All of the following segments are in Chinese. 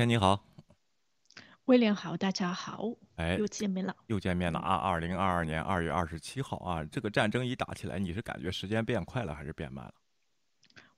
天你好，威廉好，大家好，哎，又见面了，又见面了啊！二零二二年二月二十七号啊，这个战争一打起来，你是感觉时间变快了还是变慢了？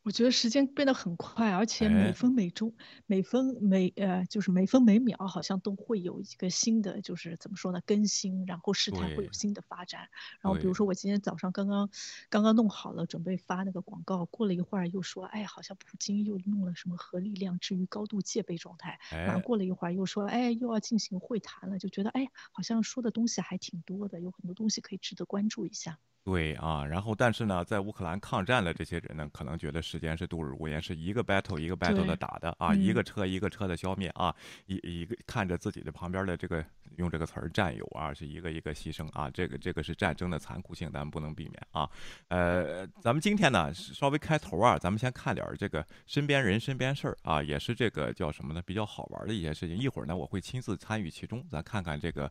我觉得时间变得很快，而且哎。每分每钟、每分每呃，就是每分每秒，好像都会有一个新的，就是怎么说呢，更新，然后事态会有新的发展。然后比如说我今天早上刚刚刚刚弄好了，准备发那个广告，过了一会儿又说，哎，好像普京又弄了什么核力量置于高度戒备状态，然后哎，过了一会儿又说，哎，又要进行会谈了，就觉得哎，好像说的东西还挺多的，有很多东西可以值得关注一下。对啊，然后但是呢，在乌克兰抗战的这些人呢，可能觉得时间是度日如年，是一个 battle 一个 battle 的打的啊，一嗯个车一个车的消灭啊，一一个看着自己的旁边的这个用这个词儿战友啊，是一个一个牺牲啊，这个这个是战争的残酷性，咱们不能避免啊。呃，咱们今天呢稍微开头啊，咱们先看点儿这个身边人身边事儿啊，也是这个叫什么呢，比较好玩的一些事情。一会儿呢，我会亲自参与其中，咱看看这个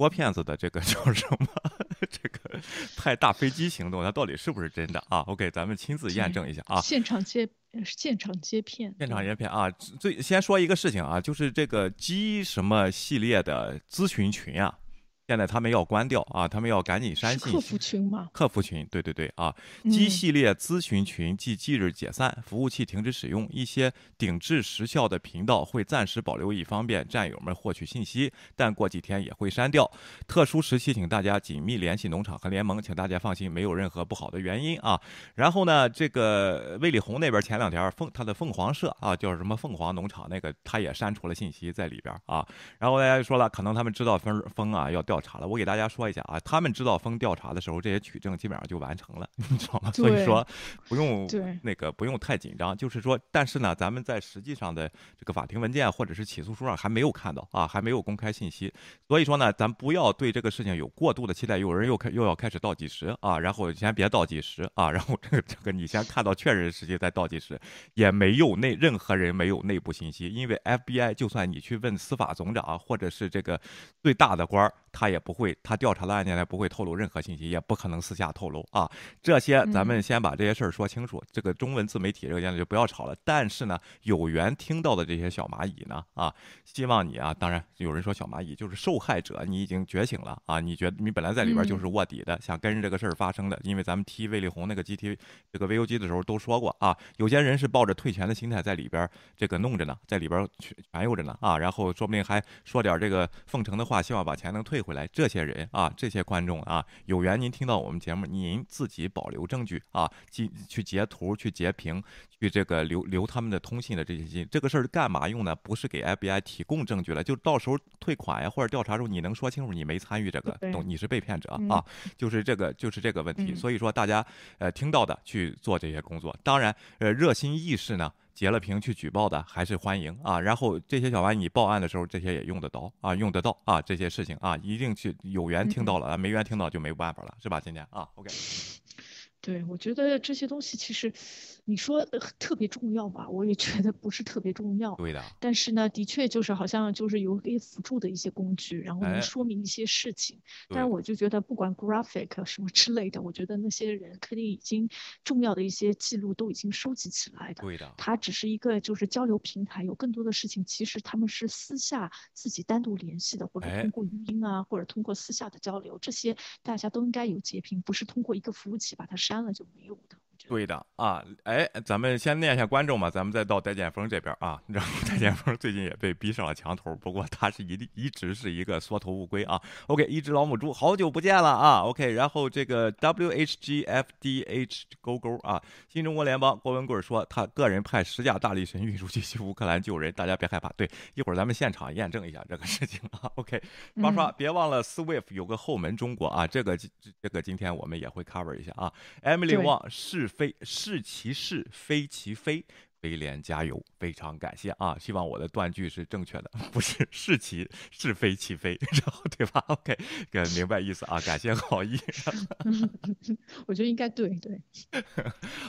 播片子的这个 叫什么，这个派大飞机行动，它到底是不是真的啊？OK，咱们亲自验证一下啊。现场接呃现场接片，现场对验片啊，最先说一个事情啊，就是这个 G 什么系列的咨询群啊，现在他们要关掉啊，他们要赶紧删信息客服。群吗？客服群，对对对啊嗯系列咨询群即即日解散，服务器停止使用，一些顶置时效的频道会暂时保留，以方便战友们获取信息，但过几天也会删掉。特殊时期，请大家紧密联系农场和联盟，请大家放心，没有任何不好的原因啊。然后呢，这个魏丽红那边前两天凤他的凤凰社啊，叫什么凤凰农场那个，他也删除了信息在里边啊。然后大家就说了，可能他们知道风风啊要调查了。我给大家说一下啊，他们知道风调查的时候，这些取证基本上就完成了，你知道吗？所以说不用那个不用太紧张，就是说，但是呢，咱们在实际上的这个法庭文件或者是起诉书上还没有看到啊，还没有公开信息，所以说呢，咱不要对这个事情有过度的期待。有人又开又要开始倒计时啊，然后先别倒计时啊，然后这个这个你先看到确认时间再倒计时，也没有内任何人没有内部信息，因为 FBI 就算你去问司法总长或者是这个最大的官儿，他也不会，他调查的案件呢不会透露任何信息，也不可能私下透露啊。这些咱们先把这些事儿说清楚。这个中文自媒体这个现在就不要吵了。但是呢，有缘听到的这些小蚂蚁呢，啊，希望你啊，当然有人说小蚂蚁就是受害者，你已经觉醒了啊，你觉得你本来在里边就是卧底的，想跟着这个事儿发生的。因为咱们踢魏丽红那个 GT 这个 VOG 的时候都说过啊，有些人是抱着退钱的心态在里边这个弄着呢，在里边全全悠着呢啊，然后说不定还说点这个奉承的话，希望把钱能退回来。这些人啊，这些观众啊，有缘您听到我们节目，您自己保留证据啊，去去截图、去截屏、去这个留留他们的通信的这些信。这个事儿干嘛用呢？不是给 FBI 提供证据了，就到时候退款呀或者调查时候，你能说清楚你没参与这个对东，你是被骗者嗯啊，就是这个就是这个问题。嗯所以说大家呃听到的去做这些工作，当然呃热心意识呢。截了屏去举报的还是欢迎啊，然后这些小玩意你报案的时候，这些也用得到啊，用得到啊，这些事情啊，一定去有缘听到了，没缘听到就没办法了，是吧？今天啊，OK，对，我觉得这些东西其实你说呃特别重要吧，我也觉得不是特别重要。对的，但是呢，的确就是好像就是有给辅助的一些工具，然后哎能说明一些事情。但是我就觉得，不管 graphic 什么之类的，我觉得那些人肯定已经重要的一些记录都已经收集起来的。对的，它只是一个就是交流平台，有更多的事情其实他们是私下自己单独联系的，或者哎通过语音啊，或者通过私下的交流，这些大家都应该有截屏，不是通过一个服务器把它删了就没有的。对的啊，哎，咱们先念一下观众嘛，咱们再到戴建峰这边啊。然后戴建峰最近也被逼上了墙头，不过他是一一直是一个缩头乌龟啊。OK，一只老母猪，好久不见了啊。OK，然后这个 WHGFDH 勾勾啊，新中国联邦郭文贵说他个人派十架大力神运输机去乌克兰救人，大家别害怕。对，一会儿咱们现场验证一下这个事情啊。OK，刷刷，别忘了 Swift 有个后门中国啊，这个这个今天我们也会 cover 一下啊。Emily 对 Wang 是非是其是非其非。威廉加油，非常感谢啊！希望我的断句是正确的，不是是其是非其非，然后对吧？OK，个明白意思啊，感谢好意。我觉得应该对对。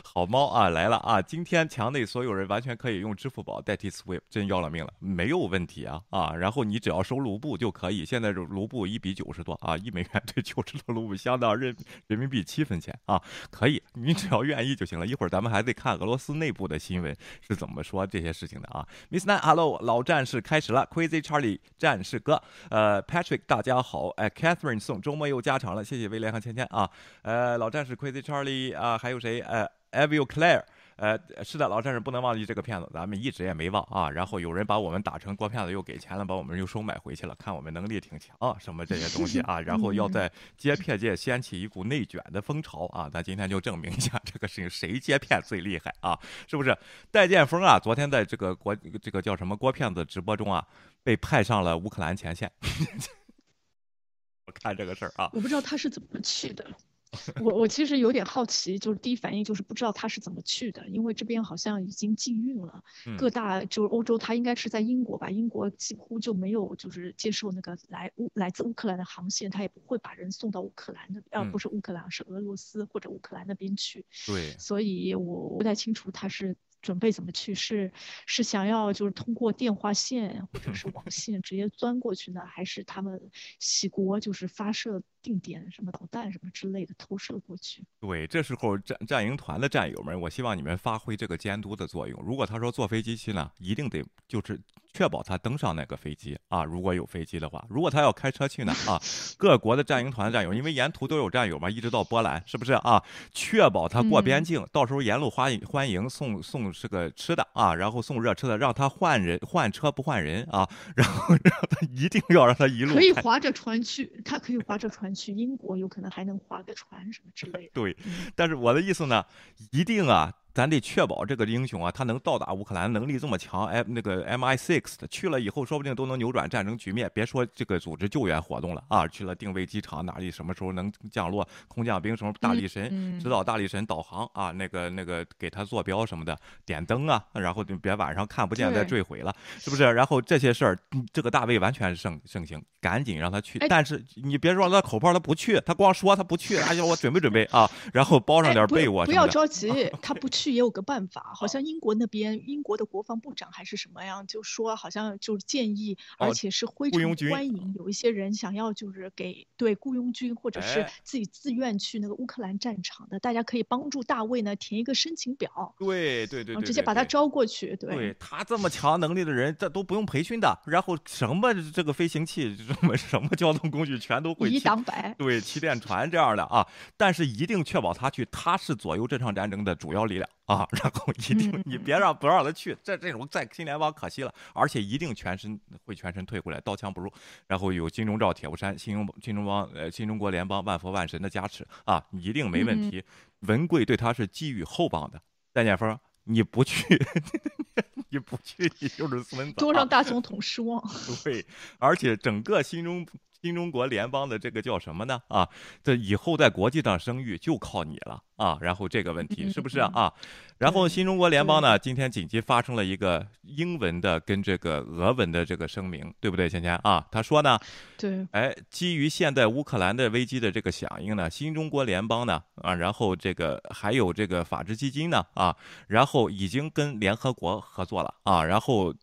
好猫啊来了啊！今天墙内所有人完全可以用支付宝代替 Swift，真要了命了，没有问题啊啊！然后你只要收卢布就可以，现在这卢布一比九十多啊，一美元兑九十多卢布，相当人人民币七分钱啊，可以，你只要愿意就行了。一会儿咱们还得看俄罗斯内部的新闻，是怎么说这些事情的啊？Miss Nan，Hello，老战士开始了，Crazy Charlie 战士哥，呃，Patrick 大家好，哎，Catherine 送周末又加长了，谢谢威廉和芊芊啊，呃，老战士 Crazy Charlie 啊，还有谁？呃，Evil Claire。呃，是的，老战士不能忘记这个骗子，咱们一直也没忘啊。然后有人把我们打成锅骗子，又给钱了，把我们又收买回去了。看我们能力挺强，啊什么这些东西啊。然后要在接片界掀起一股内卷的风潮啊。咱今天就证明一下这个事情，谁接片最厉害啊？是不是？戴建峰啊，昨天在这个国这个叫什么郭骗子直播中啊，被派上了乌克兰前线。我看这个事儿啊，我不知道他是怎么去的。我我其实有点好奇，就是第一反应就是不知道他是怎么去的，因为这边好像已经禁运了，各大就是欧洲，他应该是在英国吧，英国几乎就没有就是接受那个来乌来自乌克兰的航线，他也不会把人送到乌克兰那啊不是乌克兰，是俄罗斯或者乌克兰那边去。对，所以我不太清楚他是。准备怎么去？是是想要就是通过电话线或者是网线直接钻过去呢，还是他们洗国就是发射定点什么导弹什么之类的投射过去？对，这时候战战营团的战友们，我希望你们发挥这个监督的作用。如果他说坐飞机去呢，一定得就是确保他登上那个飞机啊。如果有飞机的话，如果他要开车去呢啊，各国的战营团的战友，因为沿途都有战友嘛，一直到波兰，是不是啊？确保他过边境，到时候沿路欢迎欢迎送送。是个吃的啊，然后送热吃的，让他换人换车不换人啊，然后让他一定要让他一路可以划着船去，他可以划着船去英国，有可能还能划个船什么之类的。对，但是我的意思呢，一定啊。咱得确保这个英雄啊，他能到达乌克兰，能力这么强，哎，那个 MI6 的去了以后，说不定都能扭转战争局面。别说这个组织救援活动了啊，去了定位机场哪里，什么时候能降落，空降兵什么大力神指导大力神导航啊，那个那个给他坐标什么的，点灯啊，然后就别晚上看不见再坠毁了，是不是？然后这些事儿，这个大卫完全是盛盛行，赶紧让他去。但是你别说他口炮他不去，他光说他不去，哎呀，我准备准备啊，然后包上点被窝。不要着急，他不去。去也有个办法，好像英国那边英国的国防部长还是什么样，就说好像就是建议，而且是非常欢迎有一些人想要就是给对雇佣军或者是自己自愿去那个乌克兰战场的，大家可以帮助大卫呢填一个申请表。对对对，直接把他招过去。对他这么强能力的人，这都不用培训的，然后什么这个飞行器，什么什么交通工具全都会。一挡百。对，气垫船这样的啊，但是一定确保他去，他是左右这场战争的主要力量。啊，然后一定你别让不让他去，这这种在新联邦可惜了，而且一定全身会全身退回来，刀枪不入。然后有金钟罩铁布衫，新中新中邦呃新中国联邦万佛万神的加持啊，一定没问题。文贵对他是寄予厚望的。戴建峰，你不去，你不去，你就是孙子，多让大总统失望。对，而且整个新中。新中国联邦的这个叫什么呢？啊，这以后在国际上声誉就靠你了啊！然后这个问题是不是啊？然后新中国联邦呢，今天紧急发生了一个英文的跟这个俄文的这个声明，对不对，芊芊啊？他说呢，对，哎，基于现在乌克兰的危机的这个响应呢，新中国联邦呢，啊，然后这个还有这个法治基金呢，啊，然后已经跟联合国合作了啊，然后。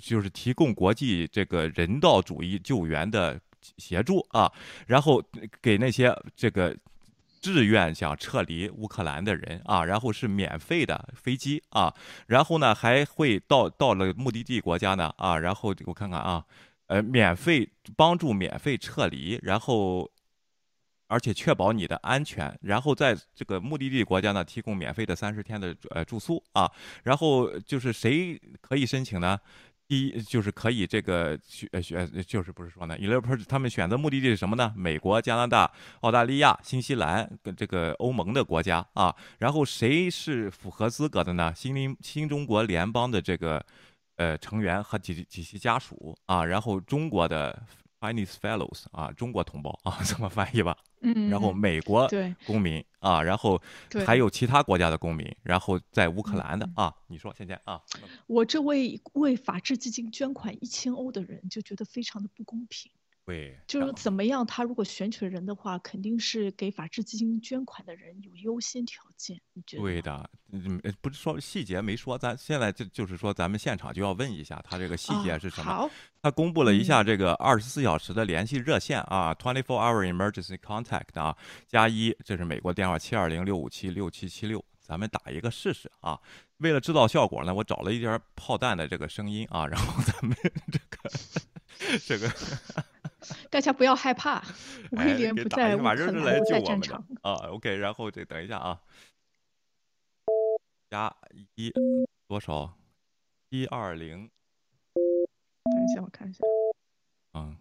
就是提供国际这个人道主义救援的协助啊，然后给那些这个志愿想撤离乌克兰的人啊，然后是免费的飞机啊，然后呢还会到到了目的地国家呢啊，然后我看看啊，呃，免费帮助免费撤离，然后而且确保你的安全，然后在这个目的地国家呢提供免费的三十天的呃住宿啊，然后就是谁可以申请呢？第一就是可以这个选选，就是不是说呢？Europe 他们选择目的地是什么呢？美国、加拿大、澳大利亚、新西兰跟这个欧盟的国家啊。然后谁是符合资格的呢？新林新中国联邦的这个呃成员和几几其家属啊。然后中国的。Chinese fellows 啊，中国同胞 啊，这么翻译吧。嗯。然后美国公民啊，然后还有其他国家的公民，然后在乌克兰的啊，你说现在啊。我这位为法治基金捐款一千欧的人就觉得非常的不公平。对，就是怎么样？他如果选取人的话，肯定是给法治基金捐款的人有优先条件。你觉得？对的，嗯，不是说细节没说，咱现在就就是说，咱们现场就要问一下他这个细节是什么。好，他公布了一下这个二十四小时的联系热线啊，twenty four hour emergency contact 啊，加一，这是美国电话七二零六五七六七七六，咱们打一个试试啊。为了制造效果呢，我找了一点炮弹的这个声音啊，然后咱们这 个这个，大家不要害怕，威廉不在马上就，来在战场啊。OK，然后这等一下啊，加一多少？一二零。等一下，我看一下。嗯。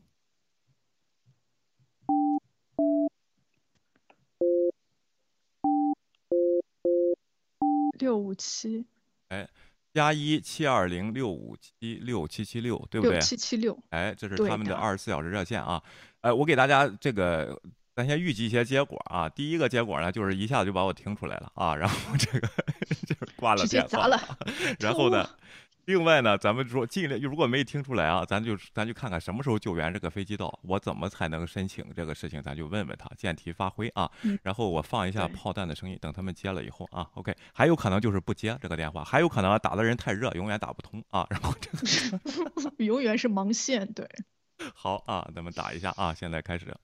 六五七，哎，加一七二零六五七六七七六，对不对？六七七六，哎，这是他们的二十四小时热线啊。哎，我给大家这个，咱先预计一些结果啊。第一个结果呢，就是一下子就把我听出来了啊，然后这个 就是挂了电话，然后呢。另外呢，咱们说尽量，如果没听出来啊，咱就咱就看看什么时候救援这个飞机到，我怎么才能申请这个事情，咱就问问他，见题发挥啊。然后我放一下炮弹的声音，等他们接了以后啊，OK，还有可能就是不接这个电话，还有可能打的人太热，永远打不通啊。然后这个 永远是盲线，对。好啊，咱们打一下啊，现在开始。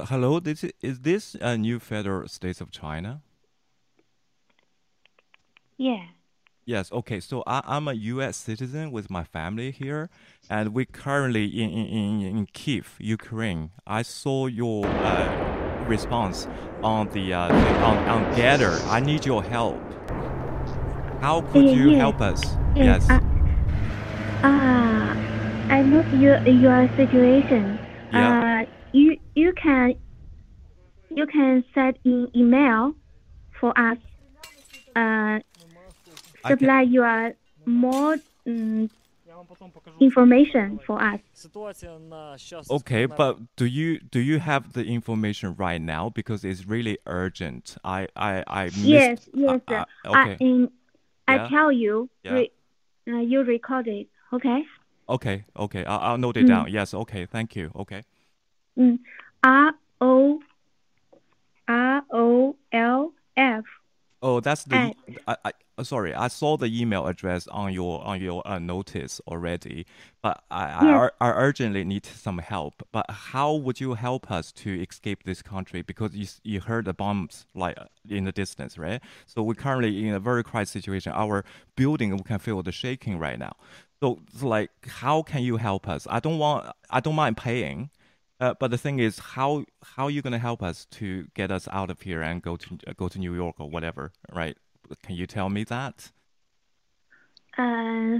Hello, this is, is this a new federal states of China? Yeah. Yes. Okay. So I, I'm a U.S. citizen with my family here, and we currently in in, in Kiev, Ukraine. I saw your uh, response on the uh, on on Gather. I need your help. How could you yes. help us? Yes. yes. Uh, uh, I know your your situation. Yeah. Uh, you you can you can send in email for us. Uh, supply your more um, information for us. Okay, but do you do you have the information right now because it's really urgent? I I I missed, yes yes. Uh, uh, okay. I, in, I yeah. tell you, yeah. re, uh, you record it. Okay. Okay okay. I'll, I'll note it mm. down. Yes. Okay. Thank you. Okay. Mm. R O R O L F. Oh, that's the. I, I, uh, sorry, I saw the email address on your on your uh, notice already, but I, I, I urgently need some help. But how would you help us to escape this country? Because you you heard the bombs like in the distance, right? So we're currently in a very crisis situation. Our building we can feel the shaking right now. So like, how can you help us? I don't want. I don't mind paying uh, but the thing is, how how are you going to help us to get us out of here and go to uh, go to New York or whatever, right? Can you tell me that? Uh,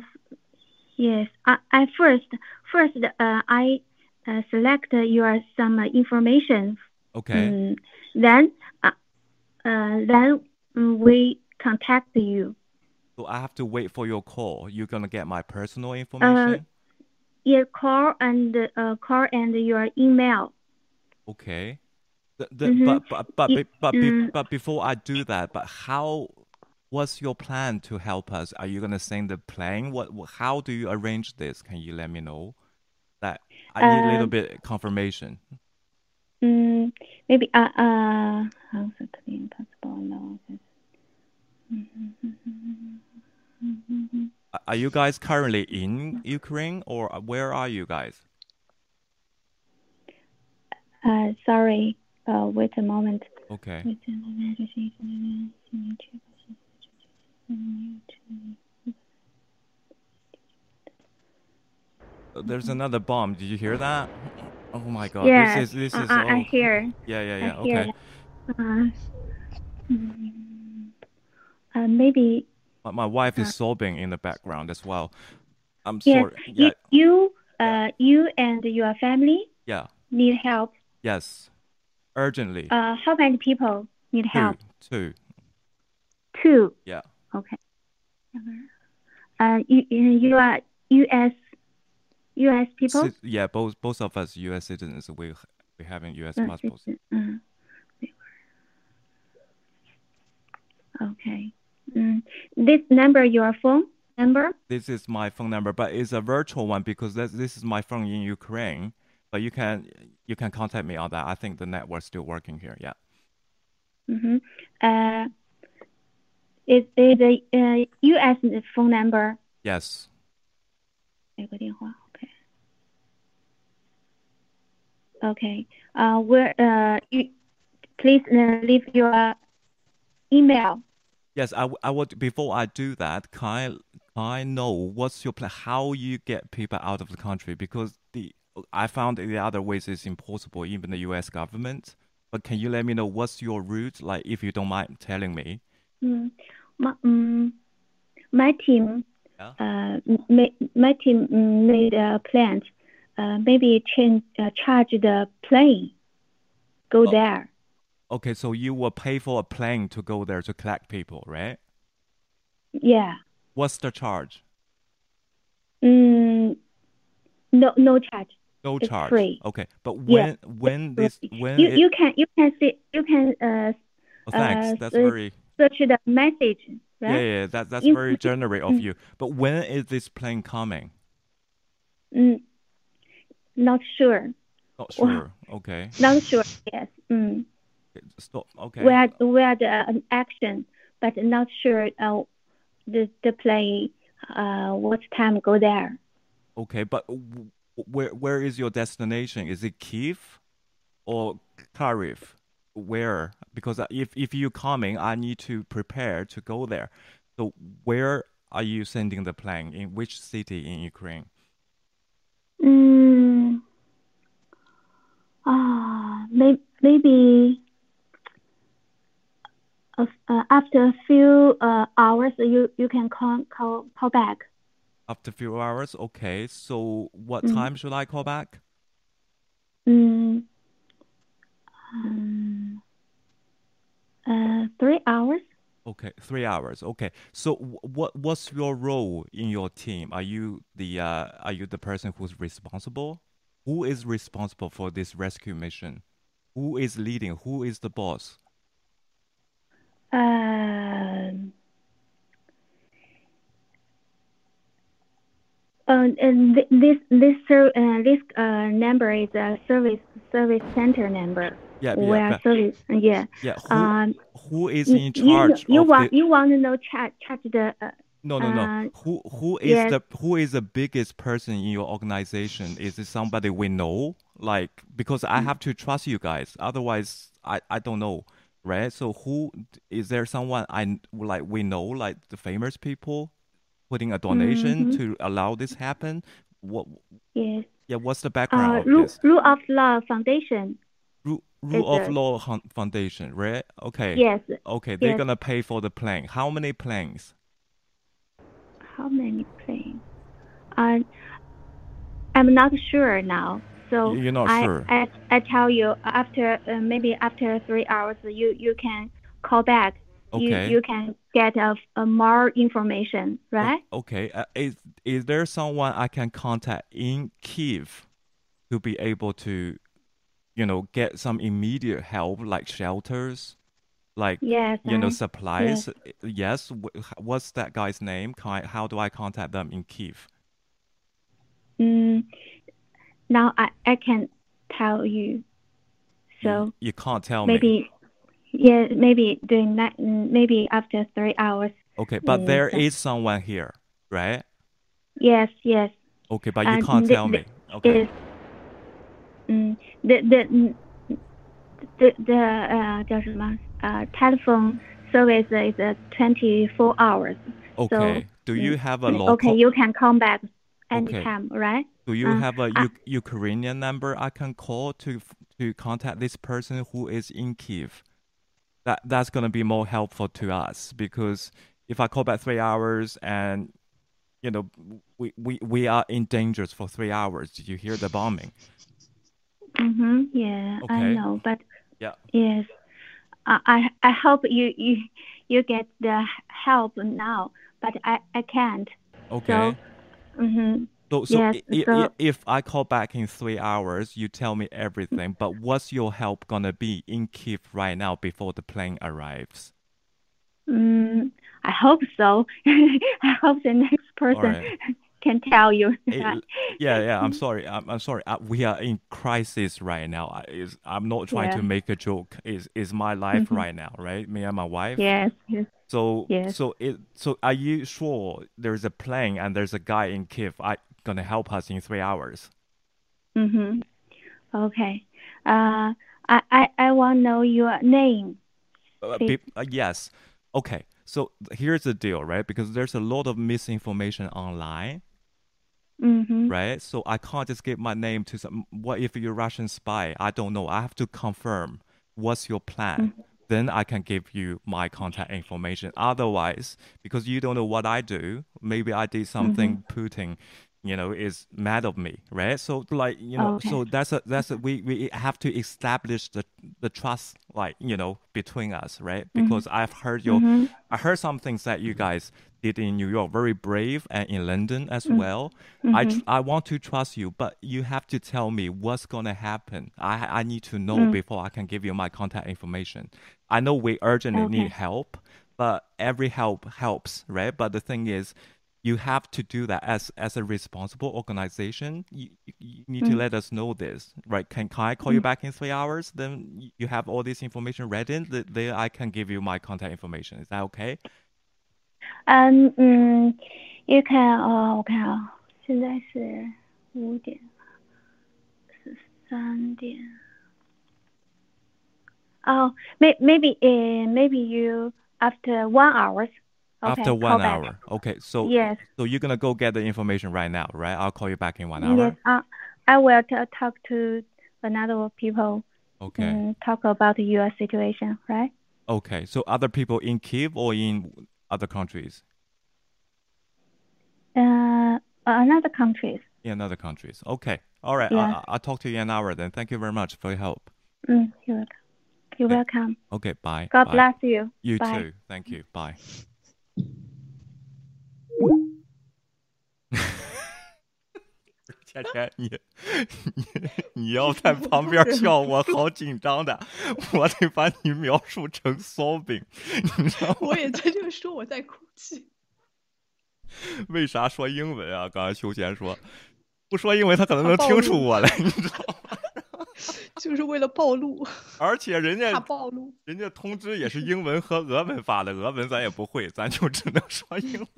yes. I, I first first uh, I uh, select your some information. Okay. Um, then uh, uh, then we contact you. So I have to wait for your call. You're gonna get my personal information. Yeah, call and uh, call and your email. Okay. The, the, mm-hmm. But but but but, but, mm. but before I do that, but how? What's your plan to help us? Are you gonna send the plane? What? How do you arrange this? Can you let me know? That I need a little bit confirmation. Mm, maybe uh uh how's it possible? No. Mm-hmm. Are you guys currently in Ukraine or where are you guys? Uh, sorry. Uh, wait a moment. Okay. There's another bomb. Did you hear that? Oh my god. Yeah, this is this is. I, I, I hear. Yeah, yeah, yeah. I okay. Hear. Uh, mm, uh, maybe my, my wife is uh, sobbing in the background as well. I'm yes, sorry. Yeah. You, uh, you and your family. Yeah. Need help. Yes. Urgently. Uh, how many people need help? Two. Two. Yeah. Okay. Uh, you, you are U.S. U.S. people. yeah, both both of us U.S. citizens. We we having U.S. passports. Uh, okay. Mm. This number your phone number? This is my phone number, but it's a virtual one because this, this is my phone in Ukraine. But you can you can contact me on that. I think the network's still working here. Yeah. Mm-hmm. Uh, is it a uh, U.S. phone number? Yes. 有个电话，OK。Okay. Uh, where uh, you please uh, leave your email. Yes, I, I would. Before I do that, can I, can I know what's your plan? How you get people out of the country? Because the I found the other ways is impossible, even the U.S. government. But can you let me know what's your route? Like, if you don't mind telling me. Mm, my, um, my team, Yeah. uh, ma- my team made a plan. Uh, maybe change, uh, charge the plane, go Oh. there. Okay, so you will pay for a plane to go there to collect people, right? Yeah. What's the charge? Mm, no, no charge. No It's charge. free. Okay, but Yeah, when when this when You it, you can you can see you can uh oh, thanks. uh, that's uh, very search the message, right? yeah. That that's You- very generous of Mm. you. But when is this plane coming? Mm, not sure. Not sure. Okay. Not sure. Yes. Mm. Stop. Okay. We had we had uh, an action, but not sure. Uh, the the plane. Uh, what time go there? Okay, but w- where where is your destination? Is it Kiev or Kharkiv? Where? Because if if you coming, I need to prepare to go there. So where are you sending the plane? In which city in Ukraine? Mm. Ah, may, maybe. Uh, uh, after a few uh, hours, you you can call call call back. After a few hours. Okay. So what Mm. time should I call back? Mm. Um, uh, three hours. Okay, three hours. Okay, so what what's your role in your team? Are you the uh, are you the person who's responsible? Who is responsible for this rescue mission? Who is leading? Who is the boss? Um. Uh, and th- this this ser- uh, this uh, number is a service service center number. Yeah, yeah, but- service? Yeah. yeah. Who, Um. who is in charge you, you of want the? you want to know charge charge the uh, No, no, no. uh, Who who is yes. the who is the biggest person in your organization? Is it somebody we know? Like because I have to trust you guys. Otherwise, I I don't know, right? So who is there? Someone I like we know, like the famous people, putting a donation Mhm. to allow this happen. What? yes. Yeah. What's the Uh, background of rule, this? rule of law foundation. Rule, Rule of a- Law Foundation, right? Okay. Yes. Okay. They're yes. gonna pay for the plane. How many planes? How many planes? Uh, I'm not sure now. So You're not I, sure. I, I tell you after uh, maybe after three hours you you can call back. Okay. You you can get a, a more information, right? Okay. Uh, is is there someone I can contact in Kiev to be able to, you know, get some immediate help like shelters, like Yes. you know supplies? Yes. Wh- What's that guy's name? Can I, how do I contact them in Kiev? Mm, now I, I can tell you. So you can't tell me. maybe yeah maybe during that mm, maybe after three hours. Okay, but Mm, there so- is someone here, right? Yes. Yes. Okay, but you And can't the- tell the- me. Okay. is mm, the the mm, the the 呃叫什么呃 telephone service is uh, 24 hours. Okay. Do you have a Mm, local? Okay, you can come back Okay. anytime, right? Do you Uh, have a U- Ukrainian number I can call to to contact this person who is in Kiev? That that's gonna be more helpful to us because if I call back three hours and you know we, we, we are in danger for three hours. Did you hear the bombing? Mm-hmm. Yeah, I know, but Yeah. yes, I I I hope you you you get the help now, but I I can't. Okay. So, Mm-hmm. So, so, yes, i- i- so- if I call back in three hours, you tell me everything. But what's your help gonna be in Kiev right now before the plane arrives? Mm, I hope so. I hope the next person right. can tell you. yeah, yeah. I'm sorry. I'm, I'm sorry. Uh, we are in crisis right now. I, is I'm not trying Yeah. to make a joke. Is is my life Mhm. right now, right? Me and my wife. Yes, yes. So Yes. so it so are you sure there's a plane and there's a guy in Kiev I gonna help us in three hours? Mm-hmm. Okay. Uh, I, I, I want to know your name. Uh, be- uh, yes. Okay. So here's the deal, right? Because there's a lot of misinformation online, Mm-hmm. right? So I can't just give my name to some. What if you're Russian spy? I don't know. I have to confirm. What's your plan? Then I can give you my contact information. Otherwise, because you don't know what I do, maybe I did something Putin, you know, is mad of me, right? So like you know, Okay. so that's a that's a, we we have to establish the the trust, like you know, between us, right? Mm-hmm. Because I've heard your, Mhm. I heard some things that you guys did in New York, very brave, and in London as mm-hmm. well. I mm-hmm. tr- I want to trust you, but you have to tell me what's gonna happen. I I need to know mm. before I can give you my contact information. I know we urgently need help, but every help helps, right? But the thing is, you have to do that as as a responsible organization. You, you- you need to let us know this, right? Can can I call you back in three hours? Then y- you have all this information ready. th- Then I can give you my contact information. Is that okay? 嗯嗯，you can 哦，我看啊，现在是五点十三点。哦、may maybe uh, maybe you after one hours. Okay, After one back. hour. Okay. So Yes. So you're gonna go get the information right now, right? I'll call you back in one hour. Yes. Uh, I will t- talk to another people. Okay. talk about your situation, right? Okay. So other people in Kiev or in other countries? Uh, another countries. In other countries. Okay. All right. Yeah. I, I'll talk to you in an hour then. Thank you very much for your help. Mm, you're welcome. You're Okay. welcome. Okay. Bye. God Bye. bless you. You Bye. too. Thank you. Bye. 倩倩，你你你要在旁边 笑，我好紧张的，我得把你描述成烧饼，你知道吗？我也在这说我在哭泣。为啥说英文啊？刚才休闲说，不说英文他可能能听出我来，你知道吗？就是为了暴露，而且人家暴露。人家通知也是英文和俄文发的，俄文咱也不会，咱就只能说英文。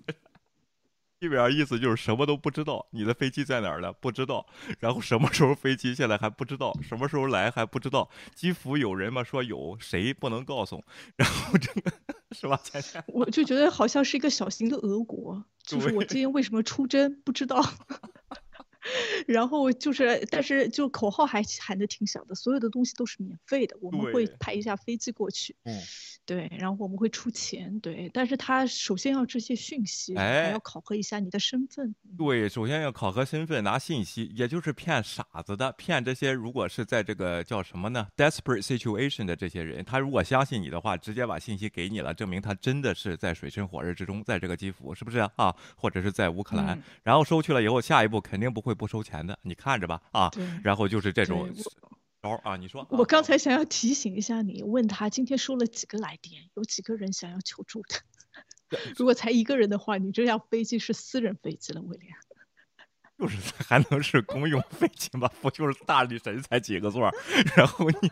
基本上意思就是什么都不知道，你的飞机在哪儿呢？不知道，然后什么时候飞机现在还不知道，什么时候来还不知道。基辅有人吗？说有，谁不能告诉？然后这个是吧？我就觉得好像是一个小型的俄国，就是我今天为什么出征不知道。然后就是，但是就口号还喊的挺响的，所有的东西都是免费的，我们会派一架飞机过去，嗯，对，然后我们会出钱，对，但是他首先要这些讯息，哎还要考核一下你的身份，嗯。对，首先要考核身份，拿信息，也就是骗傻子的，骗这些如果是在这个叫什么呢，desperate situation 的这些人，他如果相信你的话，直接把信息给你了，证明他真的是在水深火热之中，在这个基辅，是不是啊？啊或者是在乌克兰，嗯。然后收去了以后，下一步肯定不会不收钱的，你看着吧，啊，对。然后就是这种招啊，你说，我啊刚才想要提醒一下你，问他今天收了几个来电，有几个人想要求助的。如果才一个人的话，你这辆飞机是私人飞机了，威廉。就是 还能是公用飞机吗？不就是大力神才几个座儿，然后你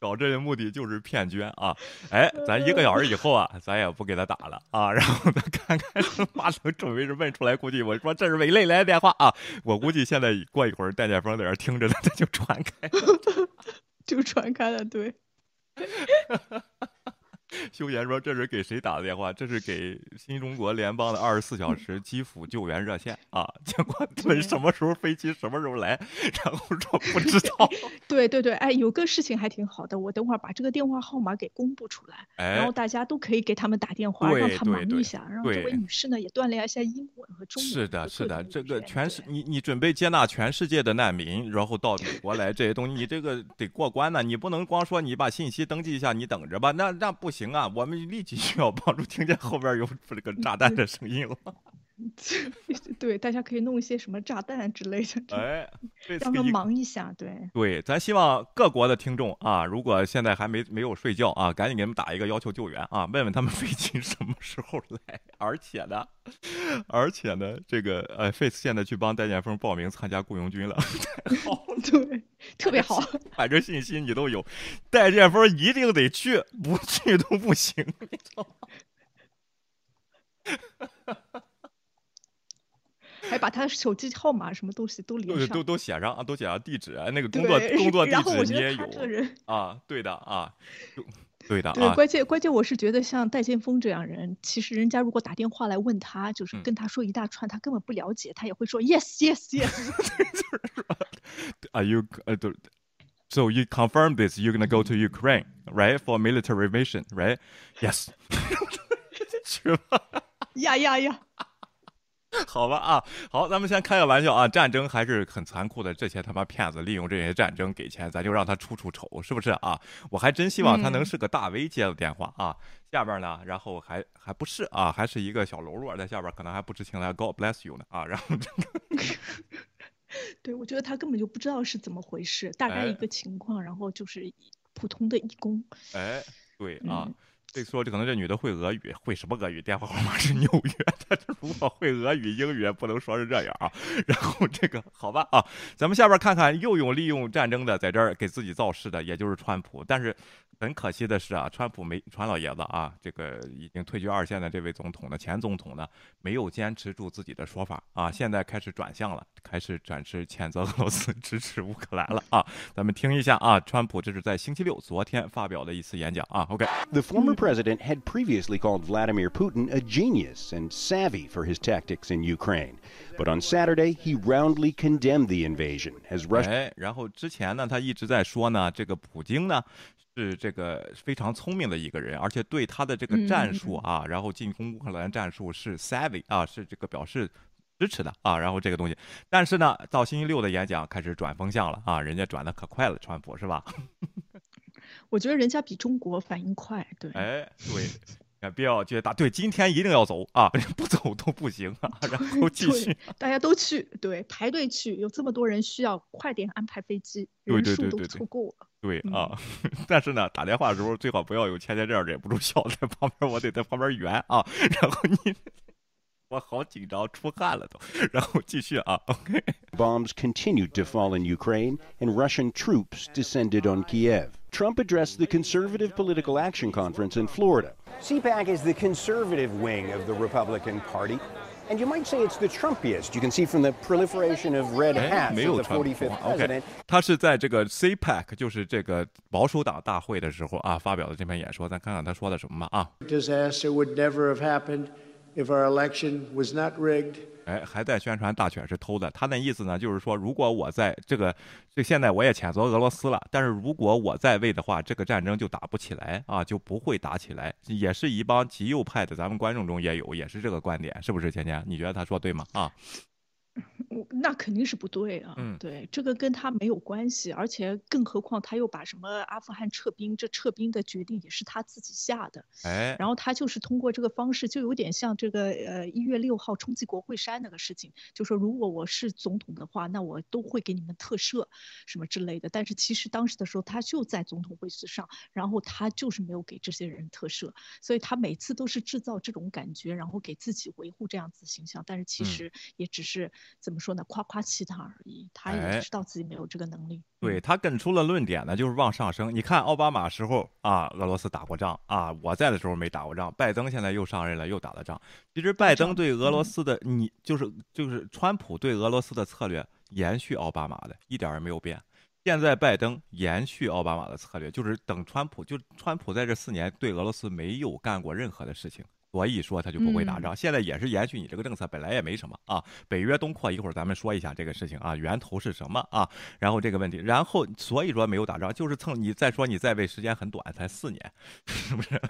搞这个目的就是骗捐啊！哎，咱一个小时以后啊，咱也不给他打了啊，然后咱看看他妈能准备是问出来，估计我说这是伪类来的电话啊，我估计现在过一会儿戴建峰在这听着呢，他就传开了。就传开了，对。休言说这是给谁打的电话？这是给新中国联邦的二十四小时基辅救援热线啊！结果问什么时候飞机什么时候来，然后说不知道。对对对，哎，有个事情还挺好的，我等会儿把这个电话号码给公布出来，然哎后，大家都可以给他们打电话，让他对对忙一下，让这位女士呢也锻炼一下英文和中文。是的，是的，这个个全是你你准备接纳全世界的难民，然后到美国来这些东西，你这个得过关呢。你不能光说你把信息登记一下，你等着吧，那那不行行啊！我们立即需要帮助。听见后边有这个炸弹的声音了。对，大家可以弄一些什么炸弹之类的，哎，让他忙一下。对对，咱希望各国的听众啊，如果现在还没没有睡觉啊，赶紧给他们打一个要求救援啊，问问他们飞机 什么时候来。而且呢，而且呢，这个呃，Face 现在去帮戴建峰报名参加雇佣军了，好，对，特别好，反正信息你都有，戴建峰一定得去，不去都不行，你知道吗？还把他手机号码什么东西都连上，都都写上啊，都写上地址，那个工作工作 地址你也有啊，对的啊，对的啊。对，关键关键我是觉得像戴建峰这样人，其实人家如果打电话来问他，就是跟他说一大串，他根本不了解，他也会说 yes yes yes。Are you 呃对，So you confirm this? You're gonna go to Ukraine, right, for military mission, right? Yes. 去了。呀呀呀！好吧啊，好，咱们先开个玩笑啊。战争还是很残酷的，这些他妈骗子利用这些战争给钱，咱就让他出出丑，是不是啊？我还真希望他能是个大 V 接的电话啊。下边呢，然后还还不是啊，还是一个小喽啰在下边，可能还不知情来 God bless you 呢啊。然后这个，对我觉得他根本就不知道是怎么回事，大概一个情况，然后就是普通的义工。哎，对啊。这说这可能这女的会俄语，会什么俄语？电话号码是纽约的。如果会俄语、英语，不能说是这样啊。然后这个好吧啊，咱们下边看看又有利用战争的在这儿给自己造势的，也就是川普。但是很可惜的是啊，川普没川老爷子啊，这个已经退居二线的这位总统呢，前总统呢，没有坚持住自己的说法啊，现在开始转向了，开始转至谴责俄罗斯、支持乌克兰了啊。咱们听一下啊，川普这是在星期六昨天发表的一次演讲啊。OK，The former president had previously called Vladimir Putin a genius and savvy for his tactics in Ukraine. But on Saturday, he roundly condemned the invasion as Russia. 哎，然后之前呢，他一直在说呢，这个普京呢是这个非常聪明的一个人，而且对他的这个战术啊，然后进攻乌克兰战术是 savvy 啊，是这个表示支持的啊。然后这个东西，但是呢，到星期六的演讲开始转风向了啊，人家转的可快了，川普是吧？我觉得人家比中国反应快，对。哎，对，不要觉得对，今天一定要走啊，不走都不行啊。然后继续，大家都去，对，排队去，有这么多人需要，快点安排飞机，人数都凑够了。对啊，但是呢，打电话的时候最好不要有天天这样忍不住笑在旁边，我得在旁边圆啊。然后你。我好紧张，出汗了都。然后继续啊，OK。Bombs continued to fall in Ukraine, and Russian troops descended on Kiev. Trump addressed the Conservative Political Action Conference in Florida. CPAC is the conservative wing of the Republican Party. And you might say it's the Trumpiest. You can see from the proliferation of red hats of the 45th president. 他是在这个 CPAC，就是这个保守党大会的时候啊，发表的这篇演说。咱看看他说的什么吧啊。Disaster would never have happened if our election was not rigged. 哎，还在宣传大选是偷的。他那意思呢，就是说，如果我在这个，这现在我也谴责俄罗斯了。但是如果我在位的话，这个战争就打不起来啊，就不会打起来。也是一帮极右派的，咱们观众中也有，也是这个观点，是不是？芊芊，你觉得他说对吗？啊？那肯定是不对啊！嗯，对，这个跟他没有关系，而且更何况他又把什么阿富汗撤兵，这撤兵的决定也是他自己下的。哎，然后他就是通过这个方式，就有点像这个呃一月六号冲击国会山那个事情，就说如果我是总统的话，那我都会给你们特赦什么之类的。但是其实当时的时候，他就在总统位置上，然后他就是没有给这些人特赦，所以他每次都是制造这种感觉，然后给自己维护这样子形象。但是其实也只是怎么说呢？夸夸其谈而已，他也知道自己没有这个能力。对他跟出了论点呢，就是往上升。你看奥巴马时候啊，俄罗斯打过仗啊，我在的时候没打过仗。拜登现在又上任了，又打了仗。其实拜登对俄罗斯的，你就是就是川普对俄罗斯的策略延续奥巴马的，一点也没有变。现在拜登延续奥巴马的策略，就是等川普，就川普在这四年对俄罗斯没有干过任何的事情。所以说他就不会打仗，现在也是延续你这个政策，本来也没什么啊。北约东扩，一会儿咱们说一下这个事情啊，源头是什么啊？然后这个问题，然后所以说没有打仗，就是蹭你再说你在位时间很短，才四年，是不是？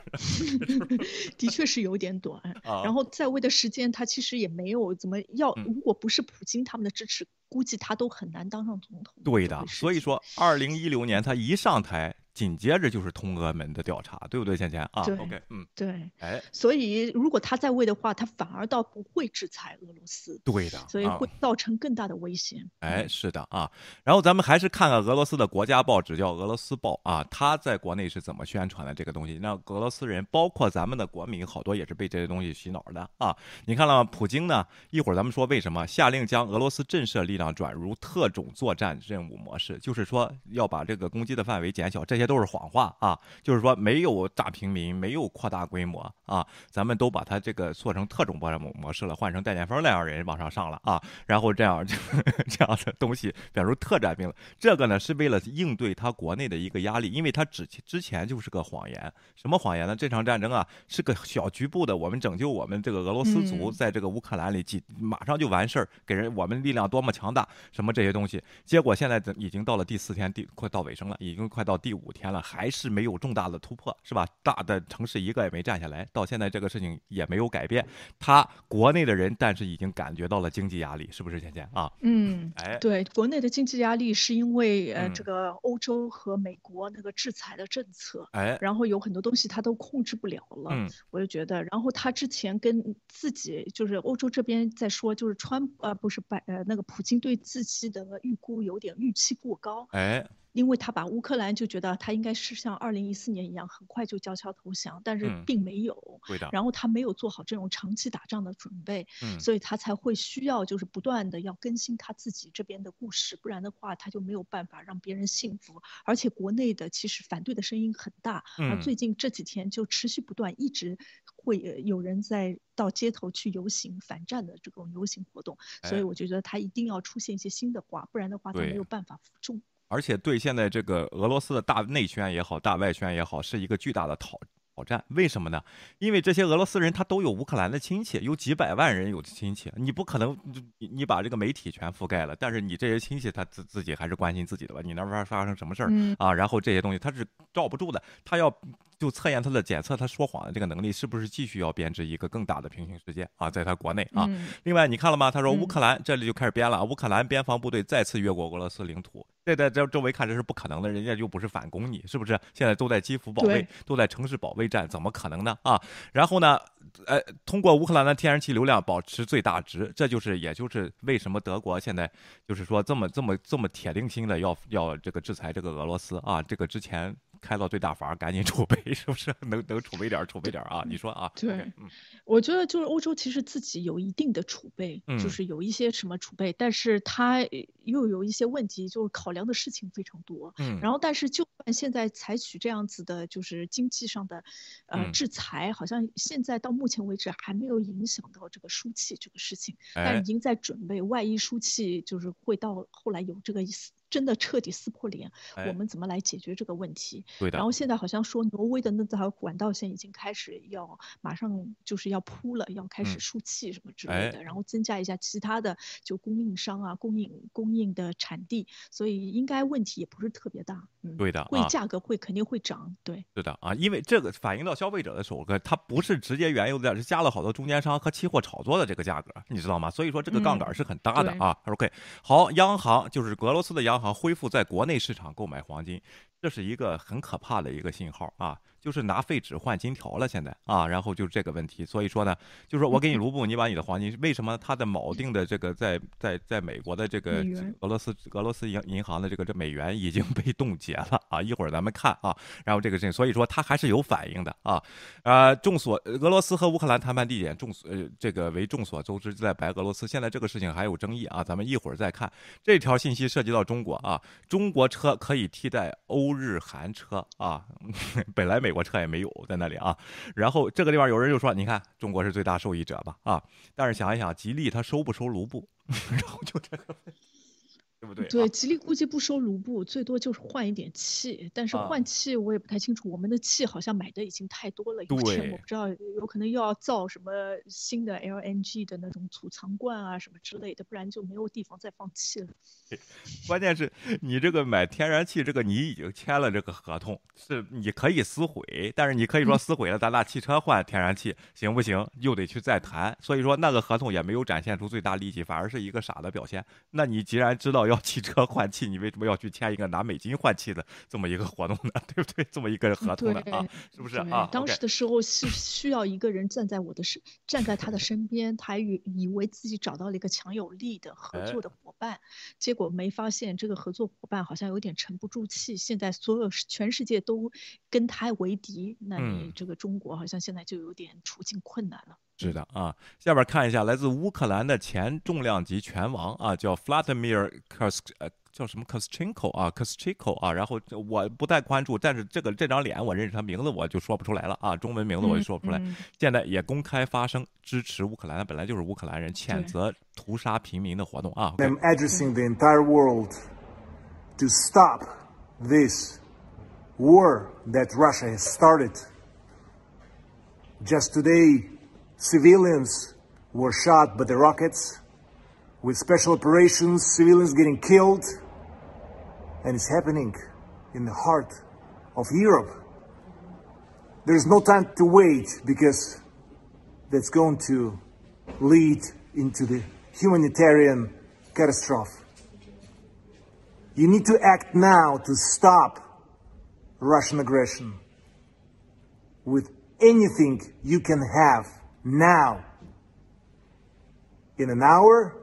的确是有点短。然后在位的时间，他其实也没有怎么要，如果不是普京他们的支持。估计他都很难当上总统。对的，所以说，二零一六年他一上台紧接着就是通俄门的调查，对不对，倩倩啊？OK，嗯，对，哎，所以如果他在位的话，他反而倒不会制裁俄罗斯，对的，所以会造成更大的危险。哎，是的啊。然后咱们还是看看俄罗斯的国家报纸叫《俄罗斯报》啊，他在国内是怎么宣传的这个东西？那俄罗斯人，包括咱们的国民，好多也是被这些东西洗脑的啊。你看了吗？普京呢？一会儿咱们说为什么下令将俄罗斯震慑力量转入特种作战任务模式，就是说要把这个攻击的范围减小，这些都是谎话啊。就是说没有炸平民，没有扩大规模啊，咱们都把它这个做成特种作战模模式了，换成戴建峰那样人往上上了啊，然后这样 这样的东西，比如特战兵了，这个呢是为了应对他国内的一个压力，因为他之之前就是个谎言，什么谎言呢？这场战争啊是个小局部的，我们拯救我们这个俄罗斯族在这个乌克兰里几马上就完事儿，给人我们力量多么强大，什么这些东西，结果现在已经到了第四天，第快到尾声了，已经快到第五天了，还是没有重大的突破，是吧？大的城市一个也没占下来，到现在这个事情也没有改变，他国内的人但是已经感觉到了经济压力，是不是，倩倩啊？嗯，哎，对，国内的经济压力是因为呃这个欧洲和美国那个制裁的政策，哎，然后有很多东西他都控制不了了，嗯，我就觉得，然后他之前跟自己就是欧洲这边在说，就是川呃不是拜呃那个普京对自己的预估有点预期过高，哎。因为他把乌克兰就觉得他应该是像二零一四年一样很快就交枪投降，但是并没有。然后他没有做好这种长期打仗的准备，所以他才会需要就是不断的要更新他自己这边的故事，不然的话他就没有办法让别人信服。而且国内的其实反对的声音很大，而最近这几天就持续不断，一直会有人在到街头去游行反战的这种游行活动。所以我就觉得他一定要出现一些新的话，不然的话他没有办法服众。而且对现在这个俄罗斯的大内圈也好，大外圈也好，是一个巨大的讨挑战。为什么呢？因为这些俄罗斯人他都有乌克兰的亲戚，有几百万人有亲戚，你不可能你你把这个媒体全覆盖了，但是你这些亲戚他自自己还是关心自己的吧？你那边发生什么事儿啊？然后这些东西他是罩不住的，他要。就测验他的检测，他说谎的这个能力是不是继续要编织一个更大的平行世界啊？在他国内啊。另外，你看了吗？他说乌克兰这里就开始编了，乌克兰边防部队再次越过俄罗斯领土，这在这周围看这是不可能的，人家又不是反攻你，是不是？现在都在基辅保卫，都在城市保卫战，怎么可能呢？啊？然后呢？呃，通过乌克兰的天然气流量保持最大值，这就是也就是为什么德国现在就是说这么这么这么铁定心的要要这个制裁这个俄罗斯啊？这个之前。开到最大阀，赶紧储备，是不是？能能储备点，储备点啊！你说啊？对，我觉得就是欧洲其实自己有一定的储备，就是有一些什么储备，但是它又有一些问题，就是考量的事情非常多。嗯，然后但是就算现在采取这样子的，就是经济上的呃制裁，好像现在到目前为止还没有影响到这个输气这个事情，但已经在准备，万一输气就是会到后来有这个意思。真的彻底撕破脸，我们怎么来解决这个问题？对的。然后现在好像说挪威的那条管道线已经开始要马上就是要铺了，要开始输气什么之类的，然后增加一下其他的就供应商啊，供应供应的产地，所以应该问题也不是特别大。嗯，对的。会价格会肯定会涨，对。是的啊，因为这个反映到消费者的手个它不是直接原油的，是加了好多中间商和期货炒作的这个价格，你知道吗？所以说这个杠杆是很大的啊。OK，好，央行就是俄罗斯的央行。恢复在国内市场购买黄金，这是一个很可怕的一个信号啊。就是拿废纸换金条了，现在啊，然后就是这个问题，所以说呢，就是说我给你卢布，你把你的黄金，为什么它的锚定的这个在在在美国的这个俄罗斯俄罗斯银银行的这个这美元已经被冻结了啊？一会儿咱们看啊，然后这个事情，所以说它还是有反应的啊，啊，众所俄罗斯和乌克兰谈判地点众所呃这个为众所周知在白俄罗斯，现在这个事情还有争议啊，咱们一会儿再看这条信息涉及到中国啊，中国车可以替代欧日韩车啊，本来美。美国车也没有在那里啊，然后这个地方有人就说：“你看，中国是最大受益者吧？啊，但是想一想，吉利它收不收卢布？然后就这个。”对不对？对，吉利估计不收卢布，最多就是换一点气。但是换气我也不太清楚，我们的气好像买的已经太多了。对，我不知道有可能又要造什么新的 LNG 的那种储藏罐啊什么之类的，不然就没有地方再放气了。关键是你这个买天然气，这个你已经签了这个合同，是你可以撕毁，但是你可以说撕毁了，咱拿汽车换天然气行不行？又得去再谈。所以说那个合同也没有展现出最大利息，反而是一个傻的表现。那你既然知道要要汽车换气，你为什么要去签一个拿美金换气的这么一个活动呢？对不对？这么一个合同呢啊，是不是啊？当时的时候是需要一个人站在我的身，站在他的身边，他以以为自己找到了一个强有力的合作的伙伴，结果没发现这个合作伙伴好像有点沉不住气。现在所有全世界都跟他为敌，那你这个中国好像现在就有点处境困难了。是的啊，下边看一下来自乌克兰的前重量级拳王啊，叫 Vladimir Kos 呃叫什么 Koschenko 啊 Koschenko 啊，然后我不太关注，但是这个这张脸我认识他名字我就说不出来了啊，中文名字我就说不出来。现在也公开发声支持乌克兰，本来就是乌克兰人，谴责屠杀平民的活动啊。I'm addressing the entire world to stop this war that Russia has started. Just today. Civilians were shot by the rockets. With special operations, civilians getting killed. And it's happening in the heart of Europe. There's no time to wait because that's going to lead into the humanitarian catastrophe. You need to act now to stop Russian aggression with anything you can have now. In an hour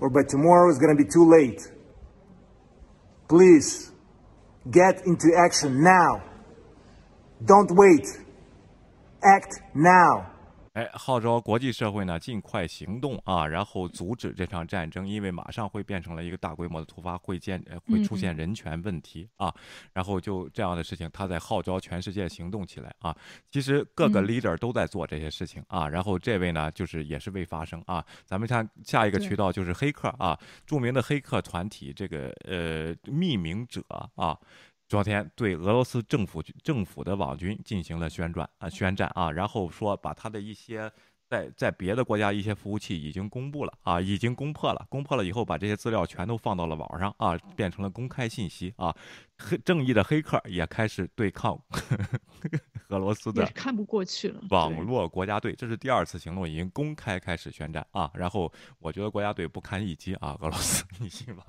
or by tomorrow is going to be too late. Please get into action now. Don't wait. Act now. 哎，号召国际社会呢尽快行动啊，然后阻止这场战争，因为马上会变成了一个大规模的突发，会见会出现人权问题啊。然后就这样的事情，他在号召全世界行动起来啊。其实各个 leader 都在做这些事情啊。然后这位呢，就是也是未发生啊。咱们看下一个渠道就是黑客啊，著名的黑客团体这个呃匿名者啊。昨天对俄罗斯政府政府的网军进行了宣传啊，宣战啊，然后说把他的一些在在别的国家一些服务器已经公布了啊，已经攻破了，攻破了以后把这些资料全都放到了网上啊，变成了公开信息啊，黑正义的黑客也开始对抗 俄罗斯的看不过去了网络国家队，这是第二次行动，已经公开开始宣战啊，然后我觉得国家队不堪一击啊，俄罗斯，你信吗？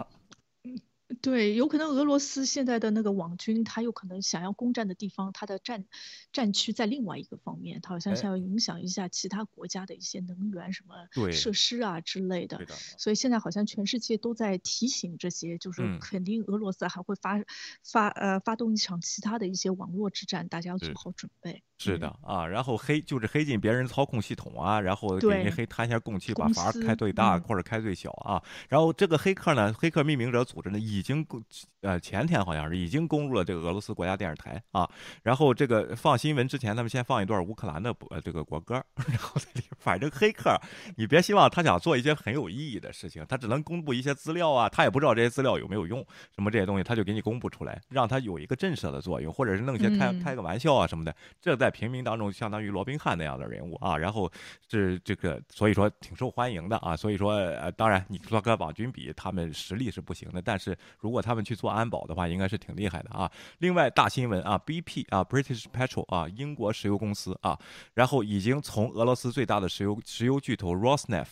对，有可能俄罗斯现在的那个网军，他有可能想要攻占的地方，他的战战区在另外一个方面，他好像想要影响一下其他国家的一些能源什么设施啊之类的。所以现在好像全世界都在提醒这些，就是肯定俄罗斯还会发发呃发动一场其他的一些网络之战，大家要做好准备。是的啊，然后黑就是黑进别人操控系统啊，然后给人黑摊一下供气，把阀开最大或者开最小啊。然后这个黑客呢，黑客命名者组织呢，已经公呃前天好像是已经攻入了这个俄罗斯国家电视台啊。然后这个放新闻之前，他们先放一段乌克兰的呃这个国歌，然后反正黑客你别希望他想做一些很有意义的事情，他只能公布一些资料啊，他也不知道这些资料有没有用，什么这些东西他就给你公布出来，让他有一个震慑的作用，或者是弄些开开个玩笑啊什么的，这在。平民当中相当于罗宾汉那样的人物啊，然后是这个，所以说挺受欢迎的啊。所以说，呃，当然你说跟网军比，他们实力是不行的，但是如果他们去做安保的话，应该是挺厉害的啊。另外，大新闻啊，BP 啊，British Petrol 啊，英国石油公司啊，然后已经从俄罗斯最大的石油石油巨头 Rosneft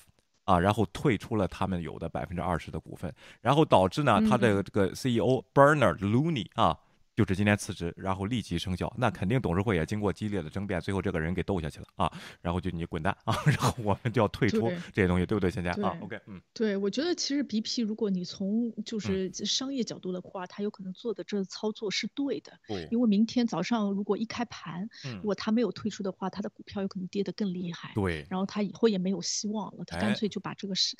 啊，然后退出了他们有的百分之二十的股份，然后导致呢，他的这个 CEO Bernard Looney 啊。就是今天辞职，然后立即生效，那肯定董事会也经过激烈的争辩，最后这个人给斗下去了啊，然后就你滚蛋啊，然后我们就要退出这些东西，对不对？现在？啊，OK，嗯，对，我觉得其实 BP 如果你从就是商业角度的话，他有可能做的这操作是对的，对，因为明天早上如果一开盘，如果他没有退出的话，他的股票有可能跌得更厉害，对，然后他以后也没有希望了，他干脆就把这个事。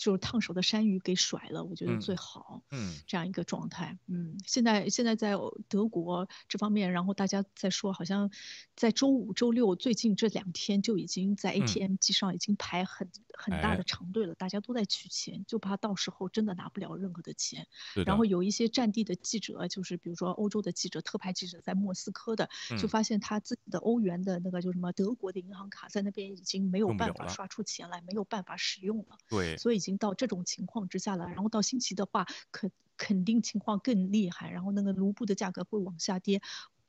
就是烫手的山芋给甩了，我觉得最好，嗯，这样一个状态，嗯，现在现在在德国这方面，然后大家在说，好像在周五、周六最近这两天就已经在 ATM 机上已经排很很大的长队了，大家都在取钱，就怕到时候真的拿不了任何的钱。然后有一些战地的记者，就是比如说欧洲的记者、特派记者在莫斯科的，就发现他自己的欧元的那个就什么德国的银行卡在那边已经没有办法刷出钱来，没有办法使用了。对，所以已经。到这种情况之下了，然后到星期的话，可肯定情况更厉害，然后那个卢布的价格会往下跌。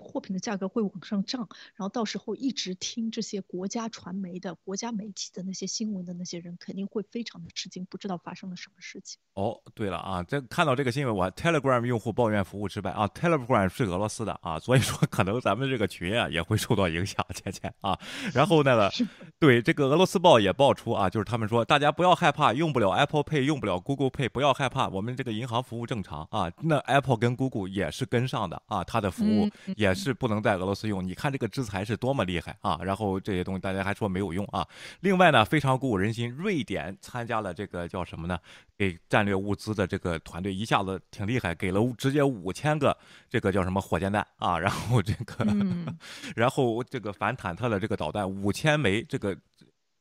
货品的价格会往上涨，然后到时候一直听这些国家传媒的、国家媒体的那些新闻的那些人，肯定会非常的吃惊，不知道发生了什么事情。哦，对了啊，这看到这个新闻，我 Telegram 用户抱怨服务失败啊，Telegram 是俄罗斯的啊，所以说可能咱们这个群啊也会受到影响，倩倩啊。然后那个，对这个俄罗斯报也爆出啊，就是他们说大家不要害怕，用不了 Apple Pay，用不了 Google Pay，不要害怕，我们这个银行服务正常啊。那 Apple 跟 Google 也是跟上的啊，它的服务也。是不能在俄罗斯用，你看这个制裁是多么厉害啊！然后这些东西大家还说没有用啊。另外呢，非常鼓舞人心，瑞典参加了这个叫什么呢？给战略物资的这个团队一下子挺厉害，给了直接五千个这个叫什么火箭弹啊，然后这个，然后这个反坦克的这个导弹五千枚这个。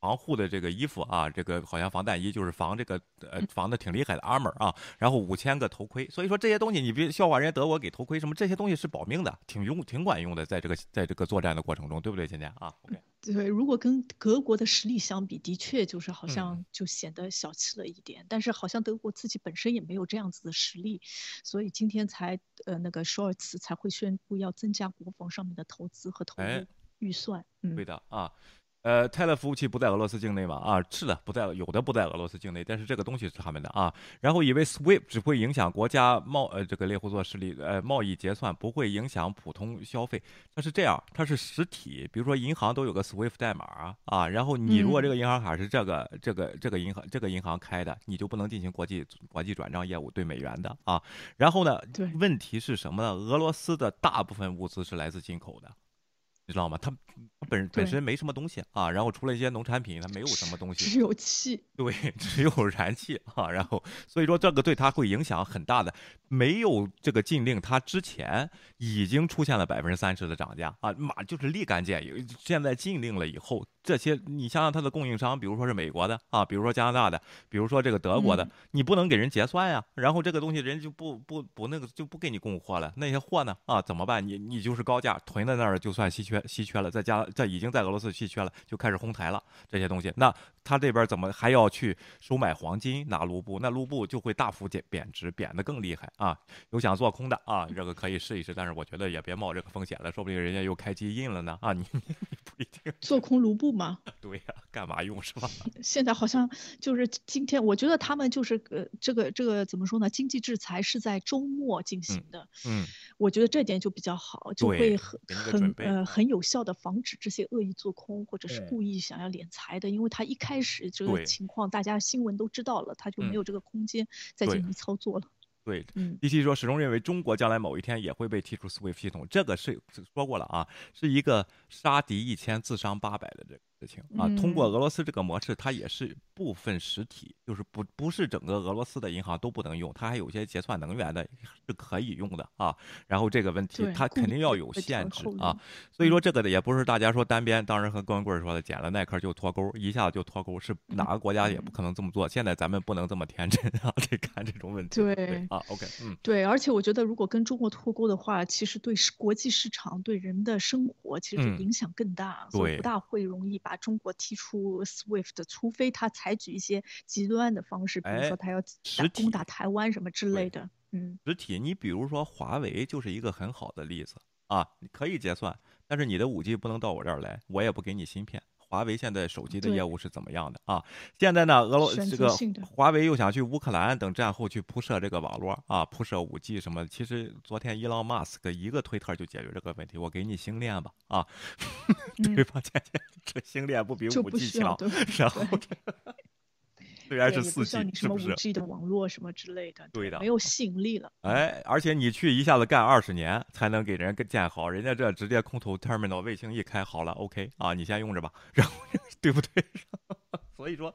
防护的这个衣服啊，这个好像防弹衣就是防这个呃防的挺厉害的 armor 啊，然后五千个头盔，所以说这些东西你别笑话人家德国给头盔什么这些东西是保命的，挺用挺管用的，在这个在这个作战的过程中，对不对，今天啊？OK，对，如果跟德国的实力相比，的确就是好像就显得小气了一点，但是好像德国自己本身也没有这样子的实力，所以今天才呃那个舒尔茨才会宣布要增加国防上面的投资和投入预算，嗯，对的啊。呃，泰勒服务器不在俄罗斯境内嘛？啊，是的，不在，有的不在俄罗斯境内，但是这个东西是他们的啊。然后以为 SWIFT 只会影响国家贸呃这个猎户座势力呃贸易结算，不会影响普通消费。它是这样，它是实体，比如说银行都有个 SWIFT 代码啊啊。然后你如果这个银行卡是这个这个这个银行这个银行开的，你就不能进行国际国际转账业务对美元的啊。然后呢，问题是什么呢？俄罗斯的大部分物资是来自进口的。你知道吗？它本本身没什么东西啊，然后除了一些农产品，它没有什么东西，只有气，对，只有燃气啊。然后所以说这个对它会影响很大的。没有这个禁令，它之前已经出现了百分之三十的涨价啊，马就是立竿见影。现在禁令了以后。这些你想想，它的供应商，比如说是美国的啊，比如说加拿大的，比如说这个德国的，你不能给人结算呀。然后这个东西人就不不不那个就不给你供货了。那些货呢啊怎么办？你你就是高价囤在那儿，就算稀缺稀缺了，在加在已经在俄罗斯稀缺了，就开始哄抬了这些东西。那他这边怎么还要去收买黄金拿卢布？那卢布就会大幅减贬值，贬得更厉害啊！有想做空的啊，这个可以试一试，但是我觉得也别冒这个风险了，说不定人家又开基印了呢啊！你你不一定做空卢布。吗？对呀，干嘛用是吧？现在好像就是今天，我觉得他们就是呃，这个这个怎么说呢？经济制裁是在周末进行的，嗯，我觉得这点就比较好，就会很很呃很有效的防止这些恶意做空或者是故意想要敛财的，因为他一开始这个情况大家新闻都知道了，他就没有这个空间再进行操作了。对第七说始终认为中国将来某一天也会被踢出 SWIFT 系统，这个是说过了啊，是一个杀敌一千自伤八百的这个事情啊。通过俄罗斯这个模式，它也是部分实体，就是不不是整个俄罗斯的银行都不能用，它还有些结算能源的是可以用的啊。然后这个问题它肯定要有限制啊，所以说这个的也不是大家说单边，当然和高文贵说的，捡了耐克就脱钩，一下就脱钩，是哪个国家也不可能这么做。现在咱们不能这么天真啊，得看这种问题。对。啊，OK，嗯，对，而且我觉得如果跟中国脱钩的话，其实对国际市场、对人的生活其实影响更大，所以不大会容易把中国踢出 SWIFT，除非他采取一些极端的方式，比如说他要打攻打台湾什么之类的。嗯，实体，你比如说华为就是一个很好的例子啊，你可以结算，但是你的五 G 不能到我这儿来，我也不给你芯片。华为现在手机的业务是怎么样的啊？现在呢，俄罗这个华为又想去乌克兰等战后去铺设这个网络啊，铺设五 G 什么？其实昨天伊朗马斯克一个推特就解决这个问题，我给你星链吧啊，对方倩倩这星链不比五 G 强？然后。虽然是四 G，什么五 G 的网络什么之类的，对的，没有吸引力了。哎，而且你去一下子干二十年才能给人建好，人家这直接空投 terminal 卫星一开好了，OK 啊，你先用着吧，然后 对不对？所以说，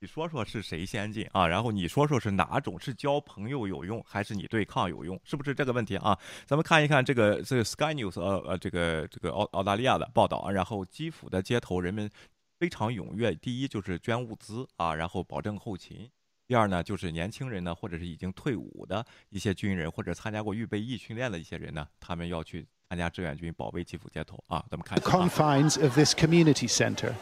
你说说是谁先进啊？然后你说说是哪种是交朋友有用，还是你对抗有用？是不是这个问题啊？咱们看一看这个这个 Sky News 呃呃这个这个澳澳大利亚的报道，然后基辅的街头人们。非常踊跃。第一就是捐物资啊，然后保证后勤。第二呢，就是年轻人呢，或者是已经退伍的一些军人，或者参加过预备役训练的一些人呢，他们要去参加志愿军，保卫基辅街头啊。咱们看。Confines of this community center,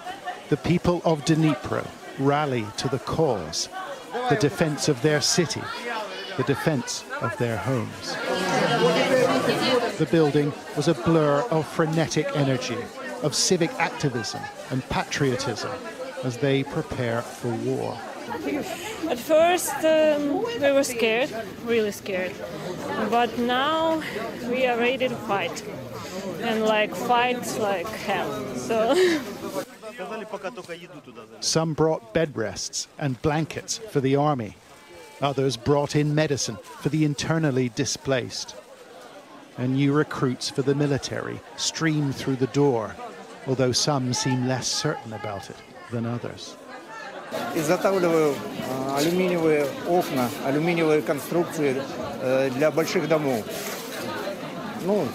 the people of Dnipro rally to the cause, the defense of their city. the defense of their homes. The building was a blur of frenetic energy, of civic activism and patriotism as they prepare for war. At first, um, we were scared, really scared. But now we are ready to fight. And like fight like hell. So. Some brought bed rests and blankets for the army. Others brought in medicine for the internally displaced. And new recruits for the military streamed through the door, although some seem less certain about it than others. изготавливаю алюминиевые окна, алюминиевые конструкции для больших домов. Ну,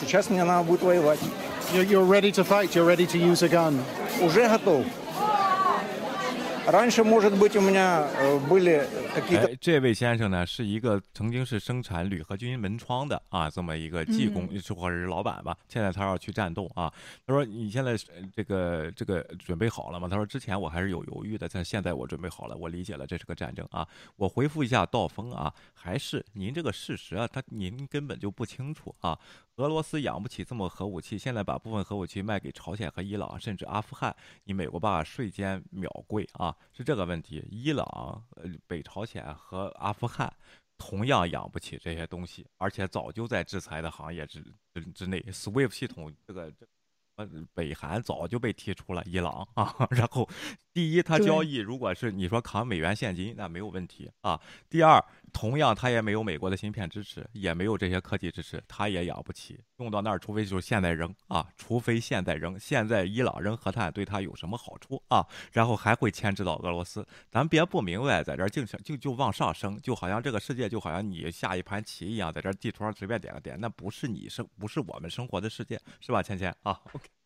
сейчас мне надо будет воевать. You're ready to fight, you're ready to use a gun. Уже готов. Раньше, может быть, у меня были какие-то。这位先生呢，是一个曾经是生产铝合金门窗的啊，这么一个技工，或者是老板吧。现在他要去战斗啊。他说：“你现在这个这个准备好了吗？”他说：“之前我还是有犹豫的，但现在我准备好了。我理解了，这是个战争啊。”我回复一下道风啊，还是您这个事实啊，他您根本就不清楚啊。 俄罗斯养不起这么核武器，现在把部分核武器卖给朝鲜和伊朗，甚至阿富汗，你美国爸瞬间秒跪啊！是这个问题。伊朗、呃北朝鲜和阿富汗同样养不起这些东西，而且早就在制裁的行业之之之内。SWIFT 系统这个这。呃，北韩早就被踢出了伊朗啊。然后，第一，他交易如果是你说扛美元现金，那没有问题啊。第二，同样他也没有美国的芯片支持，也没有这些科技支持，他也养不起。用到那儿，除非就是现在扔啊，除非现在扔。现在伊朗扔核弹对他有什么好处啊？然后还会牵制到俄罗斯。咱别不明白，在这儿净想就就往上升，就好像这个世界就好像你下一盘棋一样，在这地图上随便点个点，那不是你生，不是我们生活的世界，是吧，芊芊啊？OK。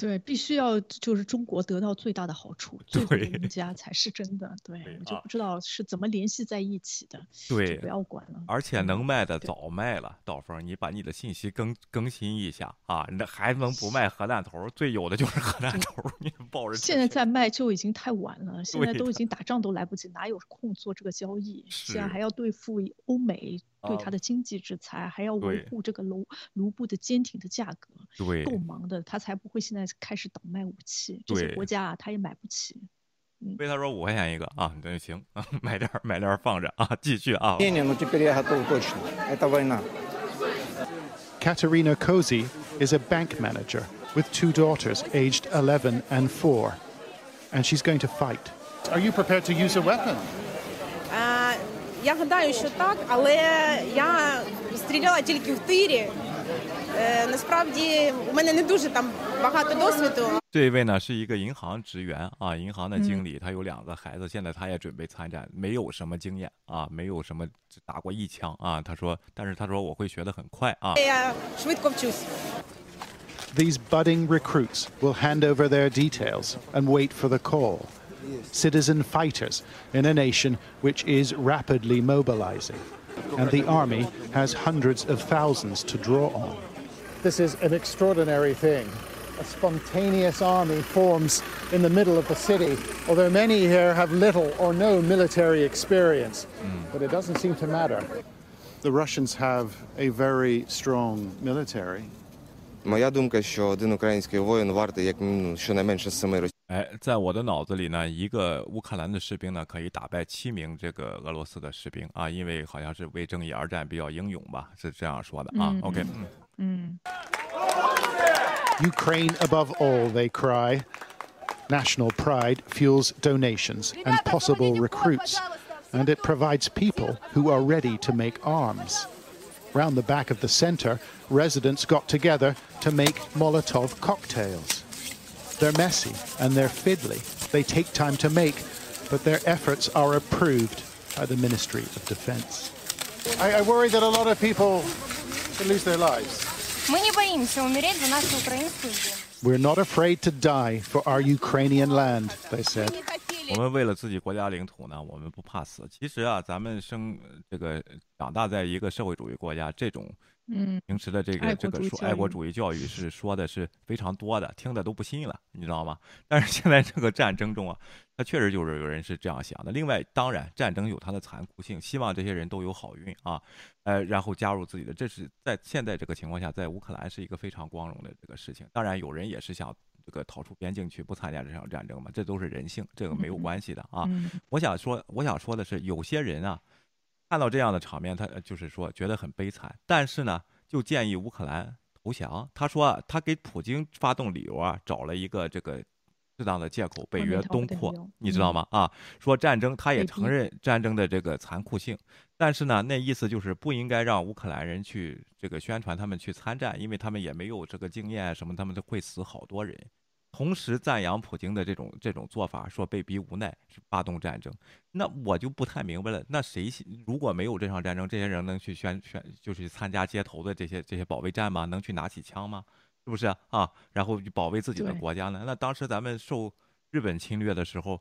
对，必须要就是中国得到最大的好处，最后赢家才是真的。对，我就不知道是怎么联系在一起的。对，不要管了。而且能卖的早卖了，道峰，你把你的信息更更新一下啊！那还能不卖核弹头？最有的就是核弹头，你抱着。现在在卖就已经太晚了，现在都已经打仗都来不及，哪有空做这个交易？现在还要对付欧美。对他的经济制裁，还要维护这个卢卢布的坚挺的价格，对，够忙的，他才不会现在开始倒卖武器。这些国家啊，他也买不起。被他说五块钱一个啊，那就行啊，买点买点放着啊，继续啊。Katerina Kozy is a bank manager with two daughters aged 11 and 4, and she's going to fight. Are you prepared to use a weapon? Я гадаю, що так, але я стріляла тільки в тирі. Насправді у мене не дуже там багато досвіду. 这一位呢是一个银行职员啊，银行的经理，他有两个孩子，现在他也准备参战，没有什么经验啊，没有什么打过一枪啊。他说，但是他说我会学得很快啊。These budding recruits will hand over their details and wait for the call. citizen fighters in a nation which is rapidly mobilizing. And the army has hundreds of thousands to draw on. This is an extraordinary thing. A spontaneous army forms in the middle of the city, although many here have little or no military experience. Mm. But it doesn't seem to matter. The Russians have a very strong military. Моя думка, що один український воїн вартий як щонайменше семи 哎，在我的脑子里呢，一个乌克兰的士兵呢，可以打败七名这个俄罗斯的士兵啊，因为好像是为正义而战，比较英勇吧，是这样说的啊。OK，嗯。Ukraine above all, they cry. National pride fuels donations and possible recruits, and it provides people who are ready to make arms. Round the back of the center, residents got together to make Molotov cocktails. They're messy and they're fiddly. They take time to make, but their efforts are approved by the Ministry of Defense. I, I worry that a lot of people could lose their lives. We're not afraid to die for our Ukrainian land, they said. 我们为了自己国家领土呢，我们不怕死。其实啊，咱们生这个长大在一个社会主义国家，这种 嗯平时的这个这个说爱国主义教育是说的是非常多的，听的都不信了，你知道吗？但是现在这个战争中啊，他确实就是有人是这样想的。另外，当然战争有它的残酷性，希望这些人都有好运啊，呃，然后加入自己的，这是在现在这个情况下，在乌克兰是一个非常光荣的这个事情。当然，有人也是想。这个逃出边境去，不参加这场战争嘛？这都是人性，这个没有关系的啊。我想说，我想说的是，有些人啊，看到这样的场面，他就是说觉得很悲惨，但是呢，就建议乌克兰投降。他说，他给普京发动理由啊，找了一个这个适当的借口，北约东扩，你知道吗？啊，说战争，他也承认战争的这个残酷性，但是呢，那意思就是不应该让乌克兰人去这个宣传他们去参战，因为他们也没有这个经验什么，他们都会死好多人。同时赞扬普京的这种这种做法，说被逼无奈是发动战争，那我就不太明白了。那谁如果没有这场战争，这些人能去宣宣就是参加街头的这些这些保卫战吗？能去拿起枪吗？是不是啊？然后保卫自己的国家呢？那当时咱们受日本侵略的时候。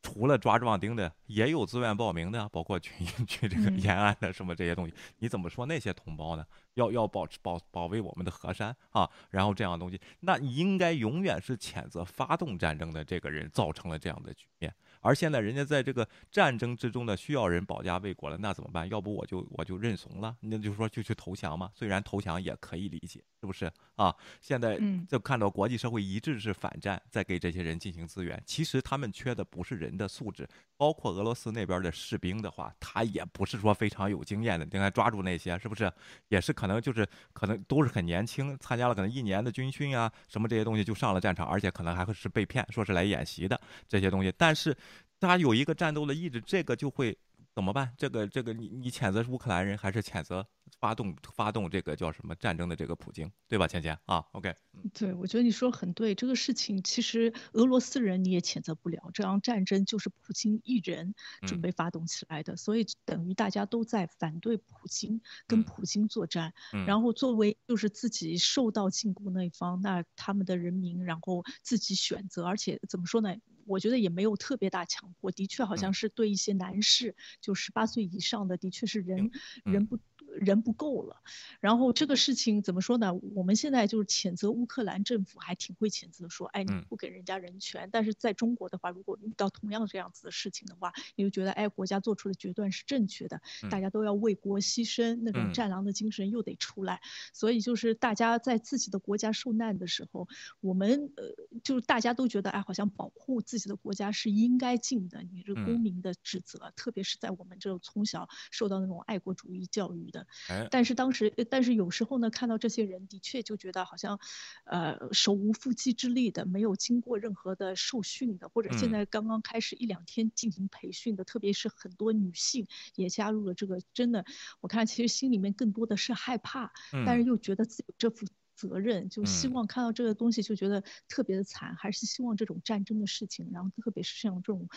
除了抓壮丁的，也有自愿报名的，包括去 去这个延安的什么这些东西。你怎么说那些同胞呢？要要保持保保卫我们的河山啊，然后这样的东西，那你应该永远是谴责发动战争的这个人造成了这样的局面。而现在人家在这个战争之中呢，需要人保家卫国了，那怎么办？要不我就我就认怂了，那就说就去投降嘛。虽然投降也可以理解，是不是啊？现在就看到国际社会一致是反战，在给这些人进行资源。其实他们缺的不是人的素质，包括俄罗斯那边的士兵的话，他也不是说非常有经验的。你看抓住那些，是不是也是可能就是可能都是很年轻，参加了可能一年的军训啊，什么这些东西就上了战场，而且可能还会是被骗，说是来演习的这些东西，但是。他有一个战斗的意志，这个就会怎么办？这个这个，你你谴责乌克兰人，还是谴责发动发动这个叫什么战争的这个普京，对吧？倩倩啊，OK，对，我觉得你说很对。这个事情其实俄罗斯人你也谴责不了，这场战争就是普京一人准备发动起来的，所以等于大家都在反对普京，跟普京作战。然后作为就是自己受到禁锢那一方，那他们的人民然后自己选择，而且怎么说呢？我觉得也没有特别大强迫，的确好像是对一些男士，就十八岁以上的，的确是人人不。人不够了，然后这个事情怎么说呢？我们现在就是谴责乌克兰政府，还挺会谴责，说，哎，你不给人家人权。但是在中国的话，如果遇到同样这样子的事情的话，你就觉得，哎，国家做出的决断是正确的，大家都要为国牺牲，那种战狼的精神又得出来。所以就是大家在自己的国家受难的时候，我们呃，就是大家都觉得，哎，好像保护自己的国家是应该尽的，你是公民的职责，特别是在我们这种从小受到那种爱国主义教育的。但是当时，但是有时候呢，看到这些人的确就觉得好像，呃，手无缚鸡之力的，没有经过任何的受训的，或者现在刚刚开始一两天进行培训的，特别是很多女性也加入了这个，真的，我看其实心里面更多的是害怕，但是又觉得自己这副。责任就希望看到这个东西就觉得特别的惨，还是希望这种战争的事情，然后特别是像这种，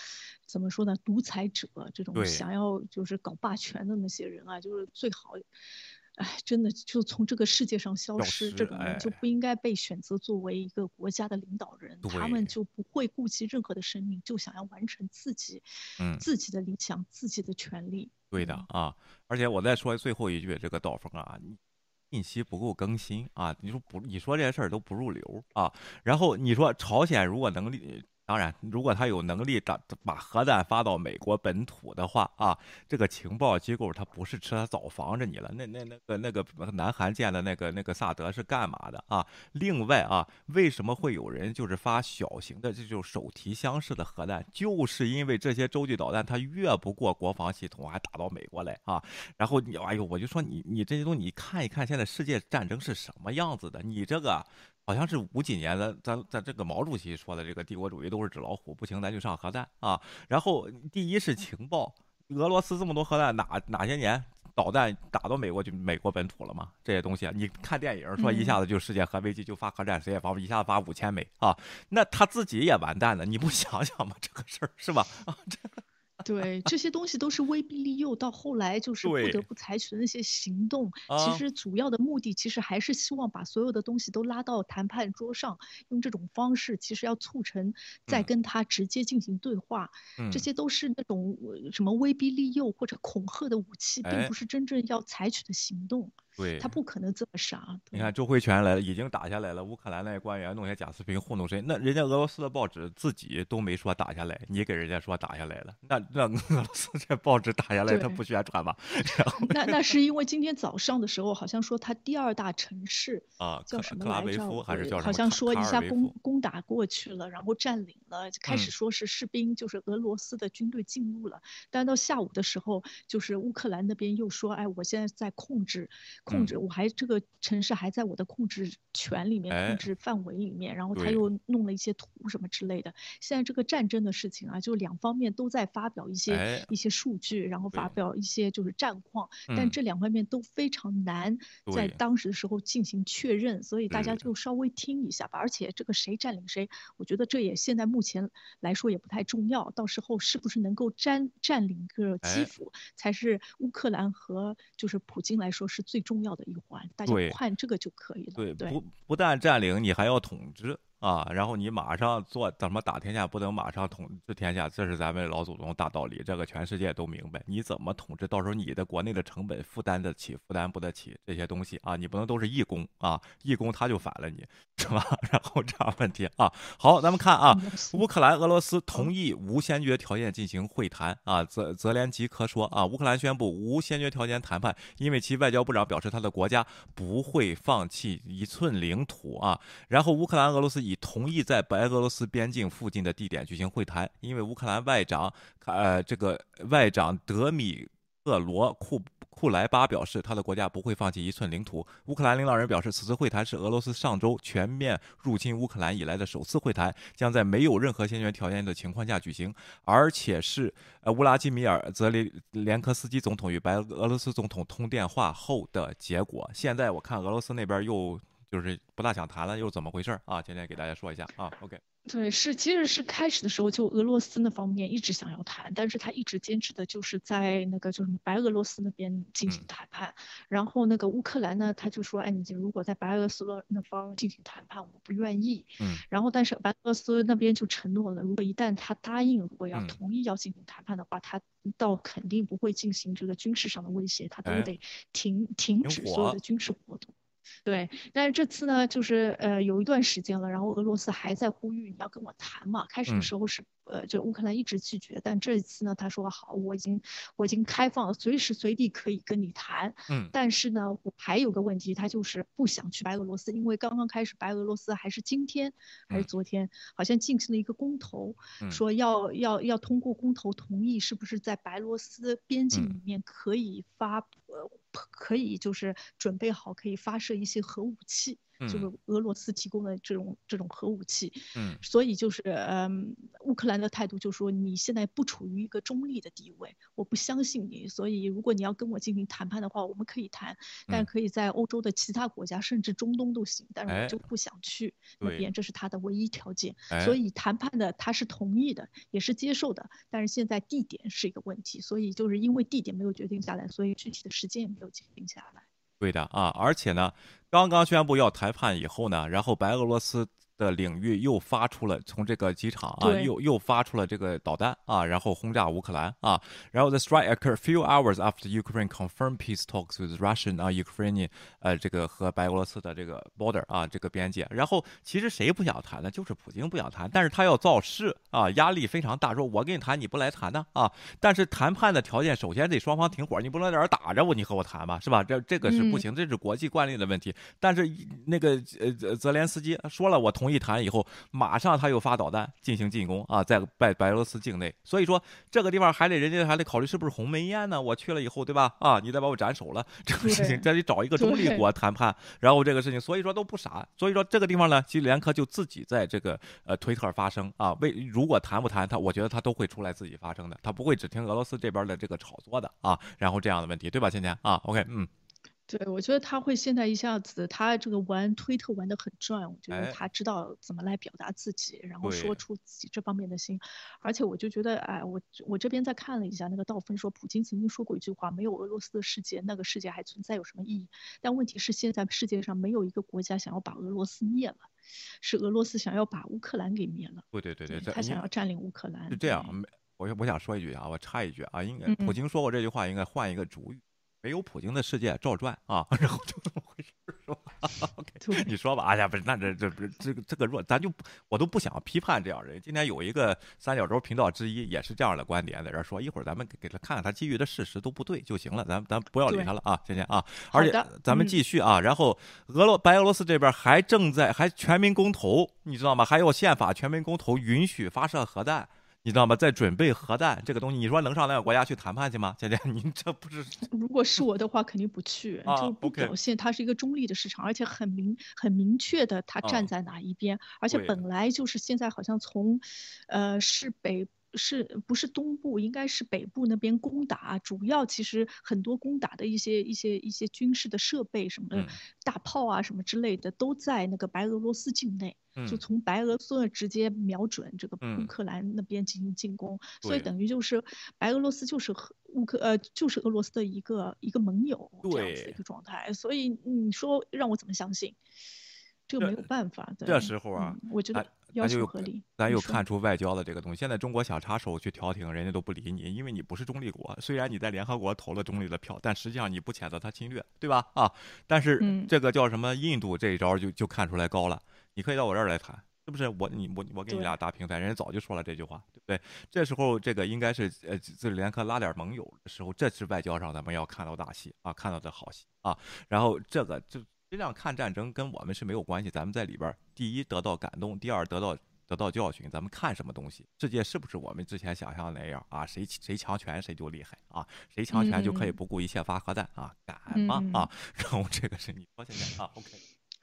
怎么说呢，独裁者这种想要就是搞霸权的那些人啊，就是最好，哎，真的就从这个世界上消失，这种人就不应该被选择作为一个国家的领导人，他们就不会顾及任何的生命，就想要完成自己，嗯，自己的理想，自己的权利。对的啊，而且我再说最后一句，这个刀锋啊。信息不够更新啊！你说不？你说这些事儿都不入流啊！然后你说朝鲜如果能力。当然，如果他有能力把把核弹发到美国本土的话啊，这个情报机构他不是吃他早防着你了。那那那个那个南韩建的那个那个萨德是干嘛的啊？另外啊，为什么会有人就是发小型的这种手提箱式的核弹？就是因为这些洲际导弹它越不过国防系统，还打到美国来啊。然后你哎呦，我就说你你这些东西你看一看，现在世界战争是什么样子的？你这个。好像是五几年的，咱咱这个毛主席说的，这个帝国主义都是纸老虎，不行咱就上核弹啊。然后第一是情报，俄罗斯这么多核弹，哪哪些年导弹打到美国就美国本土了吗？这些东西，你看电影说一下子就世界核危机就发核战，谁也防不一下子发五千枚啊，那他自己也完蛋了，你不想想吗？这个事儿是吧？啊，这。对，这些东西都是威逼利诱，到后来就是不得不采取的那些行动。其实主要的目的，其实还是希望把所有的东西都拉到谈判桌上，用这种方式，其实要促成再跟他直接进行对话。这些都是那种什么威逼利诱或者恐吓的武器，并不是真正要采取的行动。对他不可能这么傻。你看周慧全来了，已经打下来了。乌克兰那些官员弄些假视频糊弄谁？那人家俄罗斯的报纸自己都没说打下来，你给人家说打下来了，那那俄罗斯这报纸打下来，他不宣传吗？那那是因为今天早上的时候，好像说他第二大城市啊叫什么来着？还是叫什么好像说一下攻攻打过去了，然后占领了，开始说是士兵就是俄罗斯的军队进入了，但到下午的时候，就是乌克兰那边又说，哎，我现在在控制。控制我还这个城市还在我的控制权里面，控制范围里面，然后他又弄了一些图什么之类的。现在这个战争的事情啊，就两方面都在发表一些一些数据，然后发表一些就是战况，但这两方面都非常难在当时的时候进行确认，所以大家就稍微听一下吧。而且这个谁占领谁，我觉得这也现在目前来说也不太重要，到时候是不是能够占占领个基辅，才是乌克兰和就是普京来说是最。重要的一环，大家看这个就可以了。对，不不但占领，你还要统治。啊，然后你马上做怎么打天下，不能马上统治天下，这是咱们老祖宗大道理，这个全世界都明白。你怎么统治，到时候你的国内的成本负担得起，负担不得起这些东西啊？你不能都是义工啊，义工他就反了你，是吧？然后这样问题啊，好，咱们看啊，乌克兰、俄罗斯同意无先决条件进行会谈啊。泽泽连吉科说啊，乌克兰宣布无先决条件谈判，因为其外交部长表示他的国家不会放弃一寸领土啊。然后乌克兰、俄罗斯以已同意在白俄罗斯边境附近的地点举行会谈，因为乌克兰外长，呃，这个外长德米特罗库库莱巴表示，他的国家不会放弃一寸领土。乌克兰领导人表示，此次会谈是俄罗斯上周全面入侵乌克兰以来的首次会谈，将在没有任何先决条件的情况下举行，而且是呃乌拉基米尔泽连连科斯基总统与白俄罗斯总统通电话后的结果。现在我看俄罗斯那边又。就是不大想谈了，又怎么回事啊？今天给大家说一下啊。OK，对，是其实是开始的时候就俄罗斯那方面一直想要谈，但是他一直坚持的就是在那个就是白俄罗斯那边进行谈判。然后那个乌克兰呢，他就说，哎，你如果在白俄罗斯那方进行谈判，我不愿意。嗯。然后但是白俄罗斯那边就承诺了，如果一旦他答应，如果要同意要进行谈判的话，他倒肯定不会进行这个军事上的威胁，他都得停停止所有的军事活动。对，但是这次呢，就是呃有一段时间了，然后俄罗斯还在呼吁你要跟我谈嘛。开始的时候是呃，就乌克兰一直拒绝，但这一次呢，他说好，我已经我已经开放了，随时随地可以跟你谈。嗯，但是呢，我还有个问题，他就是不想去白俄罗斯，因为刚刚开始白俄罗斯还是今天还是昨天，好像进行了一个公投，说要要要通过公投同意，是不是在白罗斯边境里面可以发呃。可以就是准备好，可以发射一些核武器。就是俄罗斯提供的这种这种核武器，嗯，所以就是嗯，乌克兰的态度就是说你现在不处于一个中立的地位，我不相信你，所以如果你要跟我进行谈判的话，我们可以谈，但可以在欧洲的其他国家，甚至中东都行，但是我就不想去那边，这是他的唯一条件。所以谈判的他是同意的，也是接受的，但是现在地点是一个问题，所以就是因为地点没有决定下来，所以具体的时间也没有决定下来。对的啊，而且呢，刚刚宣布要谈判以后呢，然后白俄罗斯。的领域又发出了从这个机场啊，又又发出了这个导弹啊，然后轰炸乌克兰啊，然后 the strike occurred few hours after Ukraine confirmed peace talks with Russian 啊 Ukrainian 呃这个和白俄罗斯的这个 border 啊这个边界，然后其实谁不想谈呢？就是普京不想谈，但是他要造势啊，压力非常大，说我跟你谈，你不来谈呢啊？但是谈判的条件首先得双方停火，你不能在这打着我，你和我谈吧，是吧？这这个是不行，这是国际惯例的问题。但是那个呃泽连斯基说了，我同意。一谈以后，马上他又发导弹进行进攻啊，在白白俄罗斯境内。所以说这个地方还得人家还得考虑是不是鸿门宴呢？我去了以后，对吧？啊，你再把我斩首了，这个事情这得找一个中立国谈判。然后这个事情，所以说都不傻。所以说这个地方呢，其实连科就自己在这个呃推特发声啊，为如果谈不谈他，我觉得他都会出来自己发声的，他不会只听俄罗斯这边的这个炒作的啊。然后这样的问题，对吧？倩倩啊，OK，嗯。对，我觉得他会现在一下子，他这个玩推特玩的很转，我觉得他知道怎么来表达自己，然后说出自己这方面的心。而且我就觉得，哎，我我这边再看了一下，那个道芬说，普京曾经说过一句话：“没有俄罗斯的世界，那个世界还存在有什么意义？”但问题是，现在世界上没有一个国家想要把俄罗斯灭了，是俄罗斯想要把乌克兰给灭了。对对对对，他想要占领乌克兰。是这样，我我想说一句啊，我插一句啊，应该普京说过这句话，应该换一个主语。没有普京的世界照转啊，然后就这么回事是吧？OK，你说吧。哎呀，不是，那这这不是这个这个弱，咱就我都不想批判这样人。今天有一个三角洲频道之一也是这样的观点，在这说，一会儿咱们给给他看看他基于的事实都不对就行了，咱咱不要理他了啊，谢谢啊。而且咱们继续啊，然后俄罗白俄罗斯这边还正在还全民公投，你知道吗？还有宪法全民公投允许发射核弹。你知道吗？在准备核弹这个东西，你说能上那个国家去谈判去吗？姐姐，您这不是？如果是我的话，肯定不去，就不表现它是一个中立的市场，而且很明很明确的，它站在哪一边。而且本来就是现在好像从，呃，是北。是不是东部应该是北部那边攻打？主要其实很多攻打的一些一些一些军事的设备什么的，大炮啊什么之类的都在那个白俄罗斯境内，就从白俄罗斯直接瞄准这个乌克兰那边进行进攻，所以等于就是白俄罗斯就是乌克呃就是俄罗斯的一个一个盟友这样子的一个状态，所以你说让我怎么相信？这个没有办法。这时候啊，我觉得。要求合理，咱又看出外交的这个东西。现在中国想插手去调停，人家都不理你，因为你不是中立国。虽然你在联合国投了中立的票，但实际上你不谴责他侵略，对吧？啊，但是这个叫什么？印度这一招就就看出来高了。你可以到我这儿来谈，是不是？我你我我给你俩打平台，人家早就说了这句话，对不对？这时候这个应该是呃，自联合拉点盟友的时候，这是外交上咱们要看到大戏啊，看到的好戏啊。然后这个就。实际上看战争跟我们是没有关系，咱们在里边，第一得到感动，第二得到得到教训。咱们看什么东西，世界是不是我们之前想象的那样啊？谁谁强权谁就厉害啊？谁强权就可以不顾一切发核弹啊？敢吗？啊？然后这个是你说现在啊？OK。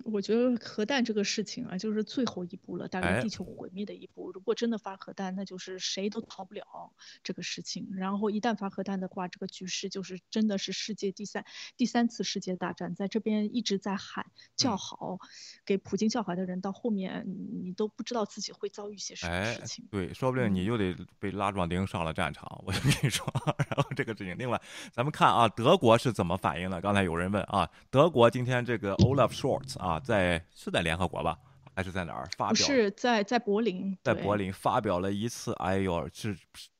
我觉得核弹这个事情啊，就是最后一步了，大概地球毁灭的一步。如果真的发核弹，那就是谁都逃不了这个事情。然后一旦发核弹的话，这个局势就是真的是世界第三第三次世界大战。在这边一直在喊叫好，给普京叫好的人，到后面你都不知道自己会遭遇些什么事情。对，说不定你又得被拉壮丁上了战场。我就跟你说，然后这个事情。另外，咱们看啊，德国是怎么反应的？刚才有人问啊，德国今天这个 Olaf Scholz 啊。啊，在是在联合国吧，还是在哪儿发表？是在在柏林，在柏林发表了一次，哎呦，是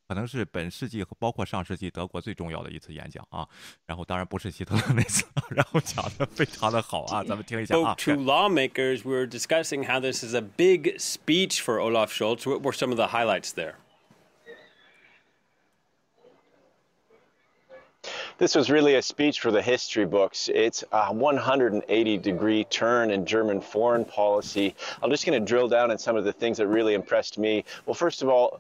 可能是本世纪和包括上世纪德国最重要的一次演讲啊。然后当然不是希特勒那次，然后讲的非常的好啊，咱们听一下啊。To lawmakers, we're discussing how this is a big speech for Olaf Scholz. What were some of the highlights there? This was really a speech for the history books. It's a 180 degree turn in German foreign policy. I'm just going to drill down on some of the things that really impressed me. Well, first of all,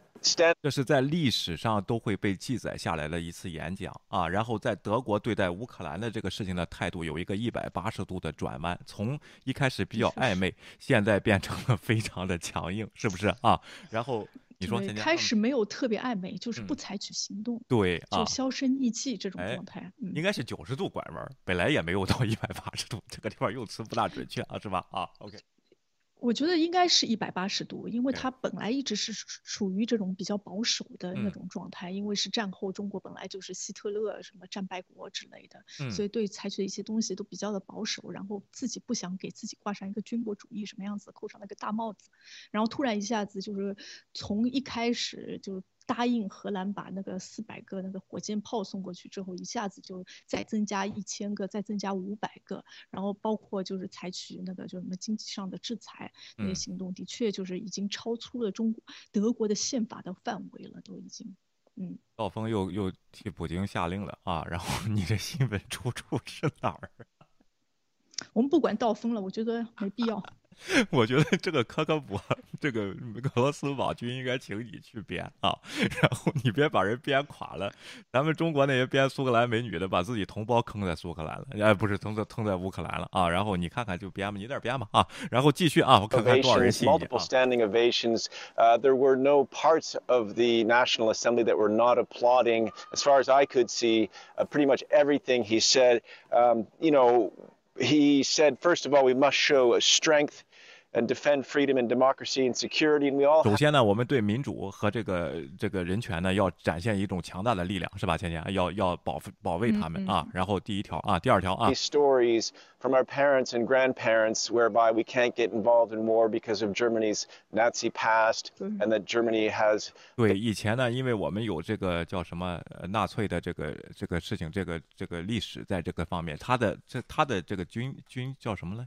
这是在历史上都会被记载下来的一次演讲啊，然后在德国对待乌克兰的这个事情的态度有一个一百八十度的转弯，从一开始比较暧昧，现在变成了非常的强硬，是不是啊？然后。 你说开始没有特别暧昧，就是不采取行动，对，就销声匿迹这种状态，应该是九十度拐弯，本来也没有到一百八十度，这个地方用词不大准确啊，是吧？啊，OK。我觉得应该是一百八十度，因为它本来一直是处于这种比较保守的那种状态，因为是战后中国本来就是希特勒什么战败国之类的，所以对采取的一些东西都比较的保守，然后自己不想给自己挂上一个军国主义什么样子，扣上那个大帽子，然后突然一下子就是从一开始就。答应荷兰把那个四百个那个火箭炮送过去之后，一下子就再增加一千个，再增加五百个，然后包括就是采取那个就什么经济上的制裁那些行动，的确就是已经超出了中国德国的宪法的范围了，都已经。嗯，道峰又又替普京下令了啊！然后你这新闻出处是哪儿？我们不管道峰了，我觉得没必要。我觉得这个科科博，这个俄罗斯网军应该请你去编啊，然后你别把人编垮了。咱们中国那些编苏格兰美女的，把自己同胞坑在苏格兰了，哎，不是坑在坑在乌克兰了啊。然后你看看就编吧，你那编吧啊。然后继续啊，我看看多少人信你啊。Multiple standing ovations. Uh, there were no parts of the National Assembly that were not applauding. As far as I could see, uh, pretty much everything he said. Um, you know, he said, first of all, we must show strength and defend freedom and democracy and security. And we all 首先呢，我们对民主和这个这个人权呢，要展现一种强大的力量，是吧，倩倩？要要保保卫他们啊。然后第一条啊，第二条啊。Stories from our parents and grandparents, whereby we can't get involved in war because of Germany's Nazi past, and that Germany has. 对，以前呢，因为我们有这个叫什么纳粹的这个这个事情，这个这个历史在这个方面，他的这他的这个军军叫什么呢？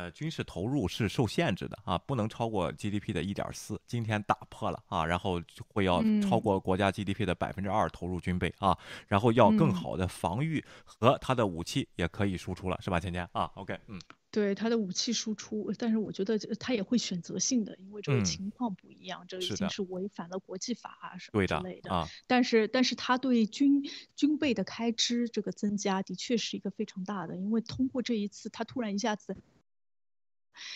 呃，军事投入是受限制的啊，不能超过 GDP 的一点四。今天打破了啊，然后会要超过国家 GDP 的百分之二投入军备啊，然后要更好的防御和它的武器也可以输出了，是吧，芊芊啊？OK，嗯，对，它的武器输出，但是我觉得它也会选择性的，因为这个情况不一样，这已经是违反了国际法啊什么之类的啊。但是，但是它对军军备的开支这个增加的确是一个非常大的，因为通过这一次，它突然一下子。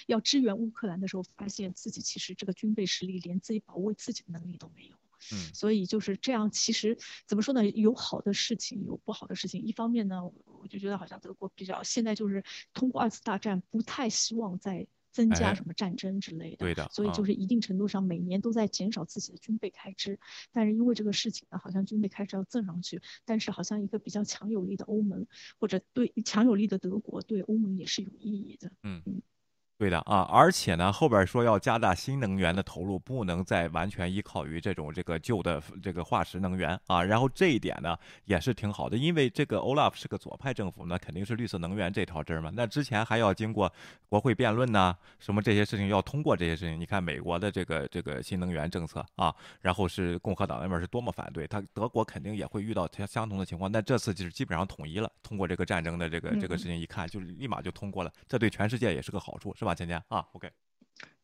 要支援乌克兰的时候，发现自己其实这个军备实力连自己保卫自己的能力都没有。嗯，所以就是这样。其实怎么说呢？有好的事情，有不好的事情。一方面呢，我就觉得好像德国比较现在就是通过二次大战，不太希望再增加什么战争之类的。对的。所以就是一定程度上每年都在减少自己的军备开支。但是因为这个事情呢，好像军备开支要增上去，但是好像一个比较强有力的欧盟或者对强有力的德国对欧盟也是有意义的。嗯嗯。对的啊，而且呢，后边说要加大新能源的投入，不能再完全依靠于这种这个旧的这个化石能源啊。然后这一点呢也是挺好的，因为这个 Olaf 是个左派政府，那肯定是绿色能源这条针嘛。那之前还要经过国会辩论呐，什么这些事情要通过这些事情。你看美国的这个这个新能源政策啊，然后是共和党那边是多么反对，他德国肯定也会遇到相相同的情况。那这次就是基本上统一了，通过这个战争的这个这个事情一看，就立马就通过了，这对全世界也是个好处，是吧，芊芊啊？OK。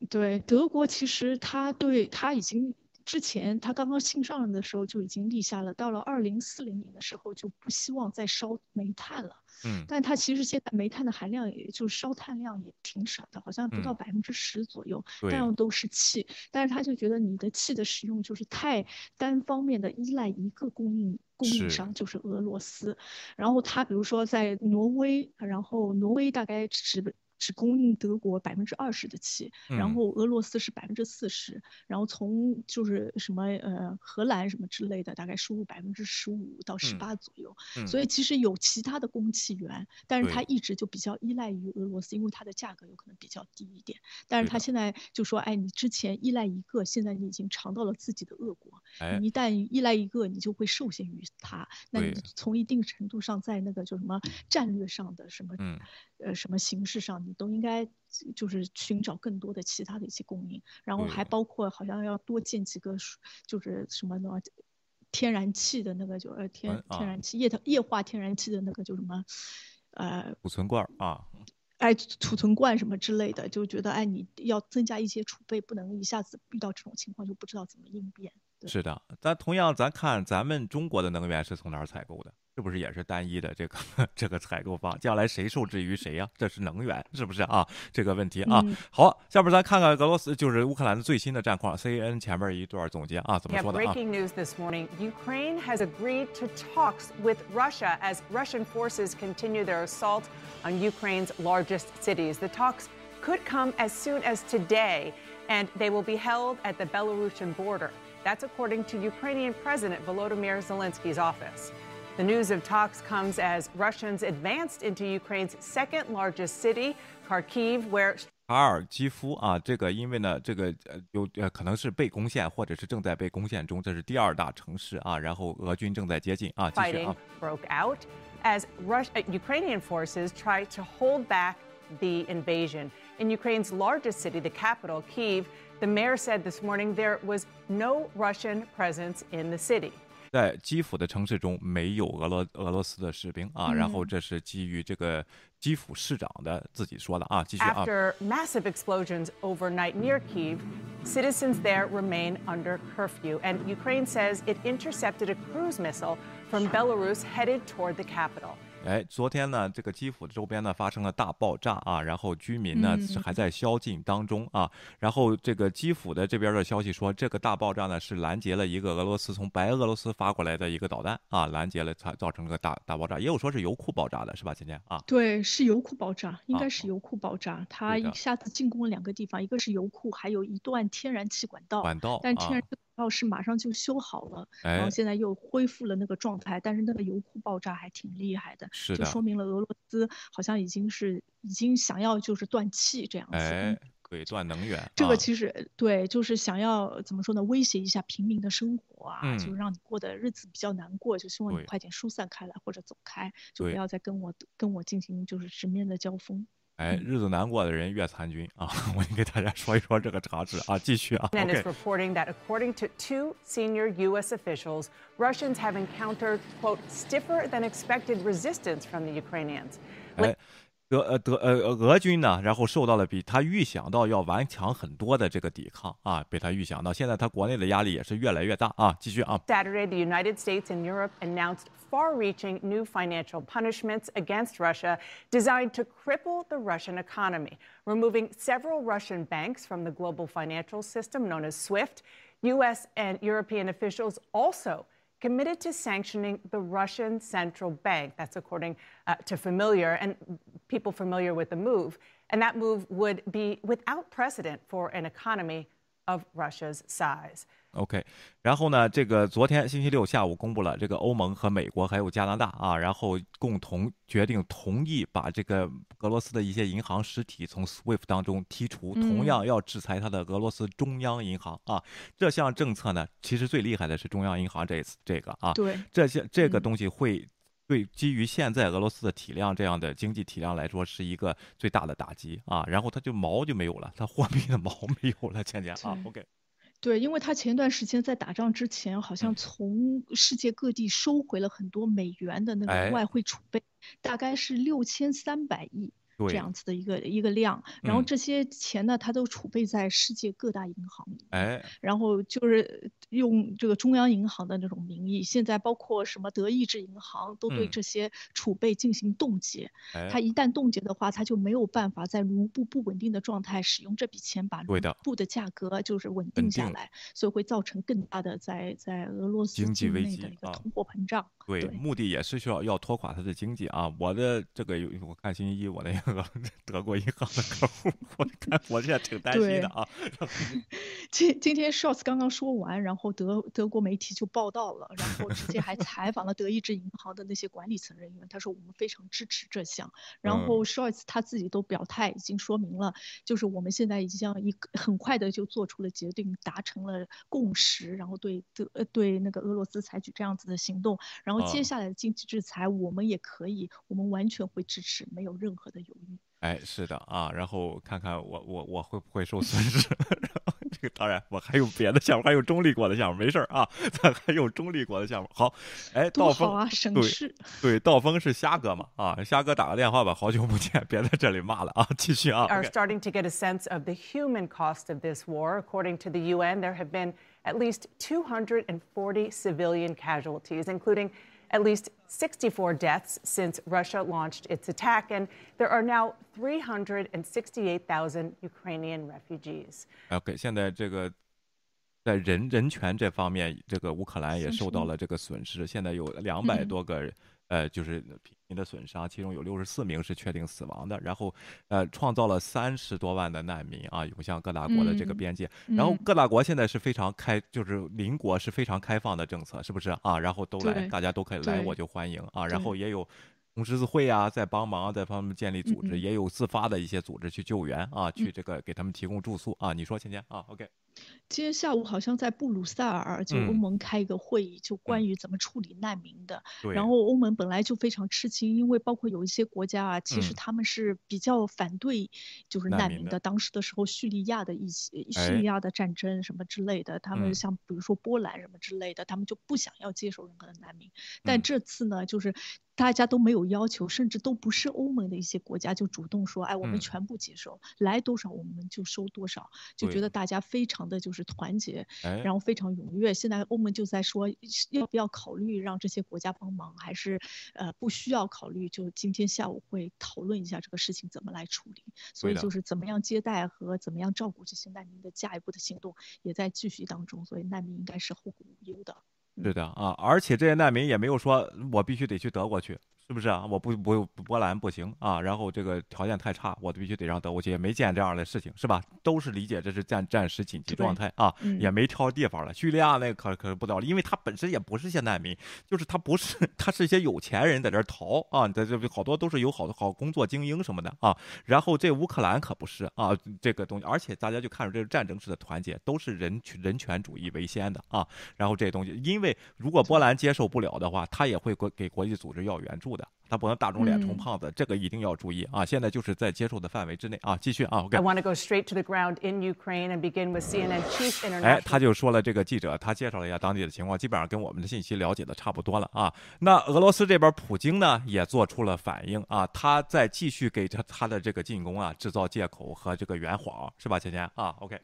对德国，其实他对他已经之前他刚刚新上任的时候就已经立下了，到了二零四零年的时候就不希望再烧煤炭了。嗯，但他其实现在煤炭的含量，也就是烧炭量也挺少的，好像不到百分之十左右，大量都是气。但是他就觉得你的气的使用就是太单方面的依赖一个供应供应商，就是俄罗斯。然后他比如说在挪威，然后挪威大概只。只供应德国百分之二十的气，然后俄罗斯是百分之四十，然后从就是什么呃荷兰什么之类的，大概输入百分之十五到十八左右。所以其实有其他的供气源，但是它一直就比较依赖于俄罗斯，因为它的价格有可能比较低一点。但是它现在就说，哎，你之前依赖一个，现在你已经尝到了自己的恶果。你一旦依赖一个，你就会受限于它。那你从一定程度上，在那个就什么战略上的什么呃什么形式上。你都应该就是寻找更多的其他的一些供应，然后还包括好像要多建几个，就是什么呢？天然气的那个就呃天天然气液液化天然气的那个就什么，呃储存罐啊，哎储存罐什么之类的，就觉得哎你要增加一些储备，不能一下子遇到这种情况就不知道怎么应变。是的，但同样咱看咱们中国的能源是从哪儿采购的？是不是也是单一的这个这个采购方？将来谁受制于谁呀？这是能源，是不是啊？这个问题啊。好，下边咱看看俄罗斯，就是乌克兰的最新的战况。CNN 前面一段总结啊，怎么说的啊？Breaking news this morning: Ukraine has agreed to talks with Russia as Russian forces continue their assault on Ukraine's largest cities. The talks could come as soon as today, and they will be held at the Belarusian border. That's according to Ukrainian President Volodymyr Zelensky's office. The news of talks comes as Russians advanced into Ukraine's second largest city, Kharkiv, where 卡尔基夫啊，这个因为呢，这个呃有呃可能是被攻陷，或者是正在被攻陷中，这是第二大城市啊。然后俄军正在接近啊，继续啊。broke out as Rush, uh, Ukrainian forces try to hold back the invasion. In Ukraine's largest city, the capital, Kiev, the mayor said this morning there was no Russian presence in the city. 在基辅的城市中没有俄罗俄罗斯的士兵啊，然后这是基于这个基辅市长的自己说的啊，继续啊。After massive explosions overnight near Kiev, citizens there remain under curfew, and Ukraine says it intercepted a cruise missile from Belarus headed toward the capital. 哎，昨天呢，这个基辅周边呢发生了大爆炸啊，然后居民呢是还在宵禁当中啊。然后这个基辅的这边的消息说，这个大爆炸呢是拦截了一个俄罗斯从白俄罗斯发过来的一个导弹啊，拦截了才造成个大大爆炸。也有说是油库爆炸的，是吧，芊芊啊？对，是油库爆炸，应该是油库爆炸。它一下子进攻了两个地方，一个是油库，还有一段天然气管道。管道，但天然。倒是马上就修好了，然后现在又恢复了那个状态，但是那个油库爆炸还挺厉害的，就说明了俄罗斯好像已经是已经想要就是断气这样子，哎，可以断能源。这个其实对，就是想要怎么说呢，威胁一下平民的生活啊，就让你过的日子比较难过，就希望你快点疏散开来或者走开，就不要再跟我跟我进行就是直面的交锋。哎，日子难过的人越参军啊！我给大家说一说这个常识啊，继续啊。And is reporting that according to two senior U.S. officials, Russians have encountered quote stiffer than expected resistance from the Ukrainians. 哎， 德呃德呃俄军呢，然后受到了比他预想到要顽强很多的这个抵抗啊，被他预想到，现在他国内的压力也是越来越大啊。继续啊。Saturday, the United States and Europe announced far reaching new financial punishments against Russia designed to cripple the Russian economy, removing several Russian banks from the global financial system known as SWIFT. U.S. and European officials also committed to sanctioning the Russian central bank. That's according uh, to familiar and people familiar with the move. And that move would be without precedent for an economy of Russia's size. OK，然后呢，这个昨天星期六下午公布了，这个欧盟和美国还有加拿大啊，然后共同决定同意把这个俄罗斯的一些银行实体从 SWIFT 当中剔除，同样要制裁它的俄罗斯中央银行啊。这项政策呢，其实最厉害的是中央银行这次这个啊，对，这些这个东西会对基于现在俄罗斯的体量这样的经济体量来说是一个最大的打击啊。然后它就毛就没有了，它货币的毛没有了，倩倩啊，OK。对，因为他前段时间在打仗之前，好像从世界各地收回了很多美元的那个外汇储备，大概是六千三百亿。这样子的一个一个量，然后这些钱呢，它都储备在世界各大银行里。哎，然后就是用这个中央银行的那种名义，现在包括什么德意志银行都对这些储备进行冻结。它一旦冻结的话，它就没有办法在卢布不稳定的状态使用这笔钱把卢布的价格就是稳定下来，所以会造成更大的在在俄罗斯经济危机的一个通货膨胀。对，目的也是需要要拖垮它的经济啊！我的这个我看星期一我那个。德国银行的客户，我看我现在挺担心的啊。今今天 Shorts 刚刚说完，然后德德国媒体就报道了，然后直接还采访了德意志银行的那些管理层人员，他说我们非常支持这项。然后 Shorts 他自己都表态，已经说明了，就是我们现在已经一个很快的就做出了决定，达成了共识，然后对德对那个俄罗斯采取这样子的行动。然后接下来的经济制裁，我们也可以，我们完全会支持，没有任何的犹豫。哎，是的啊，然后看看我我我会不会受损失。这个当然，我还有别的项目，还有中立国的项目，没事儿啊，咱还有中立国的项目。好，哎，道峰啊，省事。对，道峰是虾哥嘛？啊，虾哥打个电话吧，好久不见，别在这里骂了啊，继续啊。Are starting to get a sense of the human cost of this war. According to the UN, there have been at least 240 civilian casualties, including. at least 64 deaths since Russia launched its attack, and there are now 368,000 Ukrainian refugees. OK，现在这个在人人权这方面，这个乌克兰也受到了这个损失，现在有两百多个。呃，就是平 民的损伤，其中有六十四名是确定死亡的，然后，呃，创造了三十多万的难民啊，涌向各大国的这个边界，然后各大国现在是非常开，就是邻国是非常开放的政策，是不是啊？然后都来，大家都可以来，我就欢迎啊。然后也有红十字会啊，在帮忙，在帮他们建立组织，也有自发的一些组织去救援啊，去这个给他们提供住宿啊。你说，芊芊啊？OK。今天下午好像在布鲁塞尔，就欧盟开一个会议，就关于怎么处理难民的。然后欧盟本来就非常吃惊，因为包括有一些国家啊，其实他们是比较反对就是难民的。当时的时候，叙利亚的一些叙利亚的战争什么之类的，他们像比如说波兰什么之类的，他们就不想要接受任何的难民。但这次呢，就是。大家都没有要求，甚至都不是欧盟的一些国家就主动说，哎，我们全部接受，来多少我们就收多少，就觉得大家非常的就是团结，然后非常踊跃。现在欧盟就在说，要不要考虑让这些国家帮忙，还是呃不需要考虑？就今天下午会讨论一下这个事情怎么来处理。所以就是怎么样接待和怎么样照顾这些难民的下一步的行动也在继续当中，所以难民应该是后顾无忧的。对的啊，而且这些难民也没有说我必须得去德国去。是不是啊？我不不波兰不行啊，然后这个条件太差，我必须得让德国去，也没见这样的事情，是吧？都是理解这是暂暂时紧急状态啊，也没挑地方了。叙利亚那可可不得了，因为他本身也不是些难民，就是他不是，他是一些有钱人在这逃啊，在这好多都是有好多好工作精英什么的啊。然后这乌克兰可不是啊，这个东西，而且大家就看出这是战争式的团结，都是人权人权主义为先的啊。然后这东西，因为如果波兰接受不了的话，他也会国给国际组织要援助的。他不能打肿脸充胖子，这个一定要注意啊！现在就是在接受的范围之内啊，继续啊。，OK。I want to go straight to the ground in Ukraine and begin with CNN chief international. 哎，他就说了，这个记者他介绍了一下当地的情况，基本上跟我们的信息了解的差不多了啊。那俄罗斯这边普京呢也做出了反应啊，他在继续给他他的这个进攻啊制造借口和这个圆谎，是吧，芊芊啊？OK。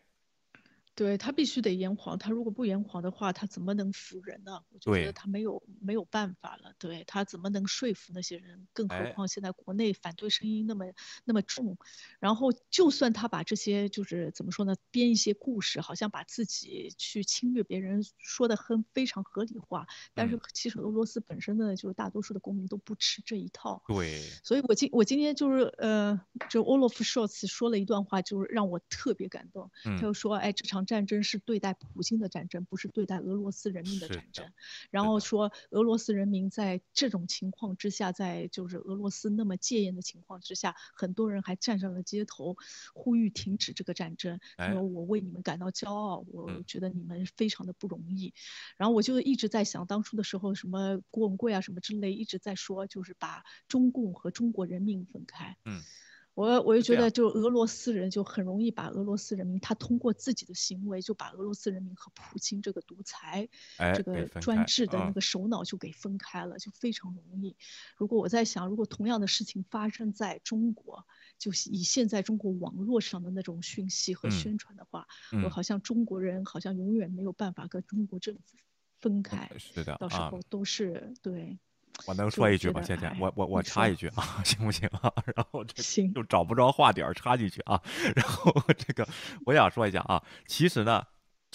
对他必须得言谎，他如果不言谎的话，他怎么能服人呢？我就觉得他没有没有办法了。对他怎么能说服那些人？更何况现在国内反对声音那么那么重，然后就算他把这些就是怎么说呢，编一些故事，好像把自己去侵略别人说的很非常合理化，但是其实俄罗斯本身呢，就是大多数的公民都不吃这一套。对，所以我今我今天就是呃，就 Olaf Scholz 说了一段话，就是让我特别感动。他就说，哎，这场。战争是对待普京的战争，不是对待俄罗斯人民的战争。然后说俄罗斯人民在这种情况之下，在就是俄罗斯那么戒严的情况之下，很多人还站上了街头，呼吁停止这个战争。说我为你们感到骄傲，我觉得你们非常的不容易。然后我就一直在想，当初的时候什么郭文贵啊什么之类，一直在说就是把中共和中国人民分开。嗯。我我就觉得，就俄罗斯人就很容易把俄罗斯人民，他通过自己的行为就把俄罗斯人民和普京这个独裁、这个专制的那个首脑就给分开了，就非常容易。如果我在想，如果同样的事情发生在中国，就以现在中国网络上的那种讯息和宣传的话，我好像中国人好像永远没有办法跟中国政府分开。是的，到时候都是对。我能说一句吗？倩倩，我我我插一句啊，行不行啊？然后这行就找不着话点插进去啊。然后这个我想说一下啊，其实呢。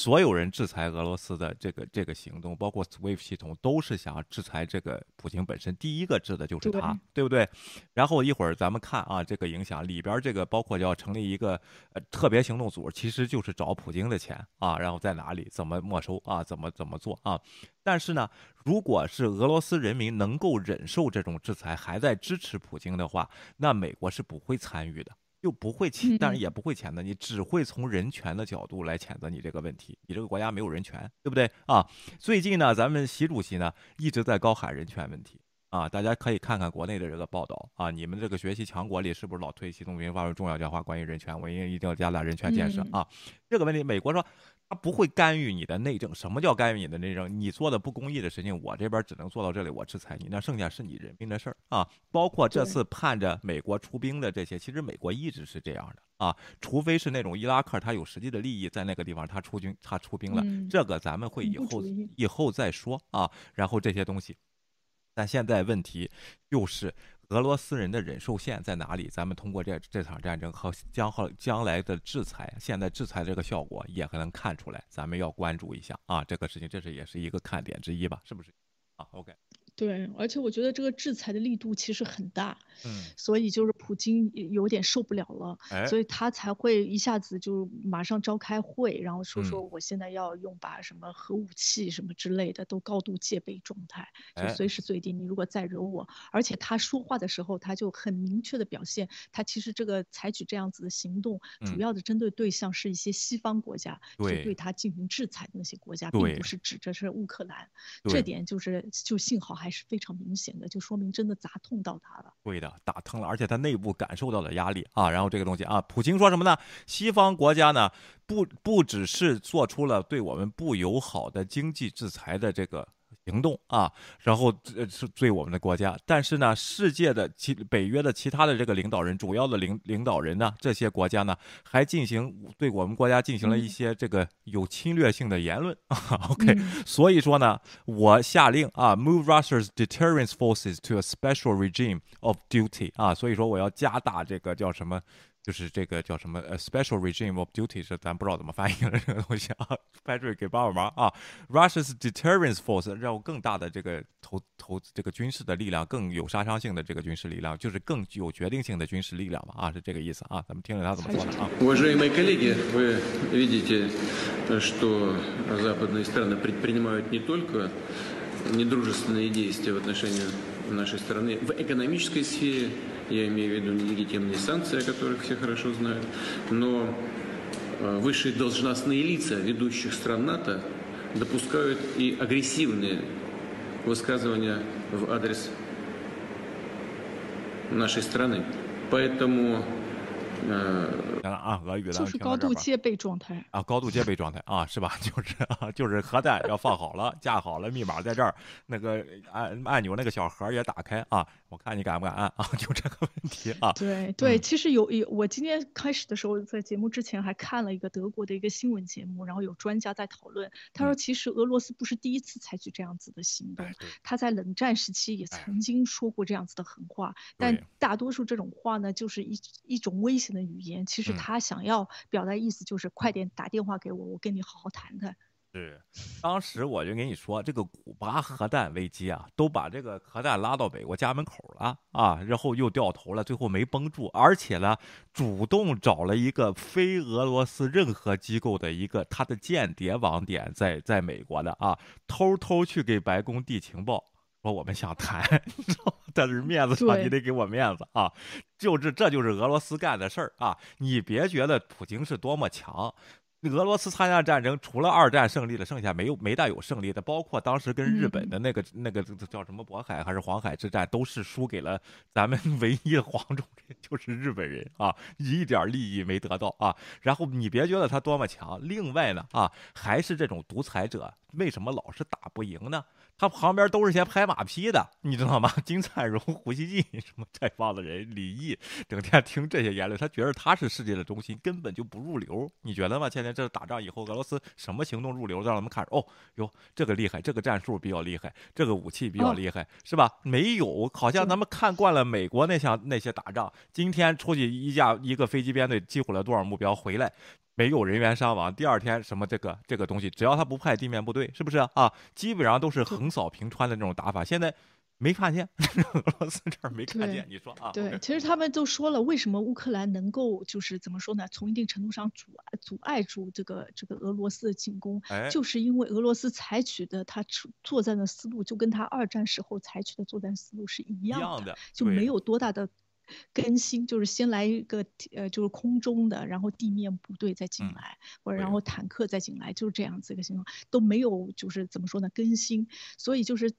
所有人制裁俄罗斯的这个这个行动，包括 SWIFT 系统，都是想要制裁这个普京本身。第一个制的就是他，对不对？然后一会儿咱们看啊，这个影响里边这个包括要成立一个呃特别行动组，其实就是找普京的钱啊，然后在哪里怎么没收啊，怎么怎么做啊？但是呢，如果是俄罗斯人民能够忍受这种制裁，还在支持普京的话，那美国是不会参与的。又不会谴，但是也不会谴责你，只会从人权的角度来谴责你这个问题。你这个国家没有人权，对不对啊？最近呢，咱们习主席呢一直在高喊人权问题啊，大家可以看看国内的这个报道啊。你们这个学习强国里是不是老推习近平发表重要讲话关于人权？我应该一定要加大人权建设啊。这个问题，美国说。他不会干预你的内政。什么叫干预你的内政？你做的不公义的事情，我这边只能做到这里，我制裁你，那剩下是你人民的事儿啊。包括这次盼着美国出兵的这些，其实美国一直是这样的啊，除非是那种伊拉克，他有实际的利益在那个地方，他出军，他出兵了，这个咱们会以后以后再说啊。然后这些东西，但现在问题就是。俄罗斯人的忍受线在哪里？咱们通过这这场战争和将后将来的制裁，现在制裁这个效果也能看出来，咱们要关注一下啊，这个事情这是也是一个看点之一吧？是不是？啊，OK。对，而且我觉得这个制裁的力度其实很大，嗯，所以就是普京有点受不了了，哎，所以他才会一下子就马上召开会，然后说说我现在要用把什么核武器什么之类的都高度戒备状态，就随时随地你如果再惹我，而且他说话的时候他就很明确的表现，他其实这个采取这样子的行动，主要的针对对象是一些西方国家，对，对他进行制裁的那些国家，并不是指着是乌克兰，这点就是就幸好还。是非常明显的，就说明真的砸痛到他了。对的，打疼了，而且他内部感受到了压力啊。然后这个东西啊，普京说什么呢？西方国家呢，不不只是做出了对我们不友好的经济制裁的这个。行动啊，然后呃是对我们的国家，但是呢，世界的其北约的其他的这个领导人，主要的领领导人呢，这些国家呢，还进行对我们国家进行了一些这个有侵略性的言论。OK，所以说呢，我下令啊，move Russia's deterrence forces to a special regime of duty 啊，所以说我要加大这个叫什么？就是这个叫什么呃，special regime of duty 是咱不知道怎么翻译了这个东西啊，Patrick 给帮帮忙啊，Russia's deterrence force 让更大的这个投投这个军事的力量，更有杀伤性的这个军事力量，就是更具有决定性的军事力量嘛啊，是这个意思啊，咱们听听他怎么说的啊。Уважаемые коллеги, вы видите, что западные страны предпринимают не только недружественные действия в отношении нашей страны в экономической сфере. Я имею в виду нелегитимные санкции, о которых все хорошо знают. Но высшие должностные лица ведущих стран НАТО допускают и агрессивные высказывания в адрес нашей страны. Поэтому 啊，俄语的就是高度戒备状态啊，高度戒备状态啊，是吧？就是啊，就是核弹要放好了，架好了，密码在这儿，那个按按钮那个小盒也打开啊，我看你敢不敢按啊？就这个问题啊。对对，其实有有，我今天开始的时候在节目之前还看了一个德国的一个新闻节目，然后有专家在讨论，他说其实俄罗斯不是第一次采取这样子的行动，他在冷战时期也曾经说过这样子的狠话，但大多数这种话呢，就是一一种危险。的语言，其实他想要表达意思就是快点打电话给我，我跟你好好谈谈。是，当时我就跟你说，这个古巴核弹危机啊，都把这个核弹拉到美国家门口了啊，然后又掉头了，最后没绷住，而且呢，主动找了一个非俄罗斯任何机构的一个他的间谍网点在在美国的啊，偷偷去给白宫递情报。说我们想谈，但是面子上你得给我面子啊！就是这就是俄罗斯干的事儿啊！你别觉得普京是多么强。俄罗斯参加战争，除了二战胜利了，剩下没有没大有胜利的，包括当时跟日本的那个那个叫什么渤海还是黄海之战，都是输给了咱们唯一的黄种人，就是日本人啊，一点利益没得到啊。然后你别觉得他多么强，另外呢啊，还是这种独裁者，为什么老是打不赢呢？他旁边都是些拍马屁的，你知道吗？金灿荣、胡锡进什么这帮子人，李毅整天听这些言论，他觉得他是世界的中心，根本就不入流。你觉得吗？现在这打仗以后，俄罗斯什么行动入流，让他们看哦哟，这个厉害，这个战术比较厉害，这个武器比较厉害，是吧？没有，好像咱们看惯了美国那项那些打仗，今天出去一架一个飞机编队击毁了多少目标回来。没有人员伤亡。第二天什么这个这个东西，只要他不派地面部队，是不是啊？基本上都是横扫平川的那种打法。现在没看见 俄罗斯这儿没看见，你说啊？对，其实他们都说了，为什么乌克兰能够就是怎么说呢？从一定程度上阻阻碍住这个这个俄罗斯的进攻，就是因为俄罗斯采取的他作战的思路，就跟他二战时候采取的作战思路是一样的，就没有多大的。更新就是先来一个呃，就是空中的，然后地面部队再进来，或者然后坦克再进来，就是这样子一个情况，都没有就是怎么说呢？更新，所以就是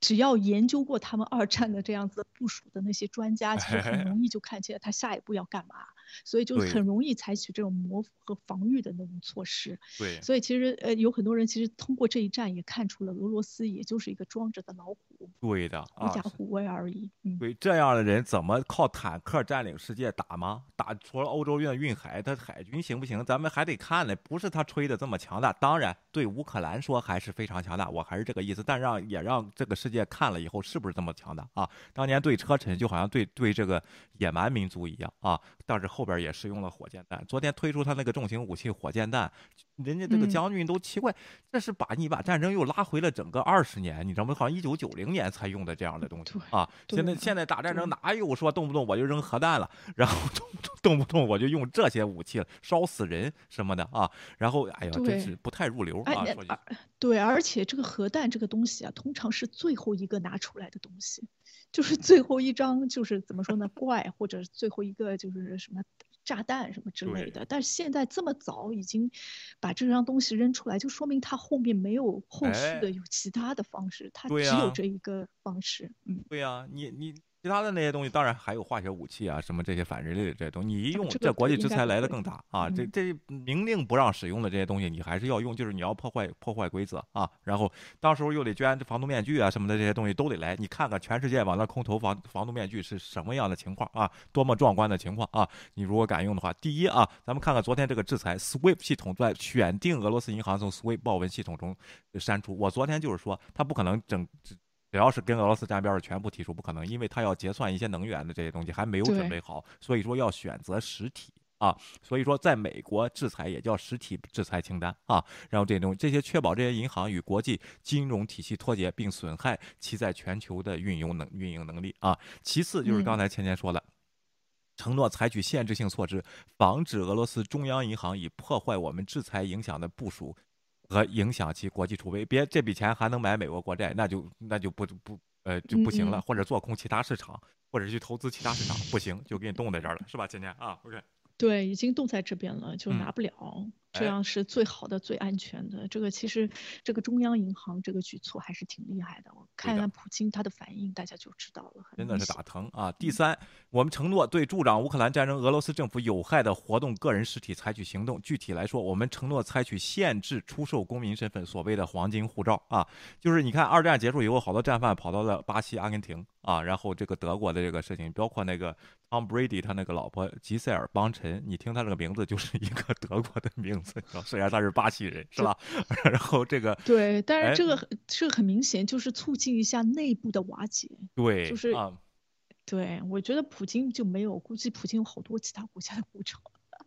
只要研究过他们二战的这样子部署的那些专家，其实很容易就看清他下一步要干嘛。所以就很容易采取这种模糊和防御的那种措施。对，所以其实呃有很多人其实通过这一战也看出了俄罗斯也就是一个装着的老虎。对的，狐假虎威而已。对，这样的人怎么靠坦克占领世界打吗？打除了欧洲运运海，他海军行不行？咱们还得看呢。不是他吹的这么强大。当然，对乌克兰说还是非常强大，我还是这个意思。但让也让这个世界看了以后是不是这么强大啊？当年对车臣就好像对对这个野蛮民族一样啊。但是后边也使用了火箭弹。昨天推出他那个重型武器火箭弹，人家这个将军都奇怪，这是把你把战争又拉回了整个二十年，你知道吗？好像一九九零零年才用的这样的东西啊。现在现在打战争哪有说动不动我就扔核弹了，然后动动不动我就用这些武器了，烧死人什么的啊。然后哎呀，真是不太入流啊。对，而且这个核弹这个东西啊，通常是最后一个拿出来的东西，就是最后一张，就是怎么说呢，怪或者最后一个就是什么。炸弹什么之类的，但是现在这么早已经把这张东西扔出来，就说明他后面没有后续的有其他的方式，他只有这一个方式。嗯，对呀，你你。其他的那些东西，当然还有化学武器啊，什么这些反人类的这些东西，你一用，这国际制裁来的更大啊！这这明令不让使用的这些东西，你还是要用，就是你要破坏破坏规则啊！然后到时候又得捐防毒面具啊什么的，这些东西都得来。你看看全世界往那空投防防毒面具是什么样的情况啊？多么壮观的情况啊！你如果敢用的话，第一啊，咱们看看昨天这个制裁，SWIFT 系统在选定俄罗斯银行从 SWIFT 报文系统中删除。我昨天就是说，他不可能整。只要是跟俄罗斯沾边的，全部提出不可能，因为他要结算一些能源的这些东西还没有准备好，所以说要选择实体啊。所以说，在美国制裁也叫实体制裁清单啊。然后这种这些确保这些银行与国际金融体系脱节，并损害其在全球的运营能运营能力啊。其次就是刚才芊芊说的，承诺采取限制性措施，防止俄罗斯中央银行以破坏我们制裁影响的部署。和影响其国际储备，别这笔钱还能买美国国债，那就那就不不呃就不行了，或者做空其他市场，或者去投资其他市场，不行，就给你冻在这儿了，是吧，今天啊？OK。对，已经冻在这边了，就拿不了，这样是最好的、最安全的。这个其实，这个中央银行这个举措还是挺厉害的。我看看普京他的反应，大家就知道了。真的是打疼啊！第三，我们承诺对助长乌克兰战争、俄罗斯政府有害的活动个人实体采取行动。具体来说，我们承诺采取限制出售公民身份，所谓的黄金护照啊，就是你看二战结束以后，好多战犯跑到了巴西、阿根廷。啊，然后这个德国的这个事情，包括那个 Tom Brady 他那个老婆吉塞尔邦辰，你听他这个名字就是一个德国的名字，虽然他是巴西人，是吧？然后这个对，但是这个这个很明显就是促进一下内部的瓦解，对，就是对，我觉得普京就没有，估计普京有好多其他国家的护照。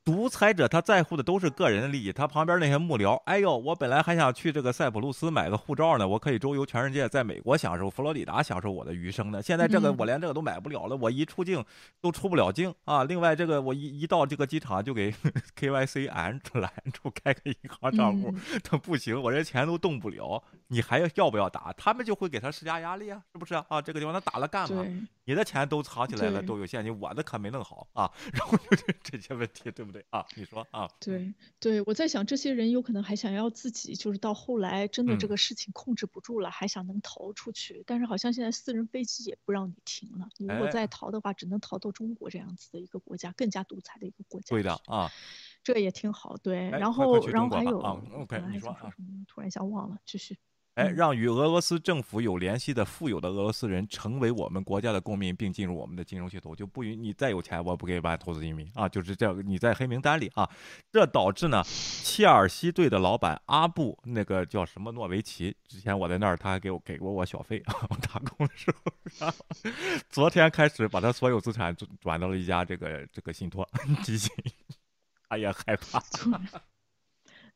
独裁者他在乎的都是个人的利益，他旁边那些幕僚，哎呦，我本来还想去这个塞浦路斯买个护照呢，我可以周游全世界，在美国享受佛罗里达享受我的余生呢。现在这个我连这个都买不了了，我一出境都出不了境啊。另外，这个我一一到这个机场就给 KYC 拦住拦住，开个银行账户，他不行，我这钱都动不了。你还要要不要打？他们就会给他施加压力啊，是不是啊？这个地方他打了干嘛？你的钱都藏起来了，都有现金，我的可没弄好啊。然后就这些问题，对不对啊？你说啊？对对，我在想，这些人有可能还想要自己，就是到后来真的这个事情控制不住了，还想能逃出去。但是好像现在私人飞机也不让你停了，你如果再逃的话，只能逃到中国这样子的一个国家，更加独裁的一个国家。对的啊，这也挺好。对，然后然后还有，OK，你说突然一下忘了，继续。哎，让与俄罗斯政府有联系的富有的俄罗斯人成为我们国家的公民，并进入我们的金融系统，就不允你再有钱，我不给你办投资移民啊，就是这样，你在黑名单里啊。这导致呢，切尔西队的老板阿布，那个叫什么诺维奇，之前我在那儿，他还给我给过我小费啊，我打工的时候。昨天开始把他所有资产转转到了一家这个这个信托 基金，他也害怕。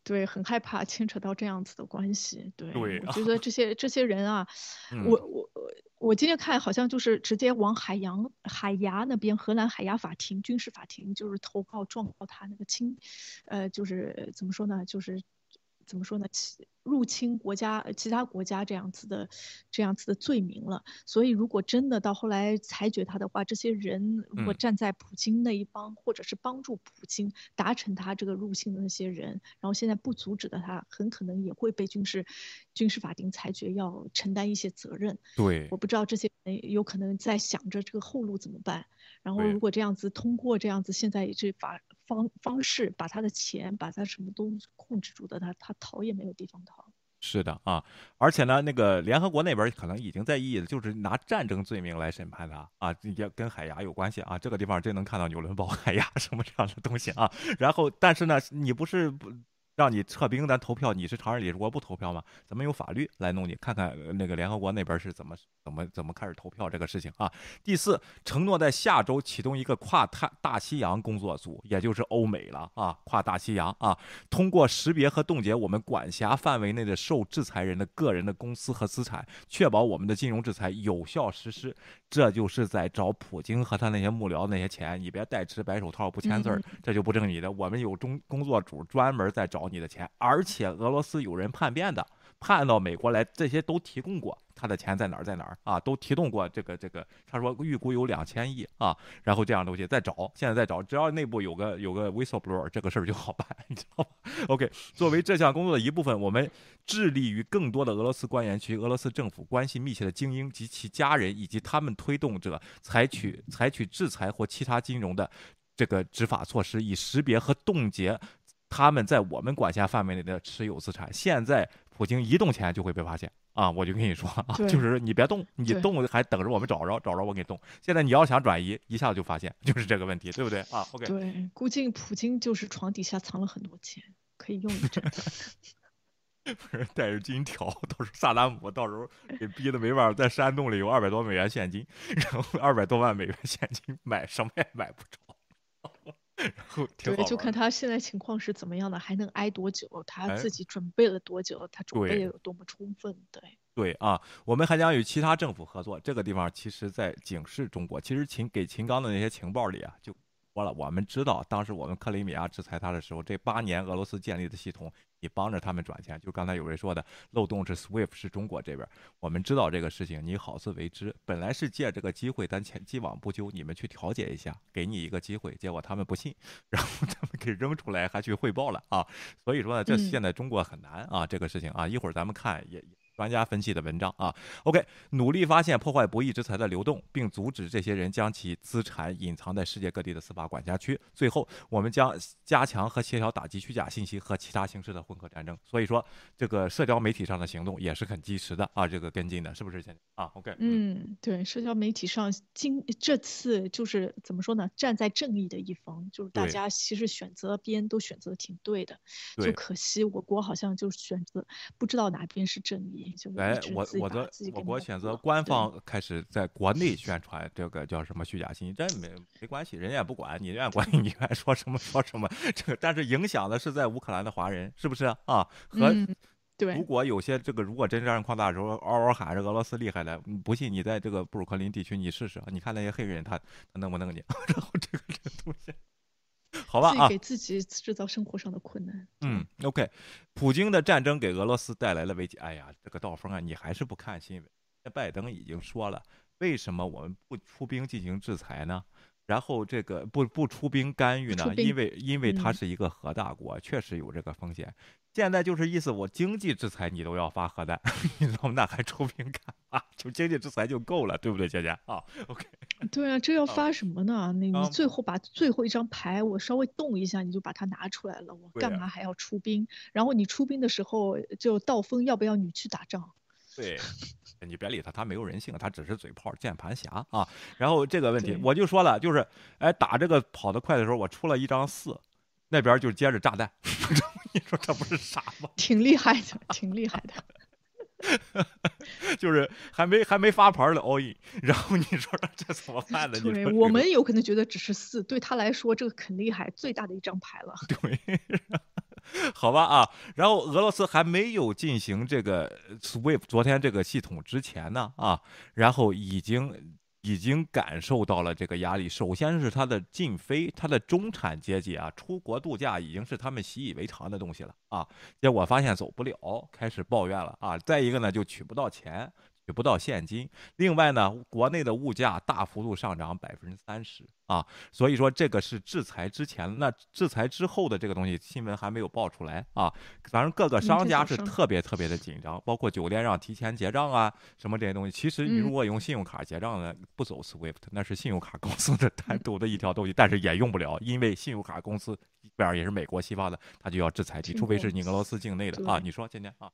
对，很害怕牵扯到这样子的关系。对，我觉得这些这些人啊，我我我今天看好像就是直接往海洋海牙那边，荷兰海牙法庭军事法庭就是投靠状告他那个亲，呃，就是怎么说呢，就是怎么说呢，入侵国家其他国家这样子的这样子的罪名了，所以如果真的到后来裁决他的话，这些人如果站在普京那一方，或者是帮助普京达成他这个入侵的那些人，然后现在不阻止的他，很可能也会被军事军事法庭裁决要承担一些责任。对，我不知道这些人有可能在想着这个后路怎么办。然后如果这样子通过这样子现在这法方方式把他的钱把他什么都控制住的，他他逃也没有地方逃。是的啊，而且呢，那个联合国那边可能已经在意的就是拿战争罪名来审判他啊，也跟海牙有关系啊。这个地方真能看到纽伦堡海牙什么这样的东西啊。然后，但是呢，你不是不让你撤兵咱投票，你是常任理事国不投票吗？咱们用法律来弄你，看看那个联合国那边是怎么怎么怎么开始投票这个事情啊。第四，承诺在下周启动一个跨太大西洋工作组，也就是欧美了啊，跨大西洋啊，通过识别和冻结我们管辖范围内的受制裁人的个人的公司和资产，确保我们的金融制裁有效实施。这就是在找普京和他那些幕僚那些钱，你别代持白手套不签字儿，这就不正你的。我们有中工作组专门在找你的钱，而且俄罗斯有人叛变的。叛到美国来，这些都提供过，他的钱在哪儿在哪儿啊？都提供过这个这个，他说预估有两千亿啊，然后这样东西再找，现在再找，只要内部有个有个 whistleblower，这个事儿就好办，你知道吗？OK，作为这项工作的一部分，我们致力于更多的俄罗斯官员及俄罗斯政府关系密切的精英及其家人以及他们推动者采取采取制裁或其他金融的这个执法措施，以识别和冻结他们在我们管辖范围内的持有资产。现在。普京一动钱就会被发现啊！我就跟你说啊，就是你别动，你动还等着我们找着，找着我给你动。现在你要想转移，一下子就发现，就是这个问题，对不对啊？OK。对，估计普京就是床底下藏了很多钱，可以用一阵。不 是带着金条，到时候萨达姆到时候给逼的没办法，在山洞里有二百多美元现金，然后二百多万美元现金买什么也买不着。然后 对，就看他现在情况是怎么样的，还能挨多久？他自己准备了多久？他准备有多么充分？对对啊，我们还将与其他政府合作。这个地方其实在警示中国。其实秦给秦刚的那些情报里啊，就。说了，我们知道，当时我们克里米亚制裁他的时候，这八年俄罗斯建立的系统，你帮着他们转钱，就刚才有人说的漏洞是 SWIFT 是中国这边，我们知道这个事情，你好自为之。本来是借这个机会，咱前既往不咎，你们去调解一下，给你一个机会，结果他们不信，然后他们给扔出来，还去汇报了啊。所以说呢，这现在中国很难啊，这个事情啊，一会儿咱们看也。专家分析的文章啊，OK，努力发现破坏不义之财的流动，并阻止这些人将其资产隐藏在世界各地的司法管辖区。最后，我们将加强和协调打击虚假信息和其他形式的混合战争。所以说，这个社交媒体上的行动也是很及时的啊，这个跟进的，是不是？现啊，OK，嗯，对，社交媒体上今这次就是怎么说呢？站在正义的一方，就是大家其实选择边都选择挺对的，就可惜我国好像就选择不知道哪边是正义。哎，我我的我国选择官方开始在国内宣传这个叫什么虚假信息，这没没关系，人家也不管你，愿意管你，你愿意说什么说什么。这个但是影响的是在乌克兰的华人，是不是啊？和对，如果有些这个如果真战争扩大的时候，嗷嗷喊着俄罗斯厉害了，不信你在这个布鲁克林地区你试试，你看那些黑人他他弄不弄你？然后这个这个东西。好吧啊，给自己制造生活上的困难。嗯，OK，普京的战争给俄罗斯带来了危机。哎呀，这个道峰啊，你还是不看新闻。拜登已经说了，为什么我们不出兵进行制裁呢？然后这个不不出兵干预呢？因为因为它是一个核大国，确实有这个风险。现在就是意思，我经济制裁你都要发核弹，你知道吗？那还出兵干嘛？就经济制裁就够了，对不对，姐姐啊？OK。对啊，这要发什么呢？你你最后把最后一张牌，我稍微动一下，你就把它拿出来了，我干嘛还要出兵？然后你出兵的时候，就道风要不要你去打仗？对，你别理他，他没有人性，他只是嘴炮、键盘侠啊。然后这个问题，我就说了，就是哎，打这个跑得快的时候，我出了一张四，那边就接着炸弹。你说这不是傻吗？挺厉害的，挺厉害的。就是还没还没发牌的 all in，然后你说这怎么办呢？对我们有可能觉得只是四，对他来说这个很厉害，最大的一张牌了。对，好吧啊。然后俄罗斯还没有进行这个 swift 昨天这个系统之前呢啊，然后已经。已经感受到了这个压力。首先是他的禁飞，他的中产阶级啊，出国度假已经是他们习以为常的东西了啊。结果发现走不了，开始抱怨了啊。再一个呢，就取不到钱。取不到现金，另外呢，国内的物价大幅度上涨百分之三十啊，所以说这个是制裁之前，那制裁之后的这个东西新闻还没有爆出来啊。反正各个商家是特别特别的紧张，包括酒店让提前结账啊，什么这些东西。其实你如果用信用卡结账呢，不走 SWIFT，那是信用卡公司的单独的一条东西，但是也用不了，因为信用卡公司基本上也是美国西方的，他就要制裁你，除非是你俄罗斯境内的啊。你说，今天啊。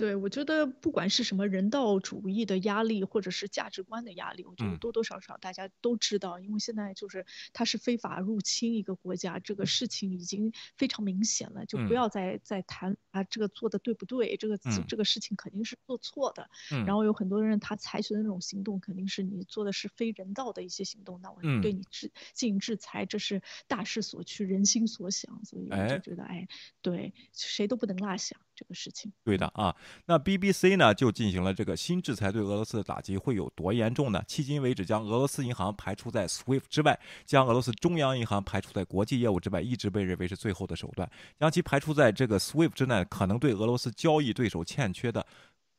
对，我觉得不管是什么人道主义的压力，或者是价值观的压力，我觉得多多少少大家都知道，因为现在就是它是非法入侵一个国家，这个事情已经非常明显了，就不要再再谈啊，这个做的对不对？这个这个事情肯定是做错的。然后有很多人他采取的那种行动，肯定是你做的是非人道的一些行动，那我对你制进行制裁，这是大势所趋，人心所想，所以我就觉得，哎，对，谁都不能落下这个事情。对的啊。那 BBC 呢就进行了这个新制裁对俄罗斯的打击会有多严重呢？迄今为止，将俄罗斯银行排除在 SWIFT 之外，将俄罗斯中央银行排除在国际业务之外，一直被认为是最后的手段。将其排除在这个 SWIFT 之内，可能对俄罗斯交易对手欠缺的。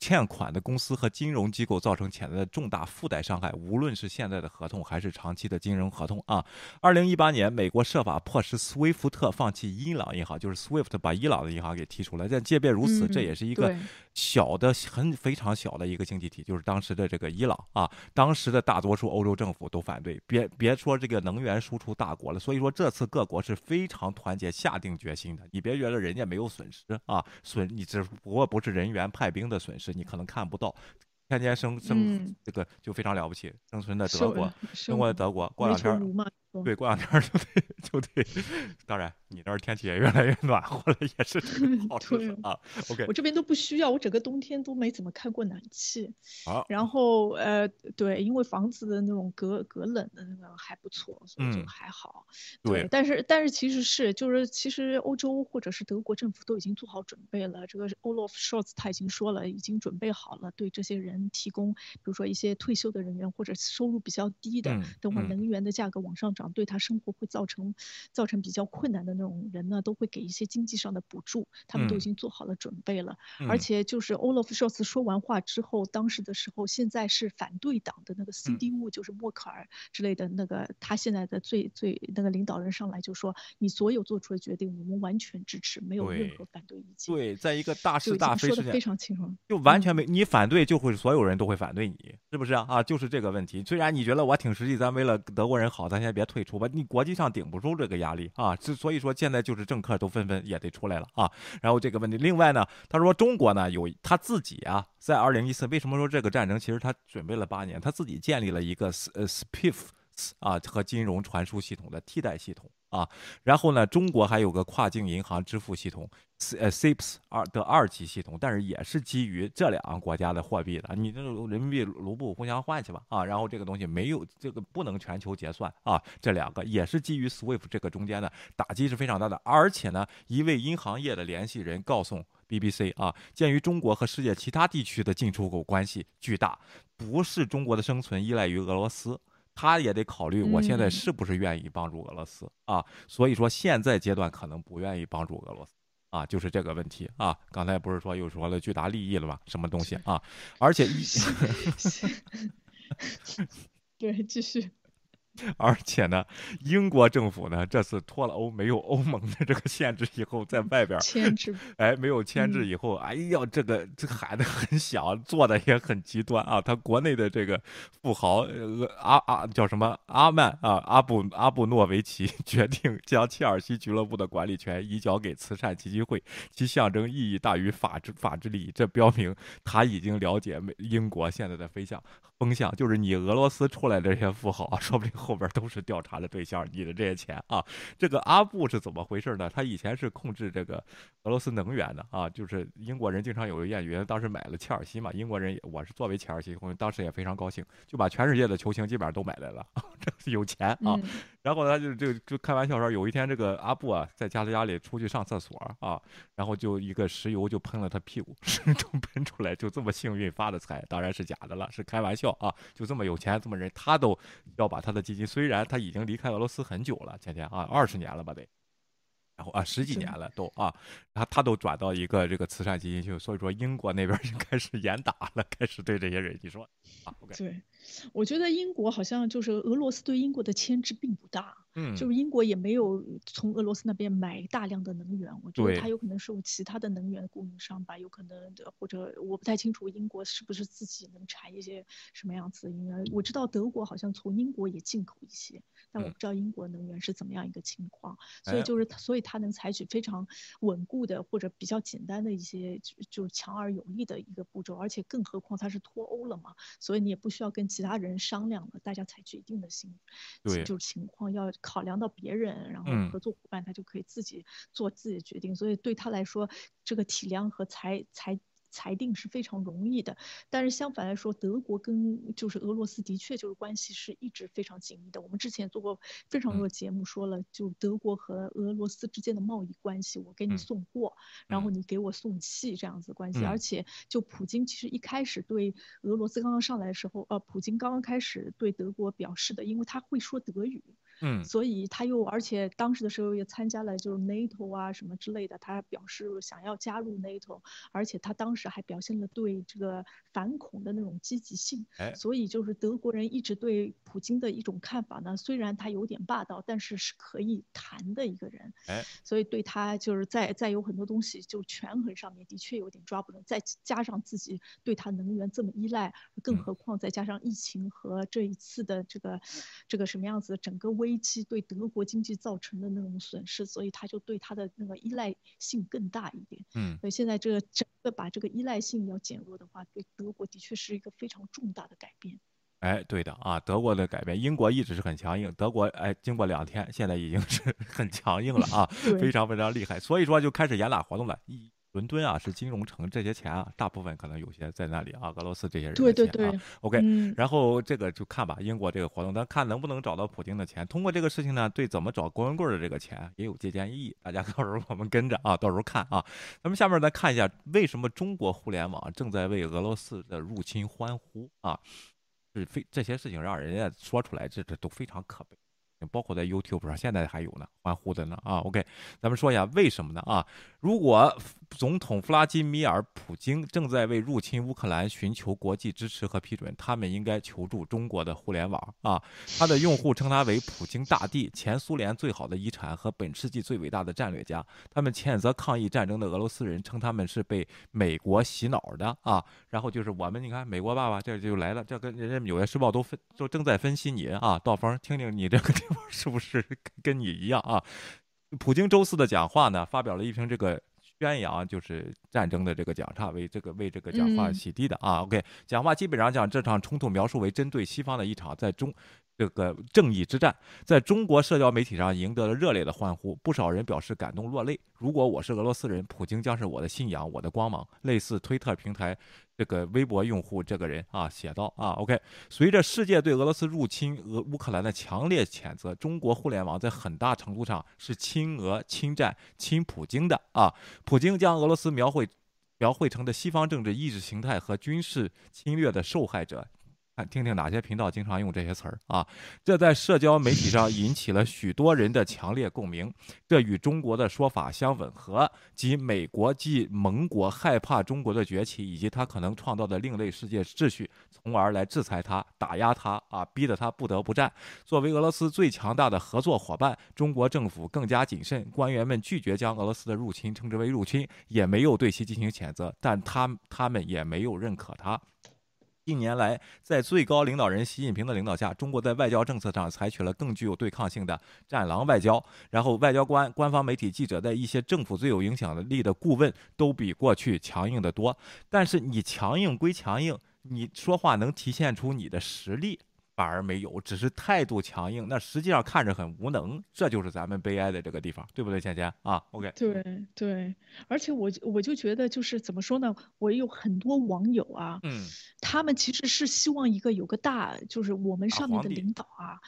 欠款的公司和金融机构造成潜在的重大附带伤害，无论是现在的合同还是长期的金融合同啊。二零一八年，美国设法迫使斯威夫特放弃伊朗银行，就是 SWIFT 把伊朗的银行给踢出来。但即便如此，这也是一个小的、很非常小的一个经济体，就是当时的这个伊朗啊。当时的大多数欧洲政府都反对，别别说这个能源输出大国了。所以说，这次各国是非常团结、下定决心的。你别觉得人家没有损失啊，损你只不过不是人员派兵的损失。你可能看不到，天天生生这个就非常了不起，生存在德国，生活在德国，过两天。对，过两天就得就得，当然你那儿天气也越来越暖和了，也是好处啊。OK，我这边都不需要，我整个冬天都没怎么开过暖气。好，然后呃，对，因为房子的那种隔隔冷的那个还不错，所以就还好。对，但是但是其实是就是其实欧洲或者是德国政府都已经做好准备了。这个 Olaf Scholz 他已经说了，已经准备好了对这些人提供，比如说一些退休的人员或者收入比较低的，等会能源的价格往上涨。对他生活会造成造成比较困难的那种人呢，都会给一些经济上的补助，他们都已经做好了准备了。而且就是 Olaf Scholz 说完话之后，当时的时候，现在是反对党的那个 CDU，就是默克尔之类的那个，他现在的最最那个领导人上来就说：“你所有做出的决定，我们完全支持，没有任何反对意见。”对，在一个大是大非说的，非常清楚，就完全没你反对，就会所有人都会反对你，是不是啊？啊，就是这个问题。虽然你觉得我挺实际，咱为了德国人好，咱先别退出吧。你国际上顶不住这个压力啊，之所以说现在就是政客都纷纷也得出来了啊。然后这个问题，另外呢，他说中国呢有他自己啊，在二零一四为什么说这个战争其实他准备了八年，他自己建立了一个呃 SPIF 啊和金融传输系统的替代系统。啊，然后呢，中国还有个跨境银行支付系统，C 呃 CIPS 二的二级系统，但是也是基于这两个国家的货币的，你这人民币、卢布互相换去吧，啊，然后这个东西没有这个不能全球结算啊，这两个也是基于 SWIFT 这个中间的打击是非常大的，而且呢，一位银行业的联系人告诉 BBC 啊，鉴于中国和世界其他地区的进出口关系巨大，不是中国的生存依赖于俄罗斯。他也得考虑，我现在是不是愿意帮助俄罗斯啊？所以说现在阶段可能不愿意帮助俄罗斯啊，就是这个问题啊。刚才不是说又说了巨大利益了吗？什么东西啊？而且一，对，继续。而且呢，英国政府呢这次脱了欧，没有欧盟的这个限制以后，在外边牵制，哎，没有牵制以后，哎呀，这个这喊的很响，做的也很极端啊。他国内的这个富豪阿阿叫什么阿曼啊，阿布阿布诺维奇 决定将切尔西俱乐部的管理权移交给慈善基金会，其象征意义大于法治法治利益。这标明他已经了解美英国现在的飞向风向，就是你俄罗斯出来的这些富豪，说不定。后边都是调查的对象，你的这些钱啊，这个阿布是怎么回事呢？他以前是控制这个俄罗斯能源的啊，就是英国人经常有个谚语，当时买了切尔西嘛，英国人我是作为切尔西，当时也非常高兴，就把全世界的球星基本上都买来了，这是有钱啊。然后他就就就开玩笑说，有一天这个阿布啊，在家里家里出去上厕所啊，然后就一个石油就喷了他屁股，就喷出来，就这么幸运发的财，当然是假的了，是开玩笑啊，就这么有钱这么人，他都要把他的基金，虽然他已经离开俄罗斯很久了，前天啊，二十年了吧得。然后啊，十几年了都啊，他他都转到一个这个慈善基金去，所以说英国那边就开始严打了，开始对这些人，你说啊？对，我觉得英国好像就是俄罗斯对英国的牵制并不大，嗯，就是英国也没有从俄罗斯那边买大量的能源，我觉得它有可能受其他的能源供应商吧，有可能的或者我不太清楚英国是不是自己能产一些什么样子的能源。我知道德国好像从英国也进口一些，但我不知道英国能源是怎么样一个情况。所以就是，所以它能采取非常稳固的或者比较简单的一些就强而有力的一个步骤，而且更何况它是脱欧了嘛，所以你也不需要跟其他人商量了，大家采取一定的行，对，就是情况要。考量到别人，然后合作伙伴，他就可以自己做自己的决定，所以对他来说，这个体量和裁裁。裁定是非常容易的，但是相反来说，德国跟就是俄罗斯的确就是关系是一直非常紧密的。我们之前做过非常多节目，说了就德国和俄罗斯之间的贸易关系，我给你送货，然后你给我送气这样子关系。而且就普京其实一开始对俄罗斯刚刚上来的时候，呃，普京刚刚开始对德国表示的，因为他会说德语，嗯，所以他又而且当时的时候也参加了就是 NATO 啊什么之类的，他表示想要加入 NATO，而且他当时。还表现了对这个反恐的那种积极性，所以就是德国人一直对普京的一种看法呢，虽然他有点霸道，但是是可以谈的一个人，所以对他就是在在有很多东西就权衡上面的确有点抓不准，再加上自己对他能源这么依赖，更何况再加上疫情和这一次的这个这个什么样子整个危机对德国经济造成的那种损失，所以他就对他的那个依赖性更大一点，嗯，所以现在这个整个把这个依赖性要减弱的话，对德国的确是一个非常重大的改变。哎，对的啊，德国的改变，英国一直是很强硬，德国哎，经过两天，现在已经是很强硬了啊，非常非常厉害，所以说就开始严打活动了。一伦敦啊，是金融城，这些钱啊，大部分可能有些在那里啊，俄罗斯这些人的钱啊。OK，然后这个就看吧，英国这个活动，咱看能不能找到普京的钱。通过这个事情呢，对怎么找郭文贵的这个钱也有借鉴意义。大家 到时候我们跟着啊，到时候看啊。咱们下面再看一下，为什么中国互联网正在为俄罗斯的入侵欢呼啊？是非这些事情让人家说出来，这这都非常可悲。包括在 YouTube 上，现在还有呢，欢呼的呢啊。OK，咱们说一下为什么呢啊？如果总统弗拉基米尔·普京正在为入侵乌克兰寻求国际支持和批准，他们应该求助中国的互联网啊。他的用户称他为“普京大帝”，前苏联最好的遗产和本世纪最伟大的战略家。他们谴责抗议战争的俄罗斯人，称他们是被美国洗脑的啊。然后就是我们，你看美国爸爸这就来了，这跟人家《纽约时报》都分都正在分析你啊。道峰，听听你这个地方是不是跟你一样啊？普京周四的讲话呢，发表了一篇这个宣扬就是战争的这个讲话，为这个为这个讲话洗地的啊。OK，讲话基本上讲这场冲突描述为针对西方的一场在中。这个正义之战在中国社交媒体上赢得了热烈的欢呼，不少人表示感动落泪。如果我是俄罗斯人，普京将是我的信仰，我的光芒。类似推特平台这个微博用户这个人啊写道啊，OK，随着世界对俄罗斯入侵俄乌克兰的强烈谴责，中国互联网在很大程度上是亲俄、亲战、亲普京的啊。普京将俄罗斯描绘描绘成的西方政治意识形态和军事侵略的受害者。听听哪些频道经常用这些词儿啊？这在社交媒体上引起了许多人的强烈共鸣。这与中国的说法相吻合，即美国及盟国害怕中国的崛起以及他可能创造的另类世界秩序，从而来制裁他、打压他啊，逼得他不得不战。作为俄罗斯最强大的合作伙伴，中国政府更加谨慎。官员们拒绝将俄罗斯的入侵称之为入侵，也没有对其进行谴责，但他他们也没有认可他。一年来，在最高领导人习近平的领导下，中国在外交政策上采取了更具有对抗性的“战狼外交”。然后，外交官、官方媒体记者在一些政府最有影响力的顾问都比过去强硬的多。但是，你强硬归强硬，你说话能体现出你的实力。反而没有，只是态度强硬，那实际上看着很无能，这就是咱们悲哀的这个地方，对不对，倩倩啊？OK，对对，而且我我就觉得就是怎么说呢，我有很多网友啊，嗯，他们其实是希望一个有个大，就是我们上面的领导啊，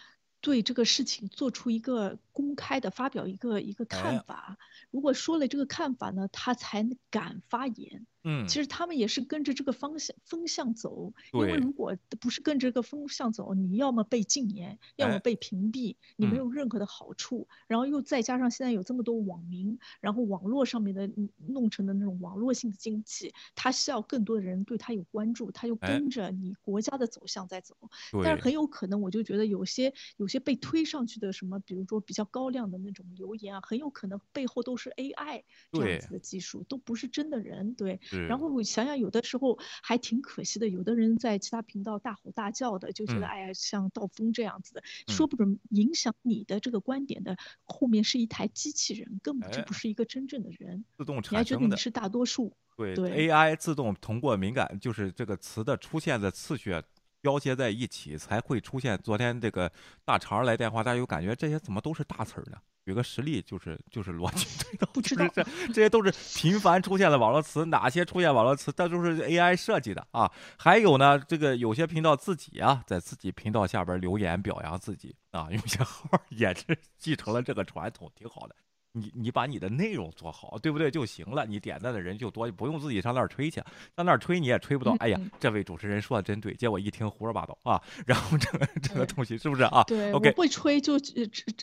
对这个事情做出一个公开的发表一个一个看法，如果说了这个看法呢，他才敢发言。嗯，其实他们也是跟着这个方向风向走，因为如果不是跟着这个风向走，你要么被禁言，要么被屏蔽，你没有任何的好处。然后又再加上现在有这么多网民，然后网络上面的弄成的那种网络性的经济，它需要更多的人对它有关注，它就跟着你国家的走向在走。但是很有可能，我就觉得有些有些被推上去的什么，比如说比较高亮的那种留言啊，很有可能背后都是 AI 这样子的技术，都不是真的人。对。然后我想想，有的时候还挺可惜的。有的人在其他频道大吼大叫的，就觉得哎呀，像道风这样子的，说不准影响你的这个观点的后面是一台机器人，根本就不是一个真正的人。自动产生的。你还觉得你是大多数？对，AI 自动通过敏感，就是这个词的出现的次序交接在一起，才会出现。昨天这个大肠来电话，大家有感觉这些怎么都是大词儿呢？举个实例，就是就是逻辑不知道这这些都是频繁出现的网络词，哪些出现网络词，这都是 AI 设计的啊。还有呢，这个有些频道自己啊，在自己频道下边留言表扬自己啊，有些号 也是继承了这个传统，挺好的。你你把你的内容做好，对不对就行了？你点赞的人就多，不用自己上那儿吹去，上那儿吹你也吹不到。哎呀，这位主持人说的真对，结果一听胡说八道啊！然后这个这个东西是不是啊？对会吹就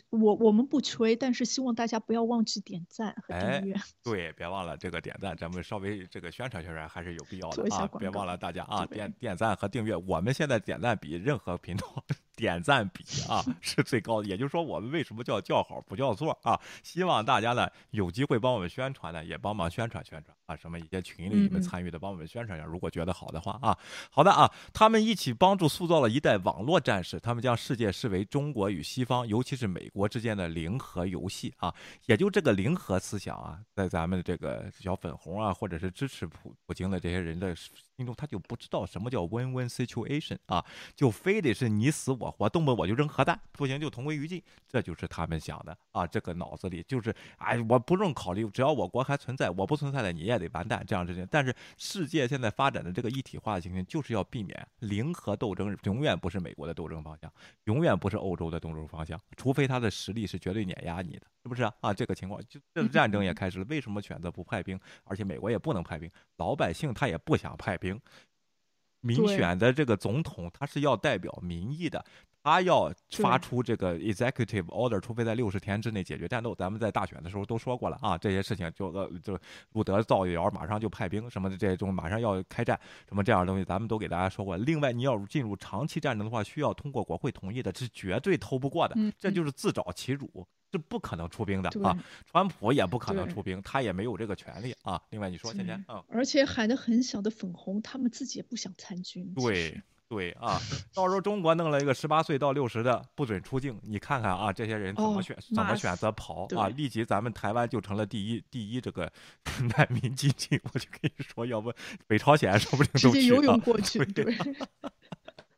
我我们不吹，但是希望大家不要忘记点赞和订阅。对，别忘了这个点赞，咱们稍微这个宣传宣传还是有必要的啊！别忘了大家啊，点点赞和订阅，我们现在点赞比任何频道。点赞比啊 是最高的，也就是说我们为什么叫叫好不叫座啊？希望大家呢有机会帮我们宣传呢，也帮忙宣传宣传啊，什么一些群里你们参与的，帮我们宣传一下。如果觉得好的话啊，好的啊，他们一起帮助塑造了一代网络战士，他们将世界视为中国与西方，尤其是美国之间的零和游戏啊，也就这个零和思想啊，在咱们这个小粉红啊，或者是支持普普京的这些人的。心中他就不知道什么叫 win-win situation 啊，就非得是你死我活，动不动我就扔核弹，不行就同归于尽，这就是他们想的啊。这个脑子里就是，哎，我不用考虑，只要我国还存在，我不存在了你也得完蛋这样事情。但是世界现在发展的这个一体化的情形，就是要避免零和斗争，永远不是美国的斗争方向，永远不是欧洲的斗争方向，除非他的实力是绝对碾压你的，是不是啊？这个情况就 这战争也开始了，为什么选择不派兵？而且美国也不能派兵，老百姓他也不想派兵。民选的这个总统，他是要代表民意的，他要发出这个 executive order，除非在六十天之内解决战斗。咱们在大选的时候都说过了啊，这些事情就呃就路德造谣，马上就派兵什么的，这种马上要开战什么这样的东西，咱们都给大家说过。另外，你要进入长期战争的话，需要通过国会同意的，是绝对偷不过的，这就是自找其辱。是不可能出兵的啊！川普也不可能出兵，他也没有这个权利啊。另外，你说，芊芊啊，而且喊的很小的粉红，他们自己也不想参军。对对啊，到时候中国弄了一个十八岁到六十的不准出境，你看看啊，这些人怎么选，怎么选择跑啊？立即咱们台湾就成了第一第一这个 难民基地。我就跟你说，要不北朝鲜说不定都去游泳过去。对。